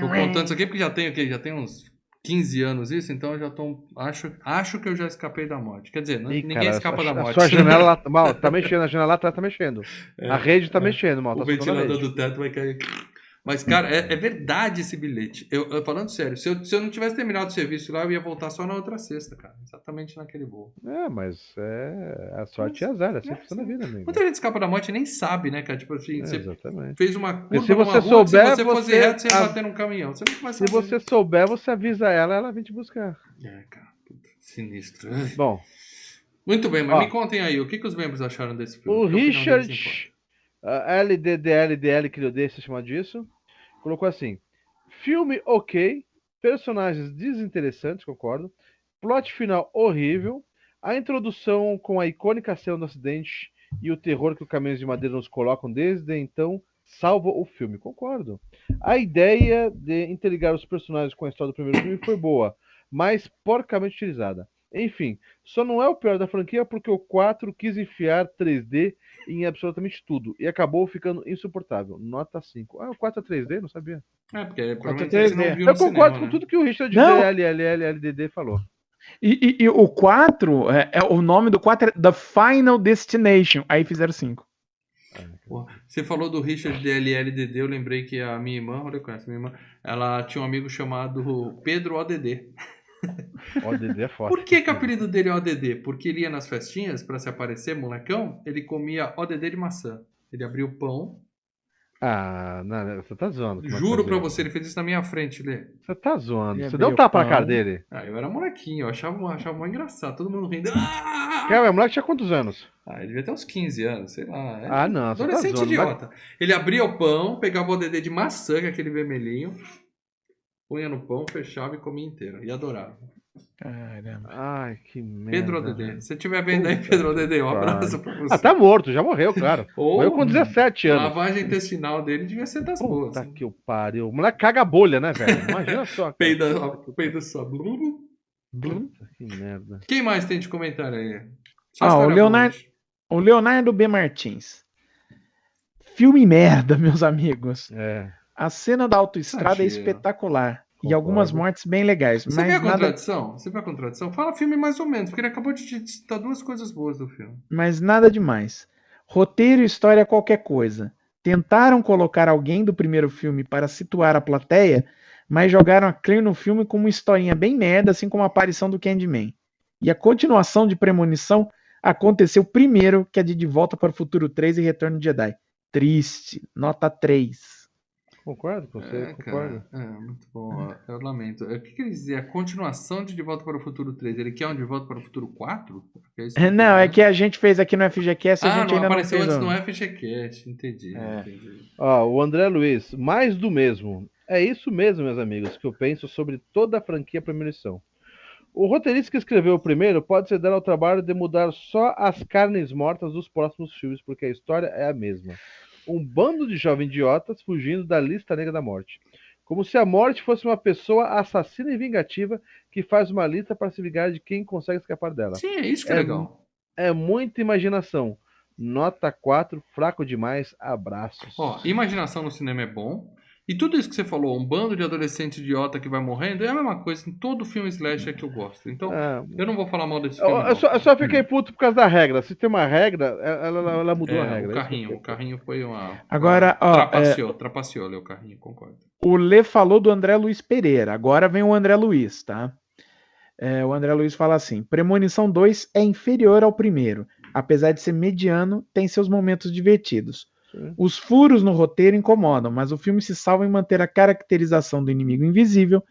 Tô contando isso aqui porque já tem o quê? Já tem uns 15 anos isso, então eu já tô. Acho, acho que eu já escapei da morte. Quer dizer, Ih, ninguém cara, escapa a, da a morte. sua janela lá, mal, tá mexendo, a janela lá atrás tá mexendo. É, a rede tá é. mexendo, mal, tá o a ventilador do teto vai cair. Mas, cara, é, é verdade esse bilhete. Eu, eu- falando sério, se eu, se eu não tivesse terminado o serviço lá, eu ia voltar só na outra sexta, cara. Exatamente naquele voo. É, mas é a sorte e azar, é assim que funciona a vida, amigo. Muita gente escapa da morte e nem sabe, né, cara? Tipo assim, É, você exatamente. fez uma curva se você rua, souber, se você fosse você- reto, você ia a- bater num caminhão. Você não vai Se você souber, você avisa ela, ela vem te buscar. É, cara, puta, sinistro. Bom, Muito bem, mas Ó. me contem aí, o que, que os membros acharam desse filme? o é. Richard uh, LDDLDL, que eu dei, se chama disso, colocou assim: filme ok, personagens desinteressantes, concordo, plot final horrível, a introdução com a icônica cena do acidente e o terror que os caminhões de madeira nos colocam desde então salva o filme, concordo. A ideia de interligar os personagens com a história do primeiro filme foi boa, mas porcamente utilizada. Enfim, só não é o pior da franquia porque o 4 quis enfiar 3D em absolutamente tudo e acabou ficando insuportável. Nota 5. Ah, o 4 é 3D? Não sabia. É, porque provavelmente 3D. você não viu Eu concordo cinema, com né? tudo que o Richard Não. LLLLDD falou. E, e- e o 4, é, é- o nome do 4 é The Final Destination. Aí fizeram 5. Porra, Você falou do Richard DLLDD, eu lembrei que a minha irmã, olha, conhece minha irmã, ela tinha um amigo chamado Pedro ODD. ODD é forte. Por que, que o apelido dele é ODD? Porque ele ia nas festinhas pra se aparecer, molecão, ele comia ODD de maçã. Ele abria o pão. Ah, não, você tá zoando. é que Juro pra você, ele fez isso na minha frente, Lê. Você tá zoando. Ele Você deu um tapa na pão. cara dele. Ah, eu era molequinho, eu achava, achava mó engraçado, todo mundo rindo. Ah, Cara, o moleque tinha quantos anos? Ah, ele devia ter uns 15 anos, sei lá. É Ah, não, você tá Adolescente zoando. idiota. Ele abria o pão, pegava o ODD de maçã, que é aquele vermelhinho, punha no pão, fechava e comia inteiro. E adorava. Caramba. Ai, que merda. Pedro ODD. Se tiver vendo aí, Puta Pedro ODD, um abraço pra você. Ah, tá morto, já morreu, claro. Ou Morreu com 17 a anos. lavagem intestinal dele devia ser das boas. Puta que o pariu. O moleque caga a bolha, né, velho? Imagina só. Peida, peida só. Puta que merda. Quem mais tem de comentário aí? Só Ah, o Leonardo-. O Leonardo B. Martins. Filme merda, meus amigos. É. A cena da autoestrada é espetacular. E Concordo. algumas mortes bem legais. Você vê a mas, nada, contradição? Você vê a contradição? Fala filme mais ou menos, porque ele acabou de te citar duas coisas boas do filme. mas nada demais. Roteiro e história é qualquer coisa. Tentaram colocar alguém do primeiro filme para situar a plateia, mas jogaram a clear no filme com uma historinha bem merda, assim como a aparição do Candyman. E a continuação de Premonição aconteceu primeiro que a de De Volta para o Futuro 3 e Retorno de Jedi. Triste. Nota 3. Concordo com você, É, concordo. cara. É, muito bom. Eu lamento. O que, que ele dizia? A continuação de De Volta para o Futuro 3. Ele quer um De Volta para o Futuro 4? É isso Não, é que a gente fez aqui no FGCast e a Ah, gente não ainda apareceu não fez. antes o- no FGCast. Entendi, É. entendi. Ó, o André Luiz, mais do mesmo. É isso mesmo, meus amigos, que eu penso sobre toda a franquia Premonição. O roteirista que escreveu o primeiro pode se dar ao trabalho de mudar só as carnes mortas dos próximos filmes, porque a história é a mesma. Um bando de jovens idiotas fugindo da lista negra da morte. Como se a morte fosse uma pessoa assassina e vingativa que faz uma lista para se vingar de quem consegue escapar dela. Sim, é isso que é, É, legal. É muita imaginação. Nota 4, fraco demais. Abraços. Ó, imaginação no cinema é bom. E tudo isso que você falou, um bando de adolescente idiota que vai morrendo, é a mesma coisa em todo filme slasher que eu gosto. Então, Ah, eu não vou falar mal desse filme. eu, eu só, eu só fiquei puto por causa da regra. Se tem uma regra, ela, ela- ela mudou É, a regra. O carrinho, o carrinho foi uma. Agora, ó, Trapaceou, trapaceou ali o carrinho, concordo. O Lê falou do André Luiz Pereira. Agora vem o André Luiz, tá? É, o André Luiz fala assim: Premonição 2 é inferior ao primeiro. Apesar de ser mediano, tem seus momentos divertidos. Sim. Os furos no roteiro incomodam, mas o filme se salva em manter a caracterização do inimigo invisível.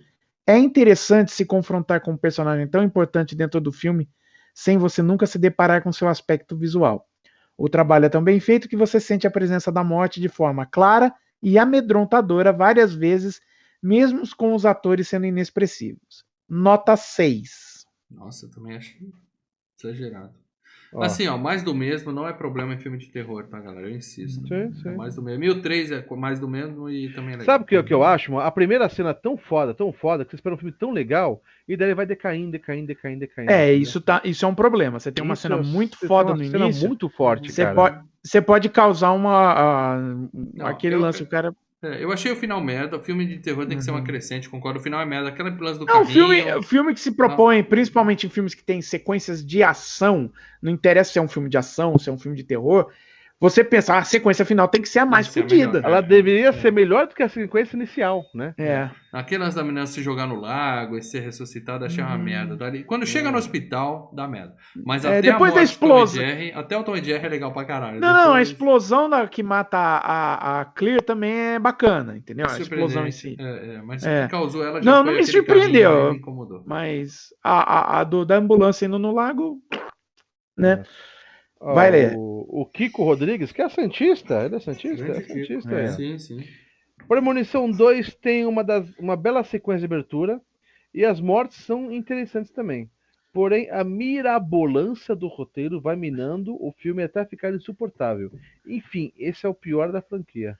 É interessante se confrontar com um personagem tão importante dentro do filme sem você nunca se deparar com seu aspecto visual. O trabalho é tão bem feito que você sente a presença da morte de forma clara e amedrontadora várias vezes, mesmo com os atores sendo inexpressivos. Nota 6. Nossa, eu também achei exagerado. Ó, Assim, ó, mais do mesmo não é problema em filme de terror, tá, galera? Eu insisto. Sim, sim. É mais do mesmo. E o 3 é mais do mesmo e também é legal. Sabe o que, que eu acho? mano? A primeira cena é tão foda, tão foda, que você espera um filme tão legal, e daí ele vai decaindo, decaindo, decaindo, decaindo. É, entendeu? isso, tá, isso é um problema. Você tem uma Isso cena é- muito foda tem no uma cena início. muito forte, Você cara. pode, você pode causar uma. a- Não, aquele eu- lance, o cara. É, eu achei o final merda. O filme de terror tem que ser uma Uhum. crescente, concordo. O final é merda. Aquele lance do Não, o carrinho... filme, o filme que se propõe, principalmente em filmes que tem sequências de ação, não interessa se é um filme de ação, se é um filme de terror, você pensa, "Ah, a sequência final tem que ser a mais fodida. Ela É, deveria é. ser melhor do que a sequência inicial, né? É. Aquele lance da menina se jogar no lago e ser ressuscitada, achei uma Uhum. merda. Dali- Quando chega no hospital, dá merda. Mas É, até depois a da morte e explosão- Jerry, até o Tom e Jerry é legal pra caralho. Não, não, a Depois- explosão da, que mata a, a, a Clear também é bacana, entendeu? A explosão em si. É, é, mas É. o que causou ela já Não, foi não me surpreendeu. me incomodou. Mas a, a, a do, da ambulância indo no lago, né? Ó, Vai ler. O, o Kiko Rodrigues, que é Santista, ele é Santista? É. Santista, É. é. Sim, sim. Premonição 2 tem uma, das, uma bela sequência de abertura e as mortes são interessantes também. Porém, a mirabolância do roteiro vai minando o filme até ficar insuportável. Enfim, esse é o pior da franquia.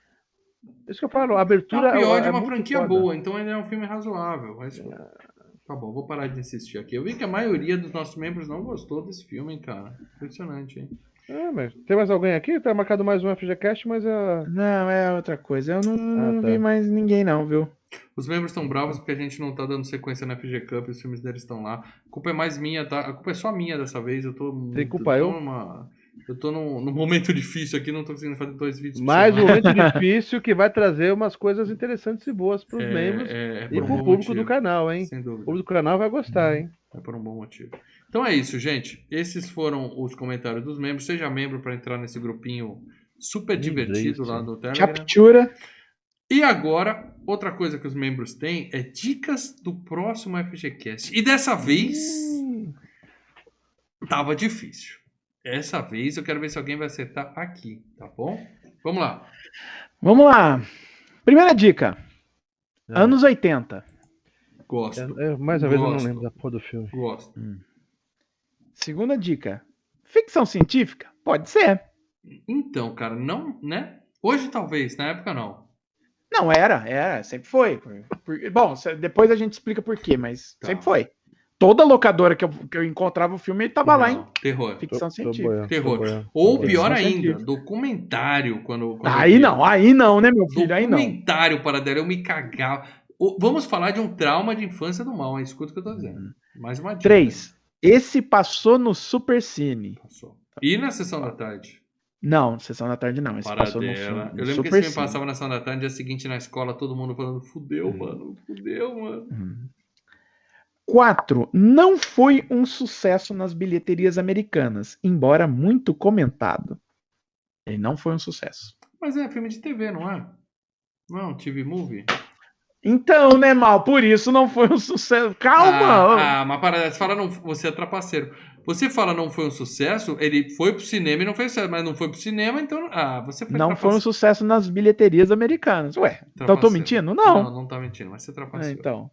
Isso que eu falo, a É abertura o pior é de uma muito franquia foda. boa, então ainda é um filme razoável. Mas... Tá bom, vou parar de insistir aqui. Eu vi que a maioria dos nossos membros não gostou desse filme, hein, cara. Impressionante, hein? É, mas tem mais alguém aqui? Tá marcado mais um FGCast, mas a. Não, é outra coisa. Eu não, não tá. vi mais ninguém, não, viu? Os membros estão bravos porque a gente não tá dando sequência na FG Cup, os filmes deles estão lá. A culpa é mais minha, tá? A culpa é só minha dessa vez. Eu tô. Tem culpa eu? eu? Eu tô num, num momento difícil aqui, não tô conseguindo fazer dois vídeos Mais um momento difícil que vai trazer umas coisas interessantes e boas pros É, membros é, é e um pro público motivo, do canal, hein? Sem O dúvida. público do canal vai gostar, hein? É por um bom motivo. Então é isso, gente. Esses foram os comentários dos membros. Seja membro para entrar nesse grupinho super divertido lá do Telegram. Captura. E agora, outra coisa que os membros têm é dicas do próximo FGCast. E dessa vez, tava difícil. Essa vez eu quero ver se alguém vai acertar aqui, tá bom? Vamos lá. Vamos lá. Primeira dica. É. Anos 80. Gosto, É, é, mais uma vez eu não lembro da porra do filme. gosto. Segunda dica. Ficção científica? Pode ser. Então, cara, não, né? Hoje talvez, na época não. Não, era, era, sempre foi. Por- bom, cê- depois a gente explica por quê, mas Tá. sempre foi. Toda locadora que eu, que eu encontrava o filme, ele tava não, lá hein. terror. ficção tô, científica. Tô boiando, terror. Ou pior ainda, científica. documentário. Quando, quando aí não, aí não, né, meu filho? Aí não. Documentário, para dela, eu me cagava. Vamos falar de um trauma de infância do mal, hein? escuta o que eu tô hum. dizendo. Mais uma dica. Três. Esse passou no Super Cine. Passou. E na sessão da tarde? Não, sessão da tarde não. Esse passou no filme. Eu lembro Super que esse filme passava na sessão da tarde, dia seguinte na escola, todo mundo falando: fudeu, hum. mano, fudeu, mano. Hum. 4. Não foi um sucesso nas bilheterias americanas, embora muito comentado. Ele não foi um sucesso. Mas é filme de TV, não é? Não, é TV Movie. Então, né, Mal? Por isso não foi um sucesso. Calma! Ah, ah mas para, você fala não, você é trapaceiro. Você fala não foi um sucesso, ele foi pro cinema e não fez sucesso, mas não foi pro cinema, então. Ah, você foi Não foi um sucesso nas bilheterias americanas. Ué, então eu tô mentindo? Não. Não, não tá mentindo, mas você trapaceiro. É, então.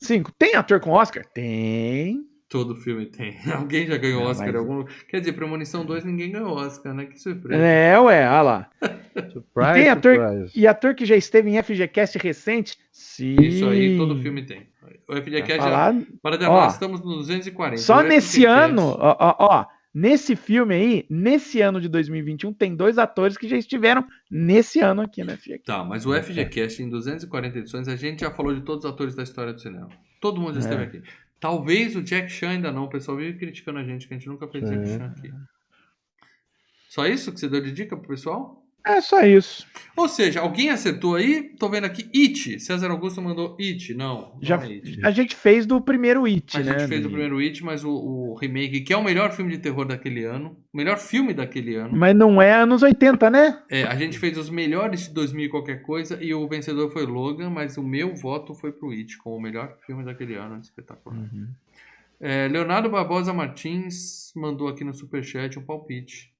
Cinco. Tem ator com Oscar? Tem. Todo filme tem. Alguém já ganhou Não, Oscar mas- algum Quer dizer, Premonição 2 ninguém ganhou Oscar, né? Que surpresa. É, ué, olha lá. Surprise, Tem ator- surprise. E ator que já esteve em FGCast recente? Sim. Isso aí todo filme tem. O FGCast já. falar- Para Ó, nós estamos no 240. Só nesse FGCast ano, ó, ó, ó, Nesse filme aí, nesse ano de 2021, tem dois atores que já estiveram nesse ano aqui na FGCast. Tá, mas o FGCast em 240 edições, a gente já falou de todos os atores da história do cinema. Todo mundo já esteve É. aqui. Talvez o Jack Chan ainda não, o pessoal vive criticando a gente, que a gente nunca fez Jack Sim. Chan aqui. Só isso que você deu de dica pro pessoal? É só isso. Ou seja, alguém acertou aí? Tô vendo aqui It. César Augusto mandou It. Não, Já- não é It. A gente fez do primeiro It, A né? gente fez o do- primeiro It, mas o, o remake, que é o melhor filme de terror daquele ano, o melhor filme daquele ano. Mas não é anos 80, né? É, a gente fez os melhores de 2000 e qualquer coisa e o vencedor foi Logan, mas o meu voto foi pro It, como o melhor filme daquele ano, espetacular. Uhum. É, Leonardo Barbosa Martins mandou aqui no superchat um palpite.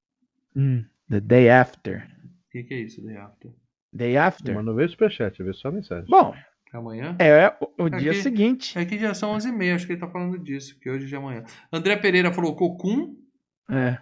Hum, The Day After. O que, que é isso, The After? Day After? Mas não veio superchat, veio só a mensagem. Bom, É amanhã? é o, o dia Aqui. seguinte. É que já são 11h30, acho que ele tá falando disso, que hoje de amanhã. André Pereira falou Cocum. É.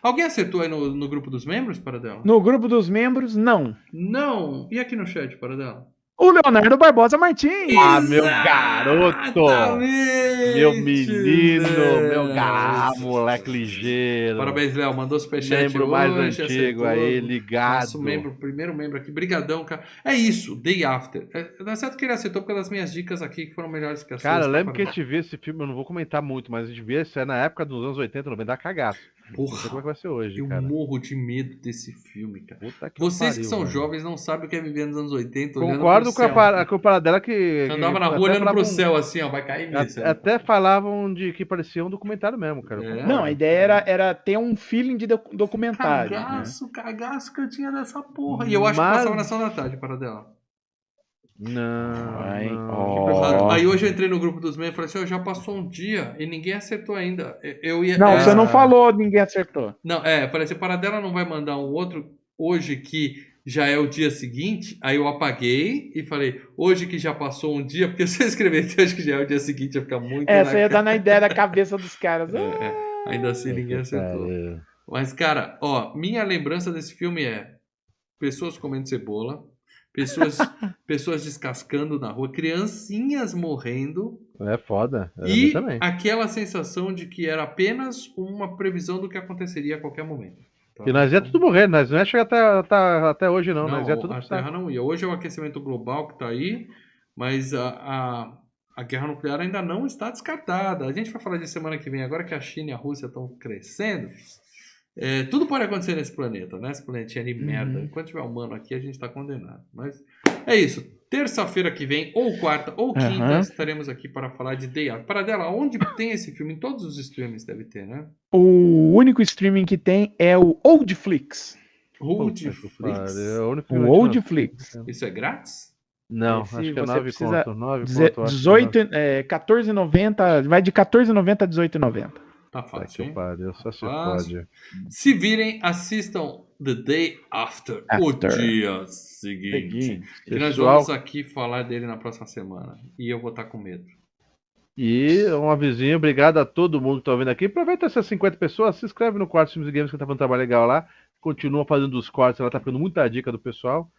Alguém acertou aí no, no grupo dos membros, para dela? No grupo dos membros, não. Não! E aqui no chat, para dela? O Leonardo Barbosa Martins. Ah, meu garoto! Exatamente, Meu menino, né? meu gato, moleque ligeiro. Parabéns, Léo. Mandou superchat Membro mais hoje, antigo acertou. aí, ligado. Nosso membro, primeiro membro aqui. Brigadão, cara. É isso, Day After. É, dá certo que ele acertou por causa das minhas dicas aqui, que foram melhores que as Cara, suas. eu lembro que a tá? gente viu esse filme, eu não vou comentar muito, mas a gente viu isso é na época dos anos 80, 90, dá cagaço. Não sei como é Porra, que vai ser hoje, eu cara. morro de medo desse filme, cara. Puta que Vocês pariu, que são velho. jovens não sabem o que é viver nos anos 80. olhando Concordo pro com a, céu. a paradela que. Você que andava na até rua olhando pro falavam- céu assim, ó, vai cair a- nisso. Até falavam de que parecia um documentário mesmo, cara. É. Não, a ideia era, era ter um feeling de doc- documentário. né? Cagaço, cagaço que eu tinha dessa porra. E eu acho que Mas- passava na ação da tarde, para dela. Não. Ai, ó. Aí hoje eu entrei no grupo dos membros e falei assim, ó, já passou um dia e ninguém acertou ainda. Eu- ia. Não, é, você não falou, ninguém acertou. Não, é, eu falei assim, para dela não vai mandar um outro hoje que já é o dia seguinte. Aí eu apaguei e falei, hoje que já passou um dia, porque se eu escrever hoje que já é o dia seguinte, ia ficar muito. É, na você ia dar na ideia da cabeça dos caras. É, é. Ainda assim ninguém acertou. Mas, cara, ó, minha lembrança desse filme é pessoas comendo cebola, pessoas, pessoas descascando na rua, criancinhas morrendo É foda. É, e aquela sensação de que era apenas uma previsão do que aconteceria a qualquer momento. Tá? E nós ia tudo morrer, nós não ia chegar até, até, até hoje, não. Não, nós ia tudo a. Terra não ia. Hoje é o aquecimento global que tá aí, mas a, a, a guerra nuclear ainda não está descartada. A gente vai falar disso semana que vem, agora que a China e a Rússia estão crescendo. É, tudo pode acontecer nesse planeta, né? Esse planetinha de merda. Uhum. Enquanto tiver humano aqui, a gente tá condenado. Mas é isso. Terça-feira que vem, ou quarta, ou quinta, Aham. estaremos aqui para falar de Day Out. Para dela, onde tem esse filme? Em todos os streams deve ter, né? O único streaming que tem é o Oldflix. Rude Puta que Flix. pariu, é o Oldflix. Isso é grátis? Não, Esse acho que é você 9 precisa conto. 9 Deze- conto. acho que é 18, é, 14,90, vai de 14,90 a 18,90. Tá Puta fácil, que pariu, só se Fácil. pode. Se virem, assistam The Day After, o After. dia seguinte. Seguinte. Que nós vamos aqui falar dele na próxima semana. E eu vou estar com medo. E um avisinho, obrigado a todo mundo que tá ouvindo aqui. Aproveita essas 50 pessoas, se inscreve no Quartos Filmes e Games que tá fazendo um trabalho legal lá. Continua fazendo os cortes, ela tá ficando muita dica do pessoal.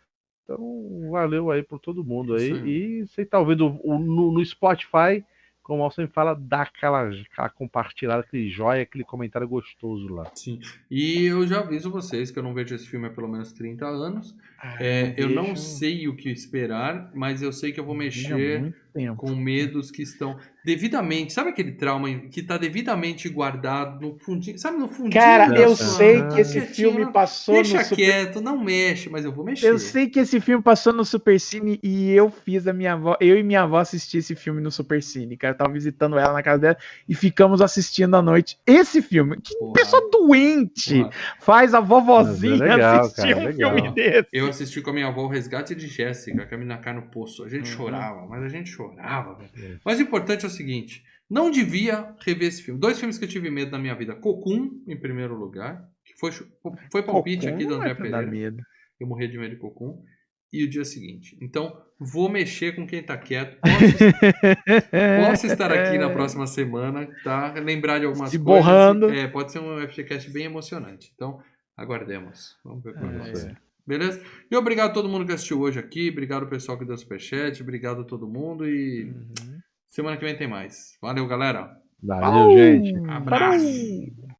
Então, valeu aí por todo mundo aí. Aí. E você tá ouvindo o- no, no Spotify, como o sempre fala, dá aquela, aquela compartilhada, aquele joia, aquele comentário gostoso lá. Sim. E eu já aviso vocês que eu não vejo esse filme há pelo menos 30 anos. É, eu não sei o que esperar, mas eu sei que eu vou mexer tempo. com medos que estão devidamente. Sabe aquele trauma que está devidamente guardado no fundinho? Sabe no fundinho? Cara, eu sei que esse Quietinho, filme não- passou Deixa no Super... quieto, não mexe, mas eu vou mexer. Eu sei que esse filme passou no Super Cine e eu fiz a minha avó, eu e minha avó assisti esse filme no Super Cine, cara, eu tava visitando ela na casa dela e ficamos assistindo à noite esse filme. Que Porra, pessoa doente porra. faz a vovozinha é legal, assistir cara, um legal. filme desse? Eu assisti com a minha avó o Resgate de Jéssica, que a menina cai no poço. A gente Uhum. chorava, mas a gente chorava, velho. É. Mas o importante é o seguinte: não devia rever esse filme. Dois filmes que eu tive medo na minha vida: Cocum, em primeiro lugar, que foi, foi palpite Cocum aqui do André é dar Pereira. medo. Eu morria de medo de Cocum. E o dia seguinte. Então, vou mexer com quem tá quieto. Posso, posso estar aqui na próxima semana, tá? Lembrar de algumas Se coisas. borrando. É, pode ser um FGCast bem emocionante. Então, aguardemos. Vamos ver como É, aí. Beleza? E obrigado a todo mundo que assistiu hoje aqui. Obrigado ao pessoal que deu superchat. Obrigado a todo mundo. E Uhum. semana que vem tem mais. Valeu, galera. Valeu, gente. Abraço. Parou.